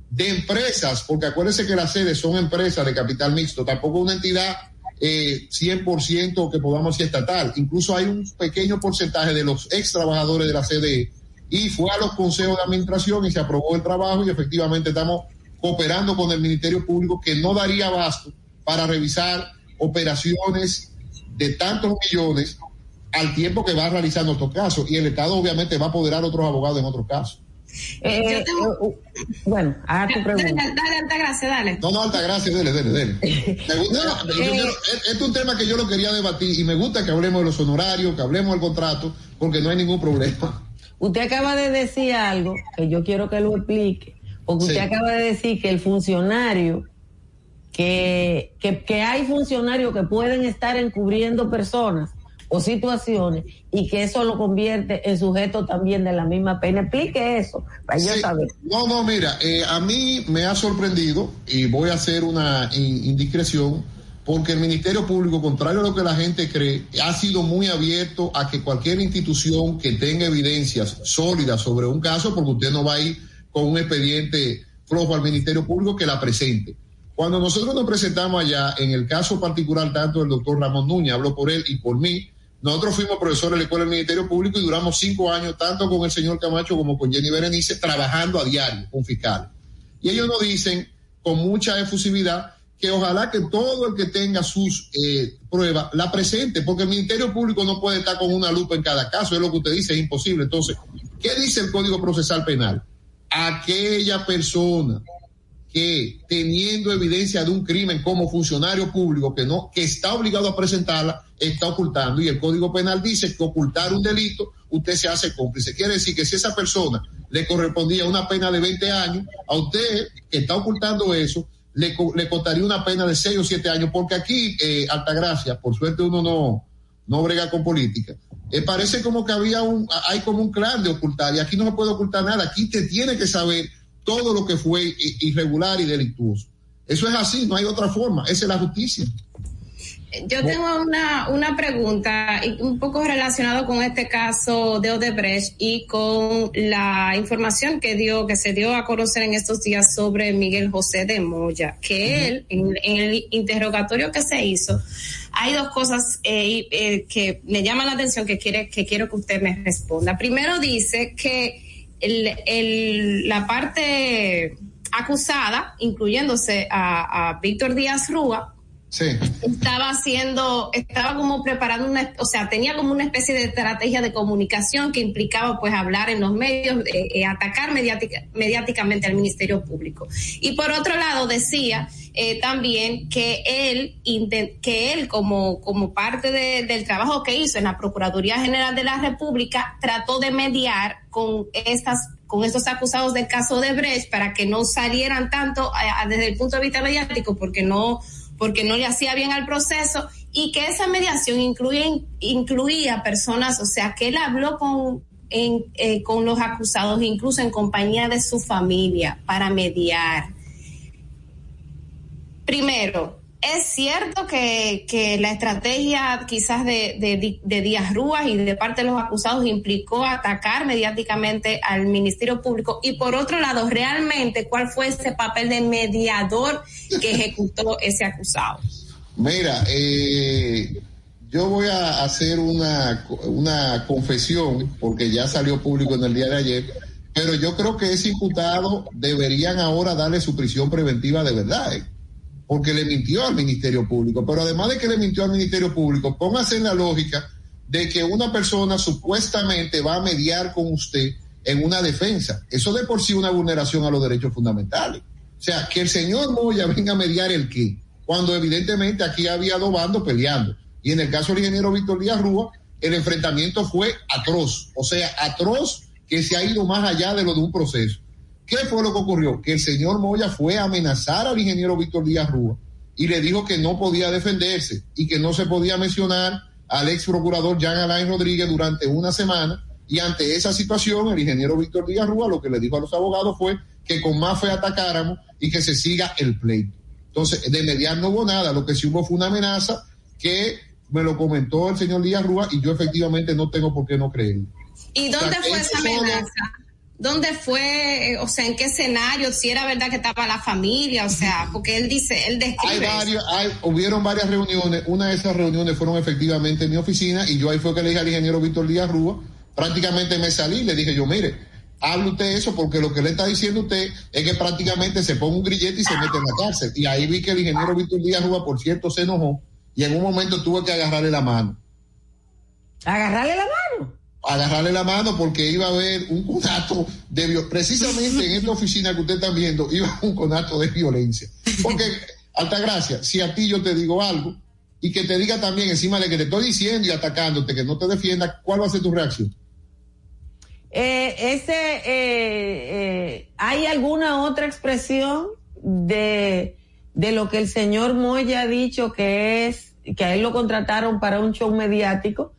de empresas, porque acuérdense que las sedes son empresas de capital mixto, tampoco una entidad eh, 100% que podamos decir estatal. Incluso hay un pequeño porcentaje de los ex trabajadores de la CDE y fue a los consejos de administración y se aprobó el trabajo y efectivamente estamos cooperando con el Ministerio Público que no daría abasto para revisar operaciones de tantos millones al tiempo que va realizando estos casos y el Estado obviamente va a apoderar a otros abogados en otros casos. Eh, Yo tengo- eh, bueno, a tu Dale, pregunta. dale, alta gracia, dale. No, no, alta gracia, dele, dele, dele. Me gusta- eh, quiero- este es un tema que yo lo quería debatir y me gusta que hablemos de los honorarios, que hablemos del contrato, porque no hay ningún problema. Usted acaba de decir algo que yo quiero que lo explique, porque usted acaba de decir que el funcionario, que, que, que hay funcionarios que pueden estar encubriendo personas o situaciones y que eso lo convierte en sujeto también de la misma pena. Explique eso, para yo saber. No, no, mira, eh, a mí me ha sorprendido y voy a hacer una in- indiscreción porque el Ministerio Público, contrario a lo que la gente cree, ha sido muy abierto a que cualquier institución que tenga evidencias sólidas sobre un caso, porque usted no va a ir con un expediente flojo al Ministerio Público que la presente. Cuando nosotros nos presentamos allá, en el caso particular tanto del doctor Ramón Núñez, hablo por él y por mí, nosotros fuimos profesores de la Escuela del Ministerio Público y duramos cinco años, tanto con el señor Camacho como con Jenny Berenice, trabajando a diario con fiscales. Y ellos nos dicen con mucha efusividad que ojalá que todo el que tenga sus eh, pruebas la presente, porque el Ministerio Público no puede estar con una lupa en cada caso, es lo que usted dice, es imposible. Entonces, ¿qué dice el Código Procesal Penal? Aquella persona que teniendo evidencia de un crimen como funcionario público que no que está obligado a presentarla está ocultando y el Código Penal dice que ocultar un delito usted se hace cómplice quiere decir que si esa persona le correspondía una pena de 20 años a usted que está ocultando eso le, le costaría una pena de 6 o 7 años porque aquí eh, Altagracia por suerte uno no no brega con política eh, parece como que había un hay como un clan de ocultar y aquí no se puede ocultar nada aquí te tiene que saber todo lo que fue irregular y delictuoso. Eso es así, no hay otra forma, esa es la justicia. Yo tengo una, una pregunta un poco relacionado con este caso de Odebrecht y con la información que dio, que se dio a conocer en estos días sobre Miguel José de Moya, que él, en, en el interrogatorio que se hizo, hay dos cosas eh, eh, que me llaman la atención que quiere, que quiero que usted me responda. Primero dice que el, el- la parte acusada, incluyéndose a, a Víctor Díaz Rúa, Sí. estaba haciendo, estaba como preparando una, o sea, tenía como una especie de estrategia de comunicación que implicaba pues hablar en los medios, eh, eh, atacar mediática, mediáticamente al Ministerio Público. Y por otro lado decía eh, también que él, que él como, como parte de- del trabajo que hizo en la Procuraduría General de la República, trató de mediar con estas con estos acusados del caso de Brecht para que no salieran tanto a- desde el punto de vista mediático porque no porque no le hacía bien al proceso y que esa mediación incluía, incluía personas, o sea, que él habló con, eh, con los acusados, incluso en compañía de su familia, para mediar. Primero, es cierto que, la estrategia quizás de, Díaz Rúas y de parte de los acusados implicó atacar mediáticamente al Ministerio Público y por otro lado, realmente, ¿cuál fue ese papel de mediador que ejecutó ese acusado? Mira, eh, yo voy a hacer una, una confesión, porque ya salió público en el día de ayer, pero yo creo que ese imputado deberían ahora darle su prisión preventiva de verdad, ¿eh? Porque le mintió al Ministerio Público. Pero además de que le mintió al Ministerio Público, póngase en la lógica de que una persona supuestamente va a mediar con usted en una defensa. Eso de por sí una vulneración a los derechos fundamentales. O sea, que el señor Moya venga a mediar el qué, cuando evidentemente aquí había dos bandos peleando. Y en el caso del ingeniero Víctor Díaz Rúa, el enfrentamiento fue atroz, o sea, atroz que se ha ido más allá de lo de un proceso. ¿Qué fue lo que ocurrió? Que el señor Moya fue a amenazar al ingeniero Víctor Díaz Rúa y le dijo que no podía defenderse y que no se podía mencionar al ex procurador Jean Alain Rodríguez durante una semana. Y ante esa situación, el ingeniero Víctor Díaz Rúa lo que le dijo a los abogados fue que con más fe atacáramos y que se siga el pleito. Entonces, de mediar no hubo nada, lo que sí hubo fue una amenaza que me lo comentó el señor Díaz Rúa y yo efectivamente no tengo por qué no creerlo. ¿Y O sea, dónde fue esa amenaza? ¿Dónde fue, eh, o sea, en qué escenario? Si era verdad que estaba la familia, o sea, porque él dice, él Hay describe. eso. varios, hay, hubieron varias reuniones. Una de esas reuniones fueron efectivamente en mi oficina y yo ahí fue que le dije al ingeniero Víctor Díaz Rúa, prácticamente me salí y le dije yo, mire, hable usted eso porque lo que le está diciendo usted es que prácticamente se ponga un grillete y se mete en la cárcel. Y ahí vi que el ingeniero Víctor Díaz Rúa, por cierto, se enojó y en un momento tuve que agarrarle la mano. ¿Agarrarle la mano? Agarrarle la mano porque iba a haber un conato de violencia. Precisamente en esta oficina que usted está viendo, iba a haber un conato de violencia. Porque, Altagracia, si a ti yo te digo algo y que te diga también encima de que te estoy diciendo y atacándote, que no te defienda, ¿cuál va a ser tu reacción? Eh, ese, eh, eh, ¿hay alguna otra expresión de, de lo que el señor Moya ha dicho que es, que a él lo contrataron para un show mediático?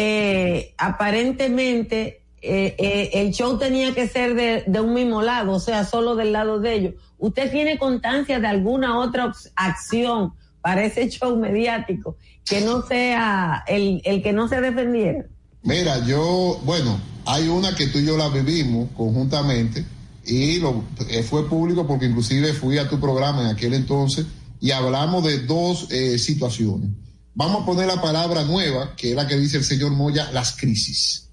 Eh, aparentemente, eh, eh, el show tenía que ser de, un mismo lado, o sea, solo del lado de ellos. ¿Usted tiene constancia de alguna otra acción para ese show mediático que no sea el, el que no se defendiera? Mira, yo, bueno, hay una que tú y yo la vivimos conjuntamente y lo, eh, fue público porque inclusive fui a tu programa en aquel entonces y hablamos de dos eh, situaciones. Vamos a poner la palabra nueva, que es la que dice el señor Moya, las crisis.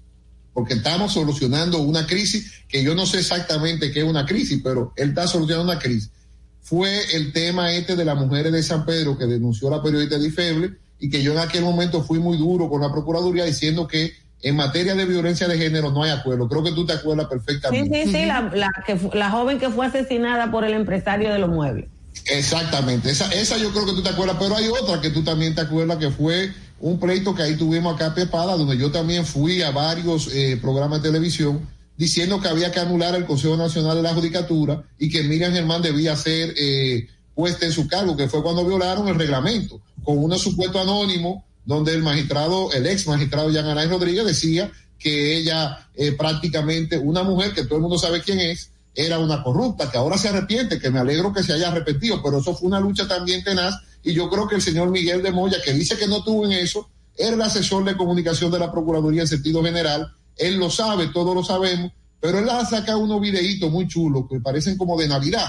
Porque estamos solucionando una crisis que yo no sé exactamente qué es una crisis, pero él está solucionando una crisis. Fue el tema este de las mujeres de San Pedro que denunció la periodista Difeble y que yo en aquel momento fui muy duro con la Procuraduría diciendo que en materia de violencia de género no hay acuerdo. Creo que tú te acuerdas Sí, perfectamente. sí, sí, la, la, la joven que fue asesinada por el empresario de los muebles. Exactamente, esa, esa yo creo que tú te acuerdas, pero hay otra que tú también te acuerdas que fue un pleito que ahí tuvimos acá a Pepada, donde yo también fui a varios eh, programas de televisión diciendo que había que anular el Consejo Nacional de la Judicatura y que Miriam Germán debía ser eh, puesta en su cargo, que fue cuando violaron el reglamento, con un supuesto anónimo donde el magistrado, el ex magistrado Jean Alain Rodríguez decía que ella eh, prácticamente, una mujer que todo el mundo sabe quién es, era una corrupta, que ahora se arrepiente, que me alegro que se haya arrepentido, pero eso fue una lucha también tenaz y yo creo que el señor Miguel de Moya, que dice que no tuvo en eso, era el asesor de comunicación de la Procuraduría en sentido general, él lo sabe, todos lo sabemos, pero él ha sacado unos videitos muy chulos que parecen como de Navidad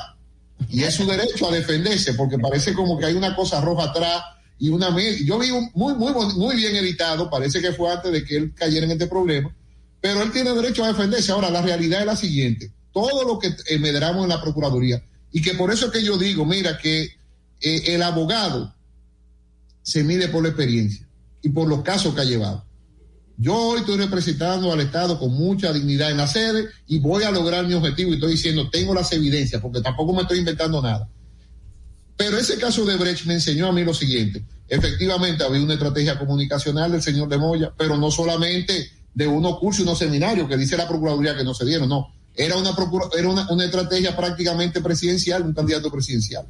y es su derecho a defenderse porque parece como que hay una cosa roja atrás y una yo vi un muy muy muy bien editado parece que fue antes de que él cayera en este problema pero él tiene derecho a defenderse. Ahora la realidad es la siguiente todo lo que eh, medramos en la Procuraduría. Y que por eso es que yo digo, mira, que eh, el abogado se mide por la experiencia y por los casos que ha llevado. Yo hoy estoy representando al Estado con mucha dignidad en la sede y voy a lograr mi objetivo y estoy diciendo, tengo las evidencias, porque tampoco me estoy inventando nada. Pero ese caso de Brecht me enseñó a mí lo siguiente. Efectivamente, había una estrategia comunicacional del señor de Moya, pero no solamente de unos cursos y unos seminarios que dice la Procuraduría que no se dieron, no. Era una, era una, una estrategia prácticamente presidencial, un candidato presidencial.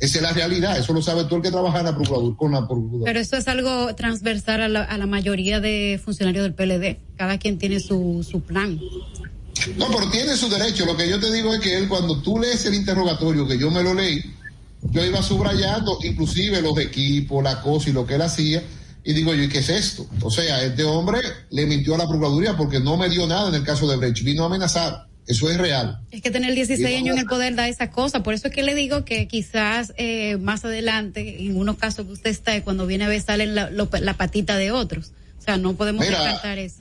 Esa es la realidad, eso lo sabe todo el que trabaja en la Procuraduría, con la Procuraduría. Pero eso es algo transversal a la, a la mayoría de funcionarios del PLD. Cada quien tiene su, su plan. No, pero tiene su derecho. Lo que yo te digo es que él, cuando tú lees el interrogatorio, que yo me lo leí, yo iba subrayando inclusive los equipos, la cosa y lo que él hacía, y digo yo, ¿y qué es esto? O sea, este hombre le mintió a la Procuraduría porque no me dio nada en el caso de Brecht, vino a amenazar. Eso es real. Es que tener 16 años en el poder da esa cosa. Por eso es que le digo que quizás eh, más adelante, en unos casos que usted está, cuando viene a ver, sale la, la patita de otros. O sea, no podemos descartar eso.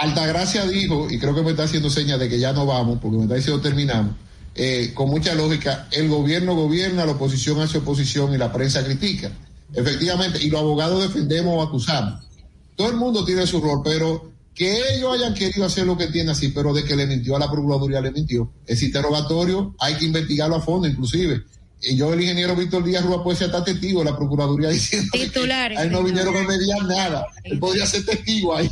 Altagracia dijo, y creo que me está haciendo señas de que ya no vamos, porque me está diciendo terminamos. Eh, con mucha lógica, el gobierno gobierna, la oposición hace oposición y la prensa critica. Efectivamente, y los abogados defendemos o acusamos. Todo el mundo tiene su rol, pero que ellos hayan querido hacer lo que tienen así, pero de que le mintió a la Procuraduría, le mintió. Ese interrogatorio hay que investigarlo a fondo, inclusive. Y yo, el ingeniero Víctor Díaz Rúa, puede ser hasta testigo de la Procuraduría diciendo Titulares, que no vinieron a mediar nada. Él podría ser testigo ahí.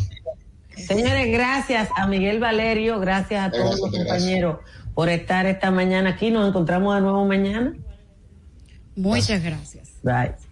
Señores, gracias a Miguel Valerio, gracias a todos los compañeros por estar esta mañana aquí. Nos encontramos de nuevo mañana. Muchas gracias. Bye.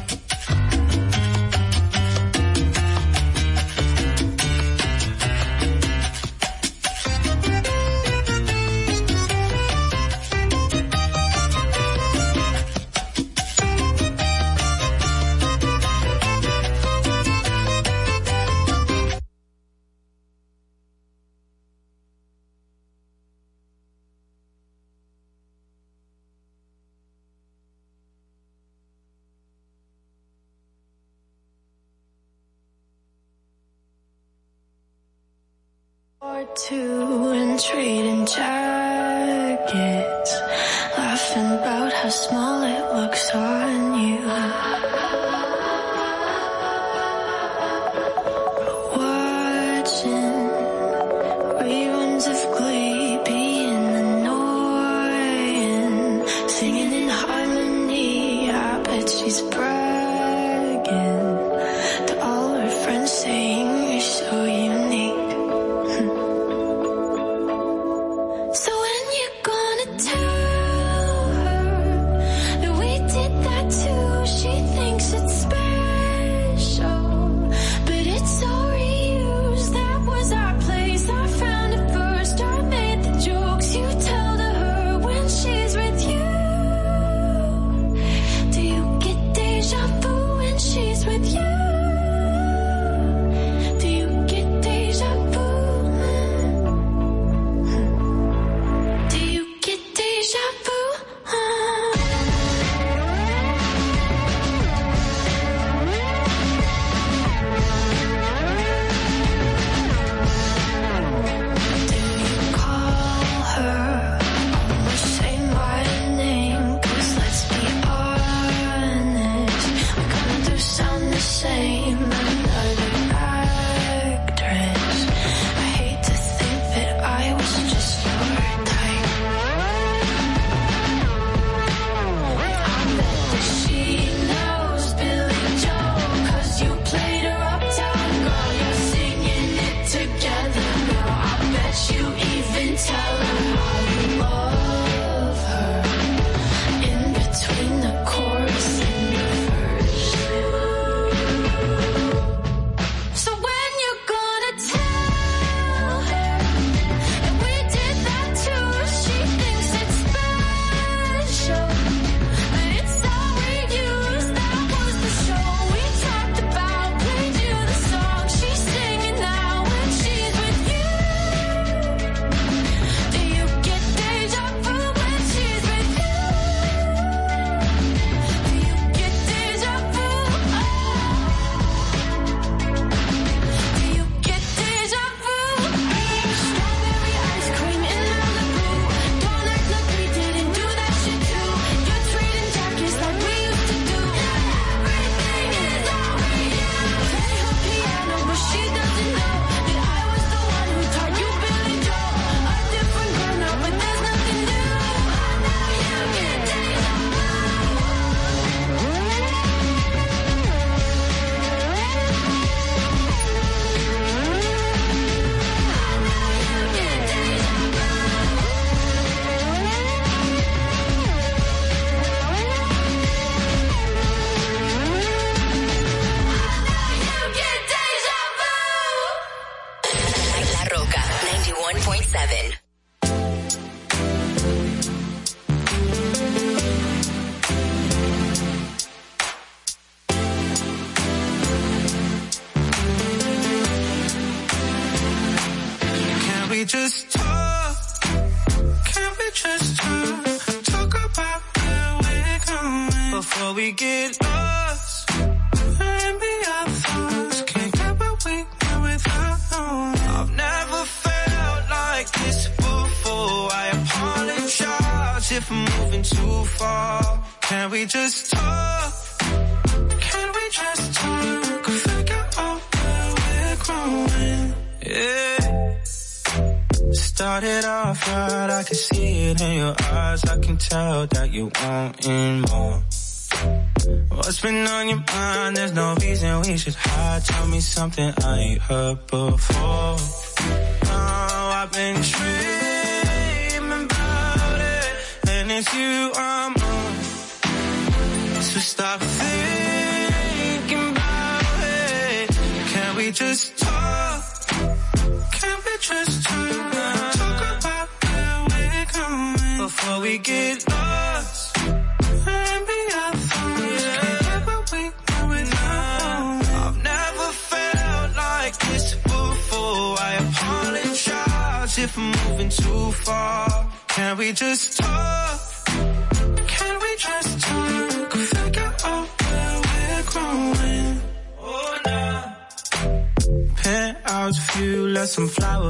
Two and trading jackets, laughing about how small it looks on you. her before.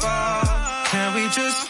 far. Can we just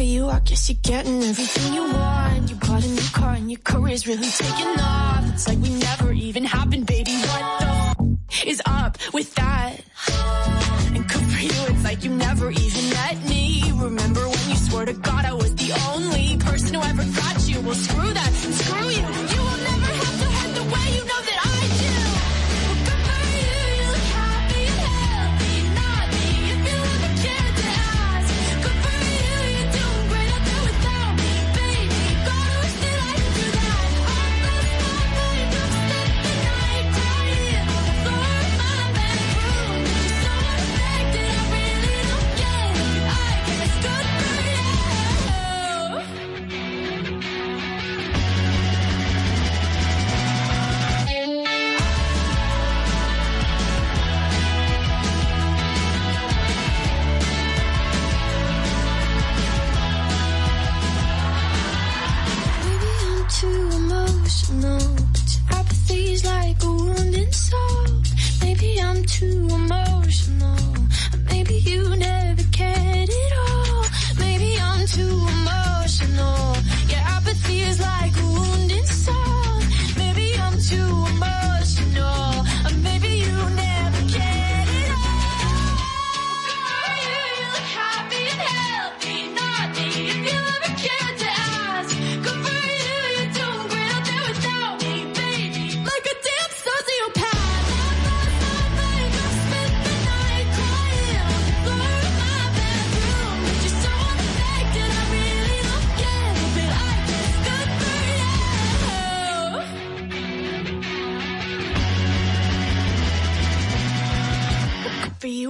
for you. I guess you're getting everything you want. You bought a new car and your career's really taking off. It's like we never even happened, baby. What the f- is up with that? And good for you, it's like you never even to emerge.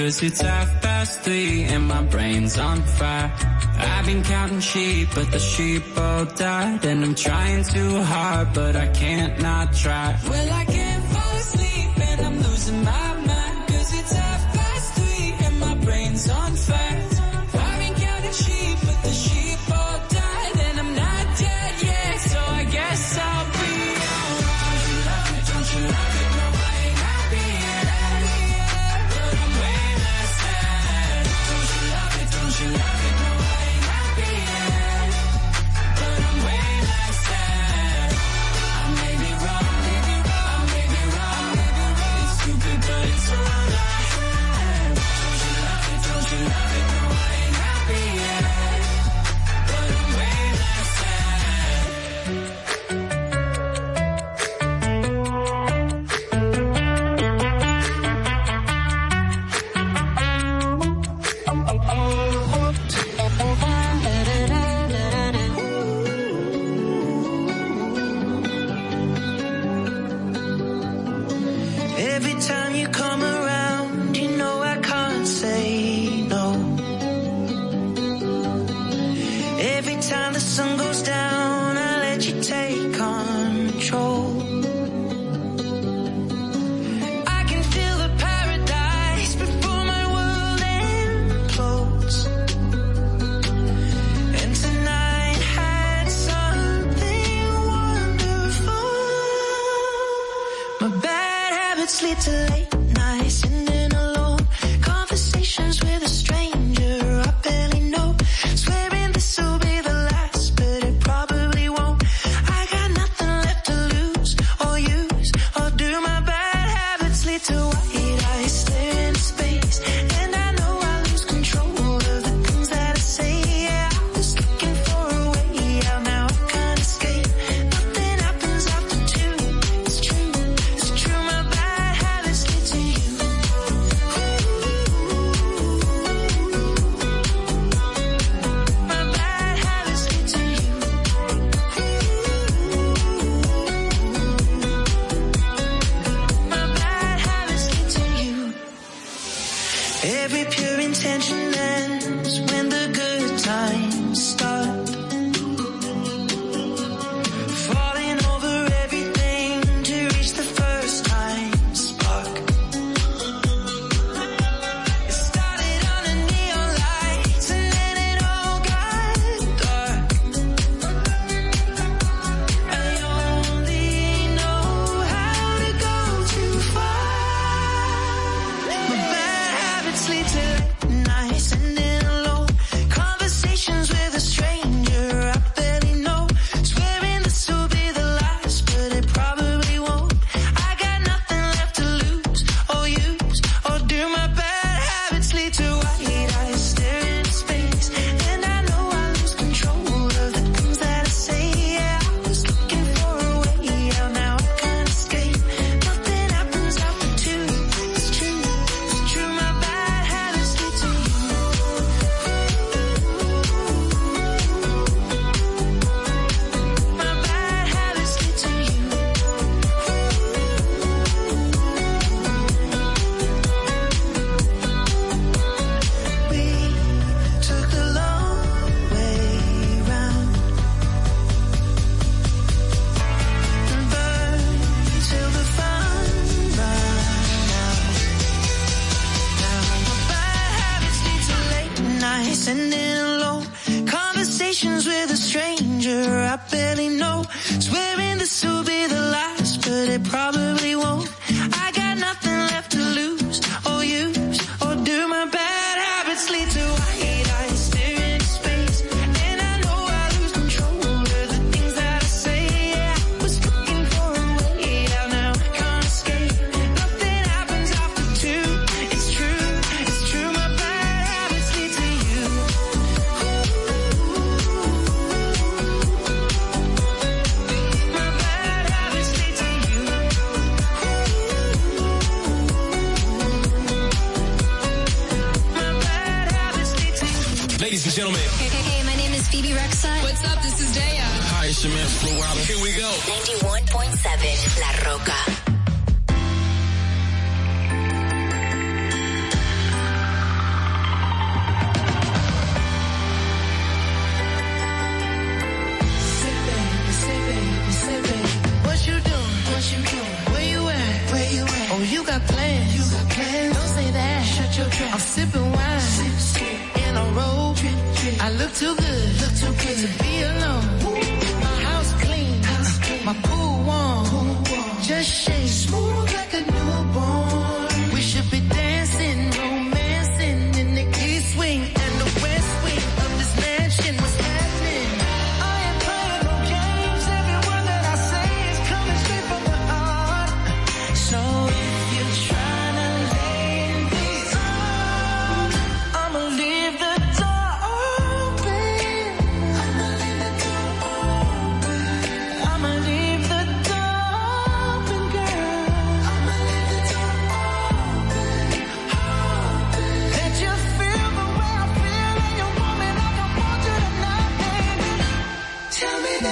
Cause it's half past three and my brain's on fire. I've been counting sheep but the sheep all died. And I'm trying too hard but I can't not try. Well I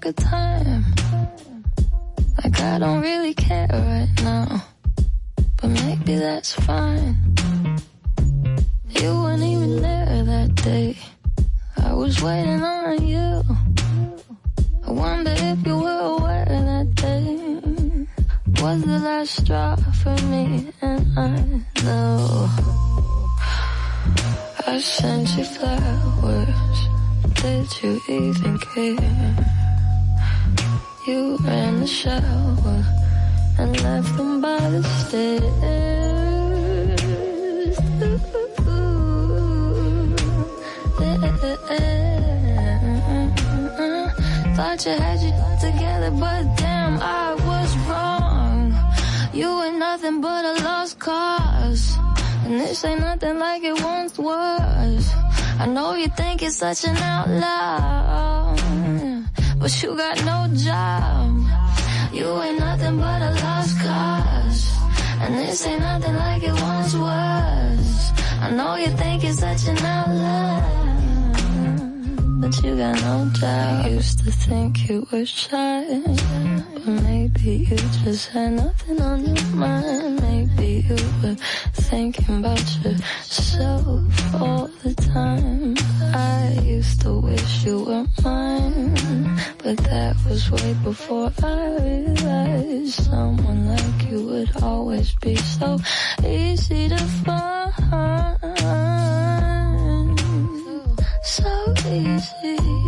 Good a time such an outlaw, but you got no job. You ain't nothing but a lost cause. And this ain't nothing like it once was. I know you think it's such an outlaw but you got no doubt. I used to think you were shy, but maybe you just had nothing on your mind. Maybe you were thinking about yourself all the time. Used to wish you were mine, but that was way before I realized someone like you would always be so easy to find so easy.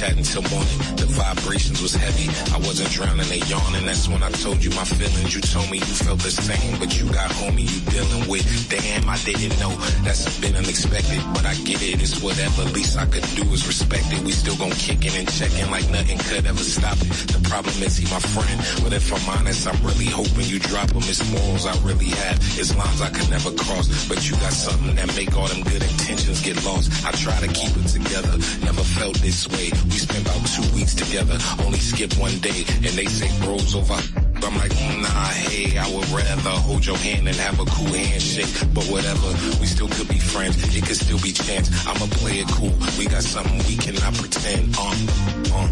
Chatting till morning. Vibrations was heavy. I wasn't drowning, they yawning. That's when I told you my feelings. You told me you felt the same, but you got homie you dealing with. Damn, I didn't know. That's bit unexpected, but I get it. It's whatever. Least I could do is respect it. We still gon' kick it and check it like nothing could ever stop it. The problem is he my friend, but if I'm honest, I'm really hoping you drop him. It's morals I really have. It's lines I could never cross, but you got something that make all them good intentions get lost. I try to keep it together. Never felt this way. We spent about two weeks together. Only skip one day, and they say bros over. I'm like, mm, nah, hey, I would rather hold your hand and have a cool handshake. But whatever, we still could be friends. It could still be chance. I'ma play it cool. We got something we cannot pretend. Uh.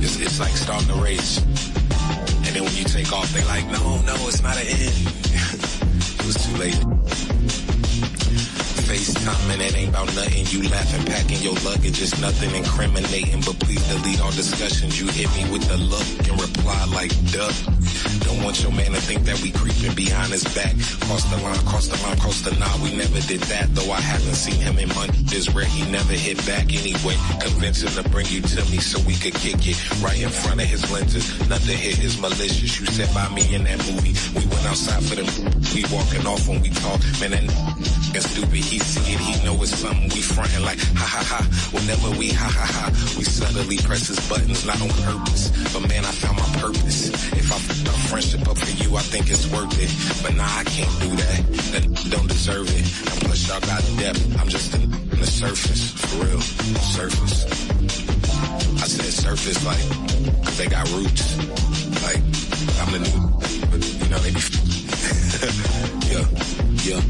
It's, it's like starting a race. And then when you take off, they like, no, no, it's not an end. it was too late. FaceTime and it ain't about nothing. You laughing, packing your luggage. It's nothing incriminating, but please delete all discussions. You hit me with the look and reply like, duh. Don't want your man to think that we creeping behind his back. Cross the line, cross the line, cross the line. We never did that, though I haven't seen him in months. This where he never hit back anyway. Convince him to bring you to me so we could kick it right in front of his lenses. Nothing hit is malicious. You said by me in that movie. We went outside for them. We walking off when we talk. Man, that and stupid. He see it. He know it's something. We frontin' like ha ha ha. Whenever we ha ha ha, we subtly press his buttons, not on purpose. But man, I found my purpose. If I f- our friendship up for you, I think it's worth it. But nah, I can't do that. That don't deserve it. And plus, y'all got depth. I'm just in, in the surface, for real, surface. I said surface like, cause they got roots. Like, I'm the new, you know, they be, yeah, yeah.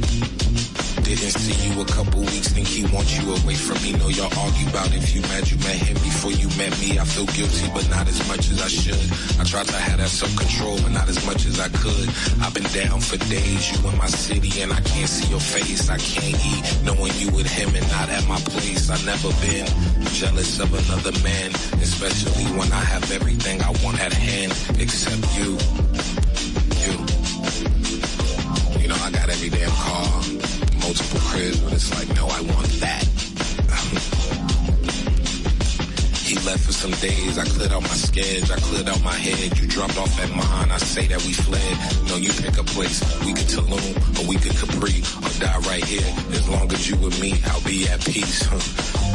Didn't see you a couple weeks, think he wants you away from me. Know y'all argue about if you mad, you met him before you met me. I feel guilty, but not as much as I should. I tried to have that self-control, but not as much as I could. I've been down for days, you in my city, and I can't see your face. I can't eat, knowing you with him and not at my place. I've never been jealous of another man, especially when I have everything I want at hand, except you. You. I got every damn car multiple cribs, but it's like, no, I want that. he left for some days. I cleared out my sketch. I cleared out my head. You dropped off at mine. I say that we fled. No, you pick a place. We could Tulum or we could Capri or die right here. As long as you with me, I'll be at peace.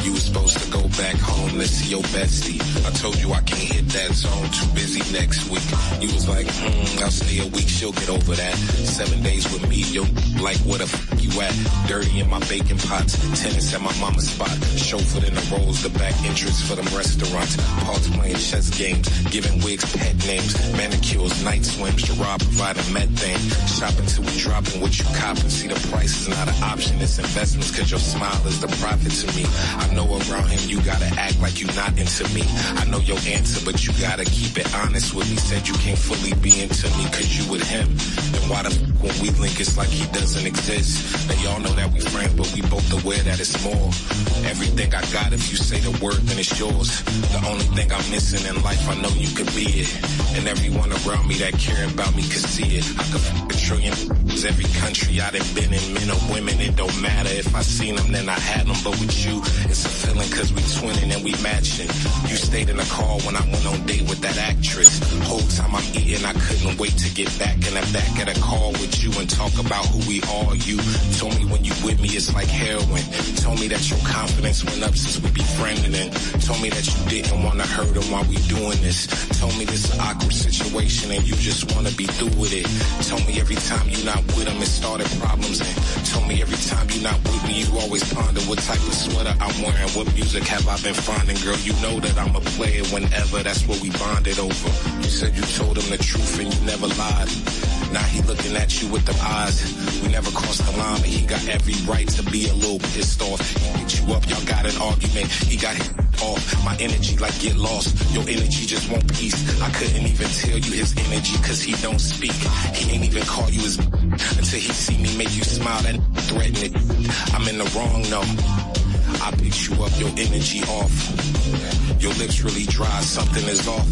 You was supposed to go back home. Let's see your bestie. I told you I can't hit that zone. Too busy next week. You was like, hmm, I'll stay a week. She'll get over that. Seven days with me. Yo, like where the f- you at? Dirty in my baking pots. Tennis at my mama's spot. Chauffeured in the rolls. The back entrance for them restaurants. Parts playing chess games. Giving wigs pet names. Manicures, night swims. Gerard providing methane. Shopping till we dropping what you copping. See the price is not an option. It's investments cause your smile is the profit to me. I know around him you gotta act like you not into me. I know your answer, but you gotta keep it honest with me. Said you can't fully be into me cause you with him. Then why the f- when we link it's like he doesn't exist? Now y'all know that we friends, but we both aware that it's more. Everything I got, if you say the word, then it's yours. The only thing I'm missing in life, I know you could be it. And everyone around me that care about me could see it. I could f- a trillion f- every country I done been in, men or women, it don't matter. If I seen them, then I had them. But with you, it's a feeling cause we twinning and we matching. You stayed in the car when I went on date with that actress. Whole time I'm eating, I couldn't wait to get back in the back of the car with you and talk about who we are. You told me when you with me, it's like heroin. Told me that your confidence went up since we befriending and told me that you didn't want to hurt him while we doing this. Told me this awkward situation and you just want to be through with it. Told me every time you not with him, it started problems and told me every time you not with me, you always ponder what type of sweater I'm wearing, what music have I been finding, girl. You know that I'm a player whenever that's what we bonded over. You said you told him the truth and you never lied. Now he looking at you with the eyes. We never crossed the line, but he got every right to be a little pissed off. He hit you up, y'all got an argument. He got hit off. My energy like get lost. Your energy just won't peace. I couldn't even tell you his energy cause he don't speak. He ain't even call you his until he see me make you smile and threaten it. I'm in the wrong, no. I picked you up, your energy off. Your lips really dry, something is off.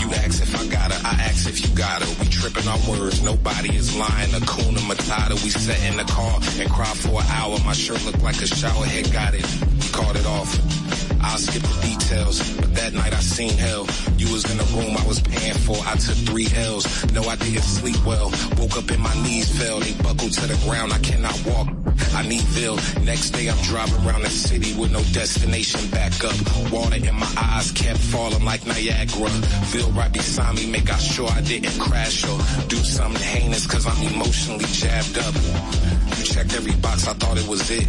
You ask if I got her, I ask if you got her. We tripping our words, nobody is lying. Akuna Matata, we sat in the car and cried for an hour. My shirt looked like a shower head, got it. We called it off. I'll skip the details, but that night I seen hell. You was in the room I was paying for, I took three L's. No, I didn't sleep well. Woke up and my knees fell, they buckled to the ground, I cannot walk. I need Bill. Next day I'm driving around the city with no destination back up. Water in my eyes kept falling like Niagara. Bill right beside me, make I sure I didn't crash or do something heinous cause I'm emotionally jabbed up. Checked every box, I thought it was it.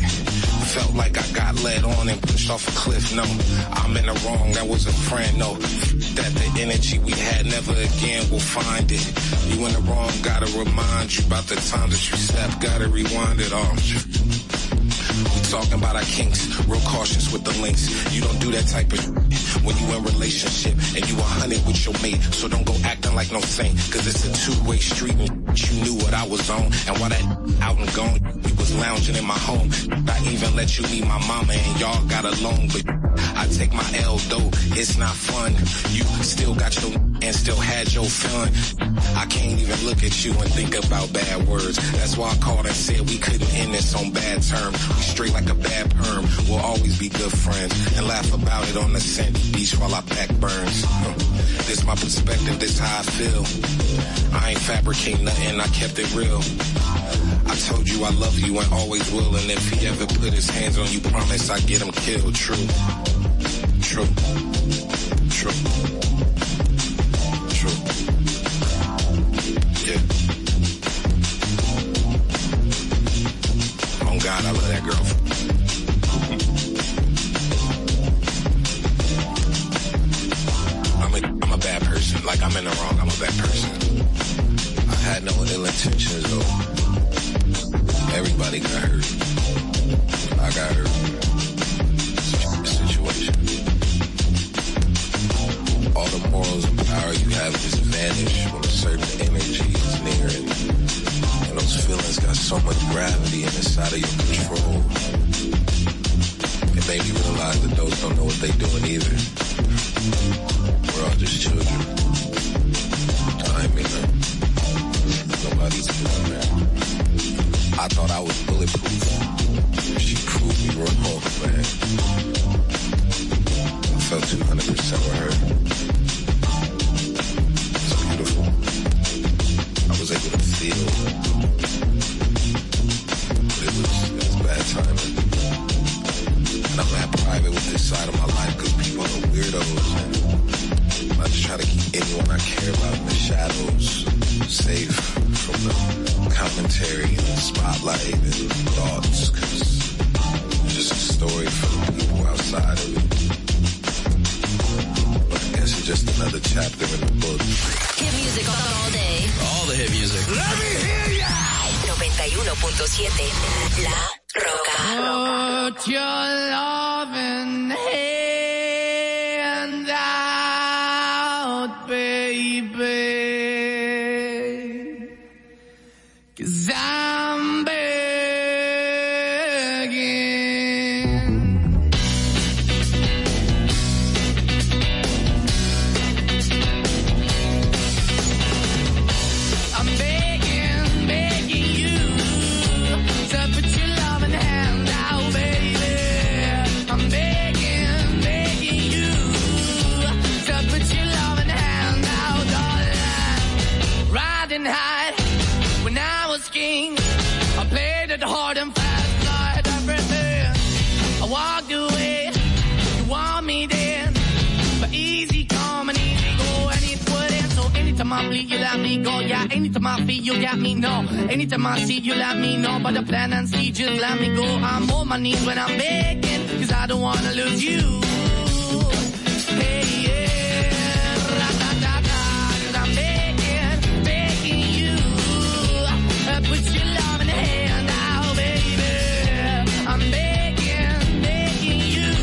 Felt like I got led on and pushed off a cliff. No, I'm in the wrong, that was a friend. No, that the energy we had never again will find it. You in the wrong, gotta remind you about the time that you slept, gotta rewind it all. Talking about our kinks, real cautious with the links. You don't do that type of when you in relationship and you a hundred with your mate. So don't go acting like no saint, cause it's a two-way street you knew what I was on. And while that out and gone, we was lounging in my home. I even let you meet my mama and y'all got along, but I take my L though, it's not fun. You still got your and still had your fun. I can't even look at you and think about bad words. That's why I called and said we couldn't end this on bad terms. We straight like a bad perm. We'll always be good friends and laugh about it on the sandy beach while our back burns. Uh, this my perspective, this how I feel. I ain't fabricating nothing, I kept it real. I told you I love you and always will, and if he ever put his hands on you, promise I get him killed. True. True. True. True. Yeah. On God, I love that girl. I'm a, I'm a bad person. Like I'm in the wrong. I'm a bad person. I had no ill intentions though. Everybody got hurt. I got hurt. Situation. All the morals and power you have just vanish when a certain energy is near it. And those feelings got so much gravity and it's out of your control. It made me realize that those don't know what they're doing either. We're all just children. You know. Nobody's doing that. I thought I was bulletproof. She proved me wrong, man. I felt 200% with her. It's beautiful. I was able to feel. But it was, it was bad timing. And I'm not private with this side of my life because people are weirdos. And I just try to keep anyone I care about in the shadows safe commentary and the spotlight and thoughts because it's just a story for the people outside of it. But I guess it's just another chapter in the book. Hit music all day. All the hit music. Let me hear ya. 91.7 La Roca. Put your loving Anytime I you got me. No, anytime I see, you let me know. But the plan and see, just let me go. I'm on my knees when I'm begging, cause I don't wanna lose you. Hey, yeah, ra-da-da-da, cause I'm begging, begging you. Uh, Put your love in the hand out, baby. I'm begging, begging you.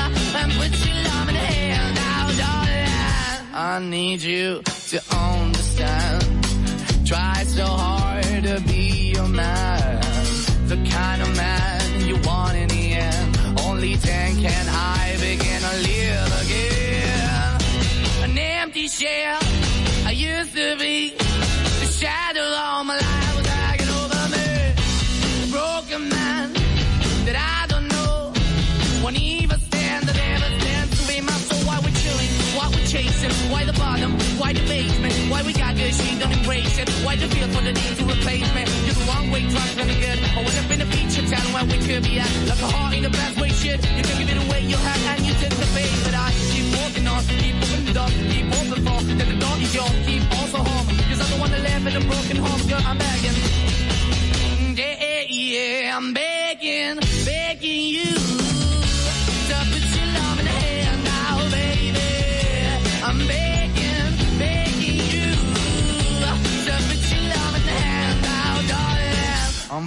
Uh, Put your love in the hand out, darling. I need you to understand. Man. The kind of man you want in the end. Only then can I begin to live again. An empty shell I used to be. The shadow all my life was hanging over me. A broken man that I don't know. Won't even stand, that never stands to be my soul. Why we're chilling, why we're chasing, why the bottom, why the basement, why we got good, she don't embrace it. Why the feel for the need to replace me? The wrong way, trying to good. I went up in a feature town where we could be at. Like a heart in a bad way, shit. You can give it away, you have, and you take the bait. But I keep walking on, keep moving the door, keep open for, that the door is yours, keep also home. Cause I don't wanna live in a broken home, girl, I'm begging. Yeah, Yeah, yeah, I'm begging, begging you.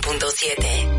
91.7.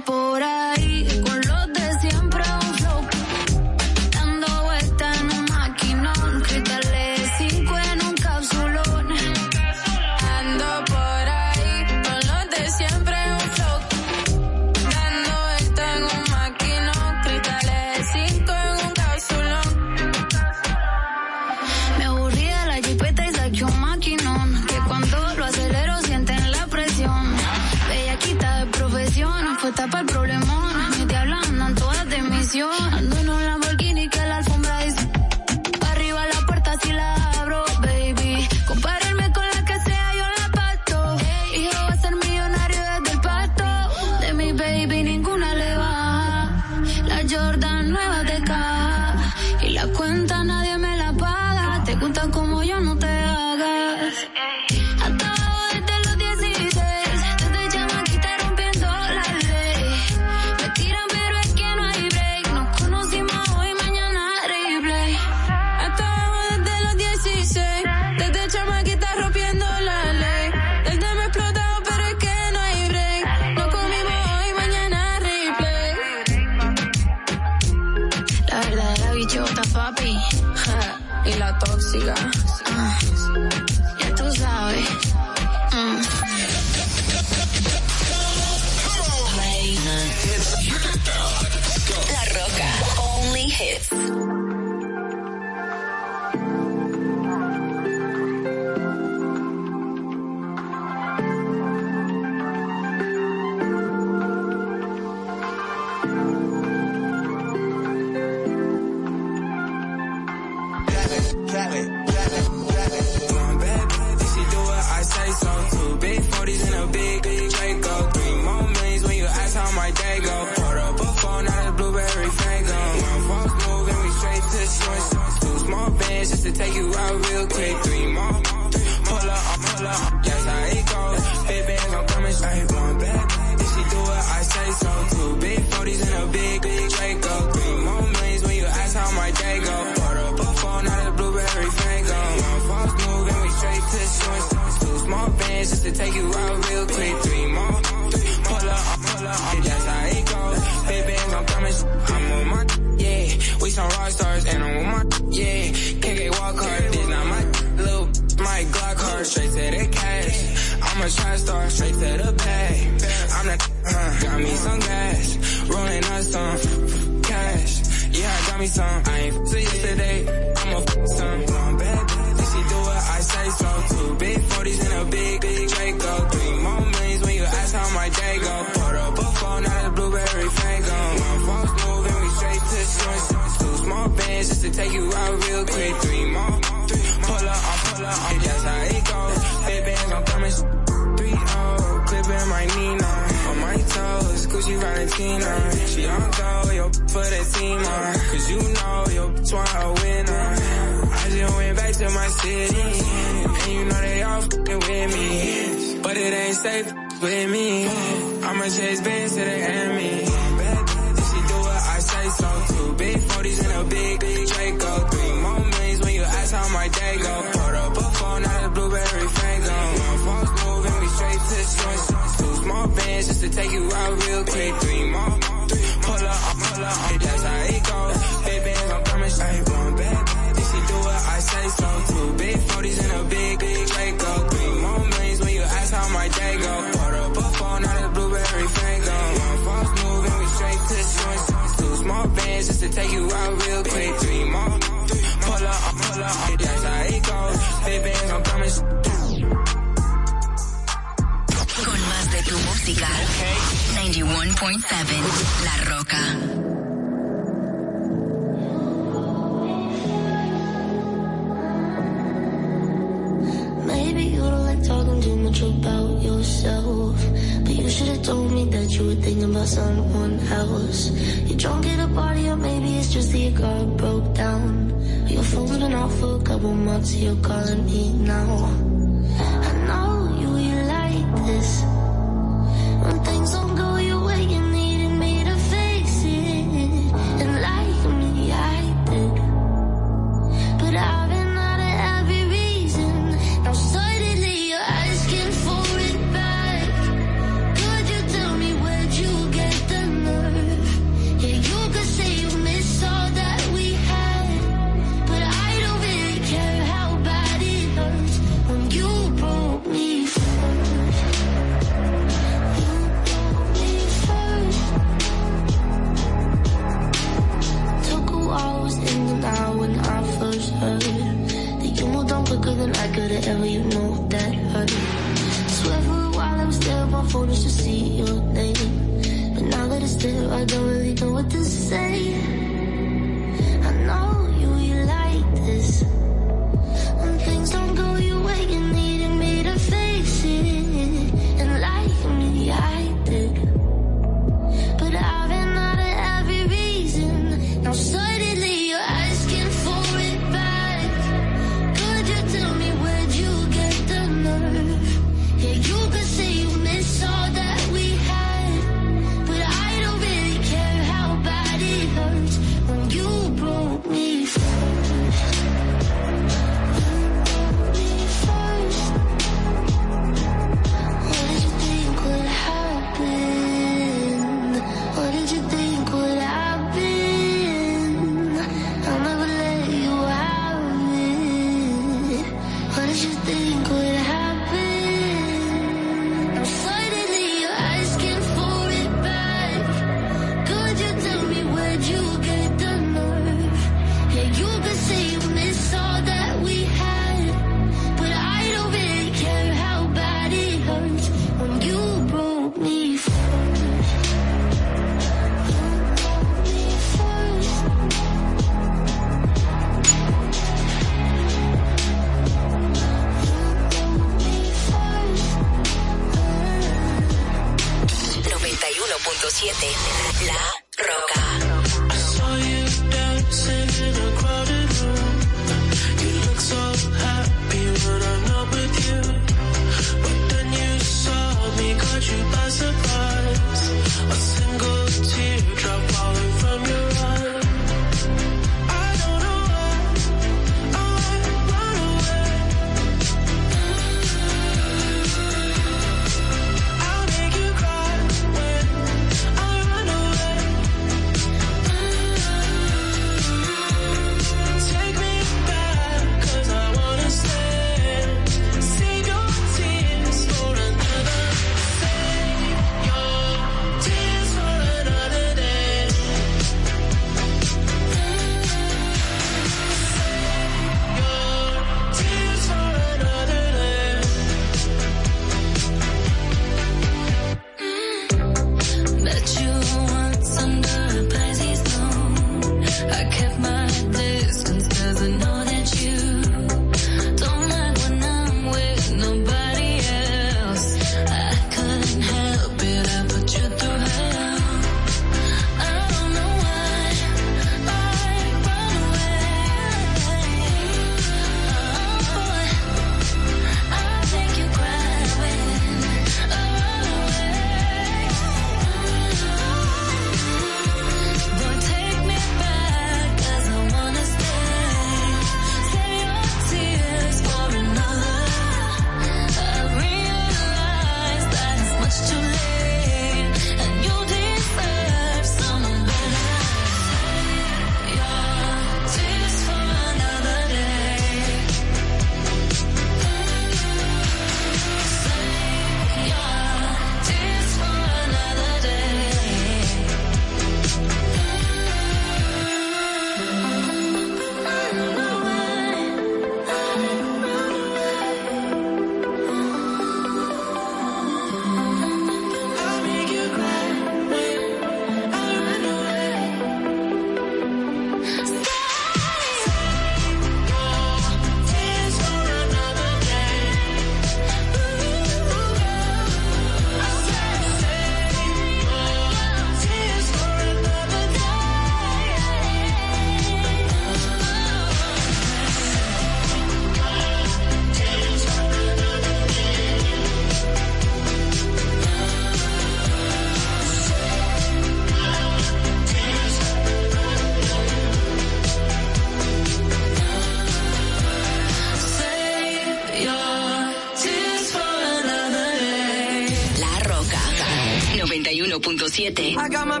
7. I got my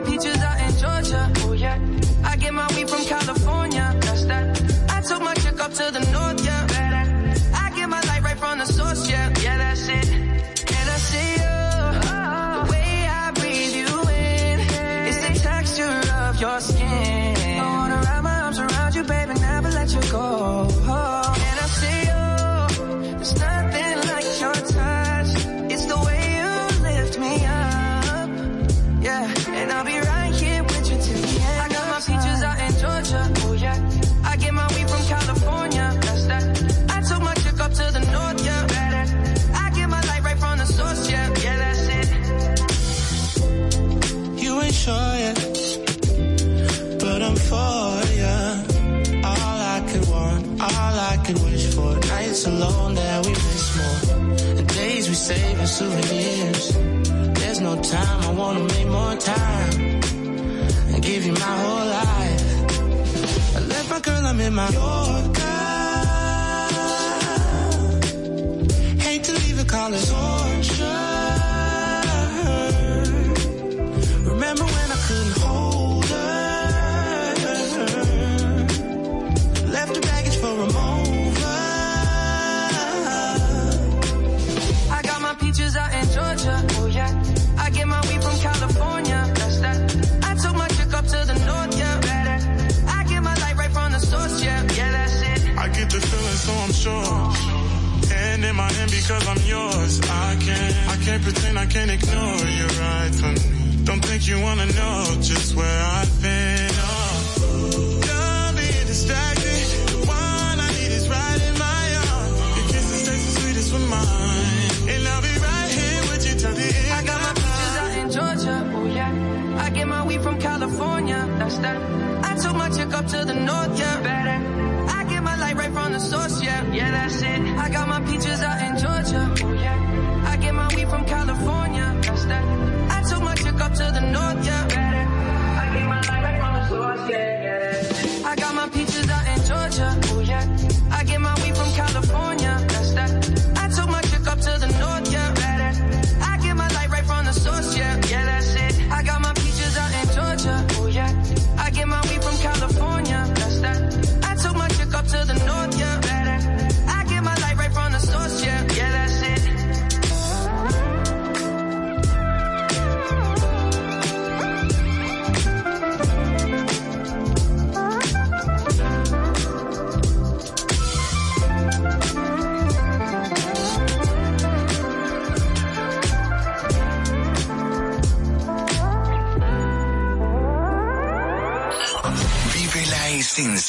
you wanna know just where I've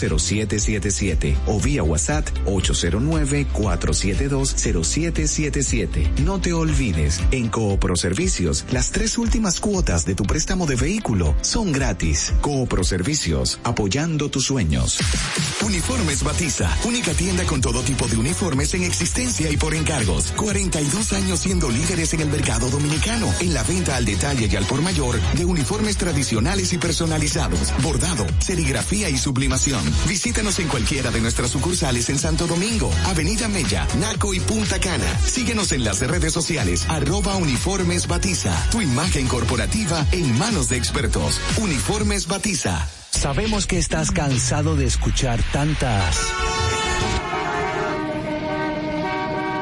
0777 o vía WhatsApp 809-472-0777. No te olvides, en Coopro Servicios, las tres últimas cuotas de tu préstamo de vehículo son gratis. Coopro Servicios, apoyando tus sueños. Uniformes Batiza, única tienda con todo tipo de uniformes en existencia y por encargos. 42 años siendo líderes en el mercado dominicano, en la venta al detalle y al por mayor de uniformes tradicionales y personalizados, bordado, serigrafía y sublimación. Visítanos en cualquiera de nuestras sucursales en Santo Domingo, Avenida Mella, Naco y Punta Cana. Síguenos en las redes sociales, arroba uniformes batiza. Tu imagen corporativa en manos de expertos. Uniformes batiza. Sabemos que estás cansado de escuchar tantas...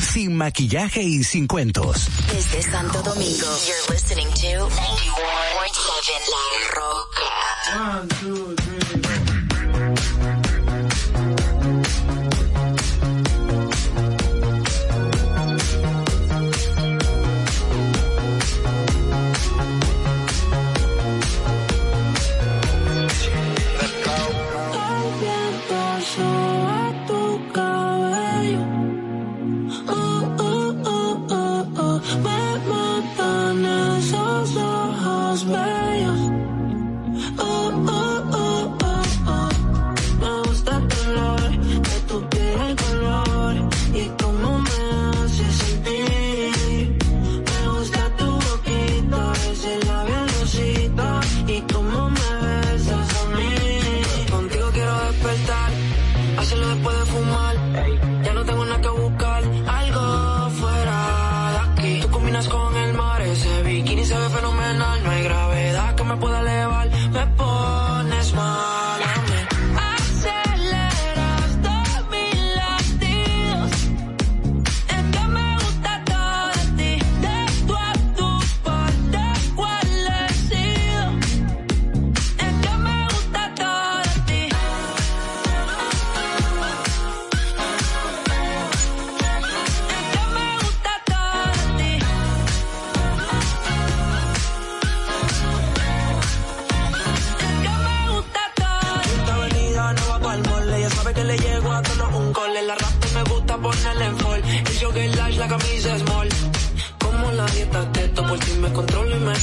Sin maquillaje y sin cuentos. Desde Santo Domingo, you're listening to 91.7 La Roca. One, two, three.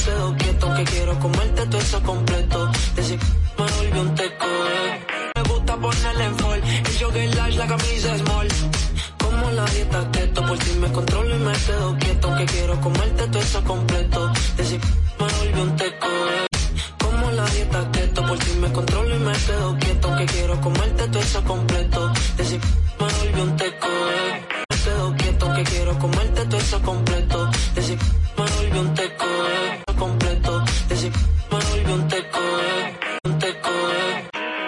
Quedo quieto. Que quiero comerte todo eso completo. Desde me volvió un teco, eh. Me gusta ponerle en fall. El jogger large, la camisa small. Como la dieta keto, por ti me controlo y me quedo quieto. Que quiero comerte todo eso completo. Desde me volvió un teco, eh. Como la dieta keto, por ti me controlo y me quedo quieto. Que quiero comerte todo eso completo. Desde me volvió un teco, eh. Me quedo quieto, que quiero comerte todo eso completo. Desde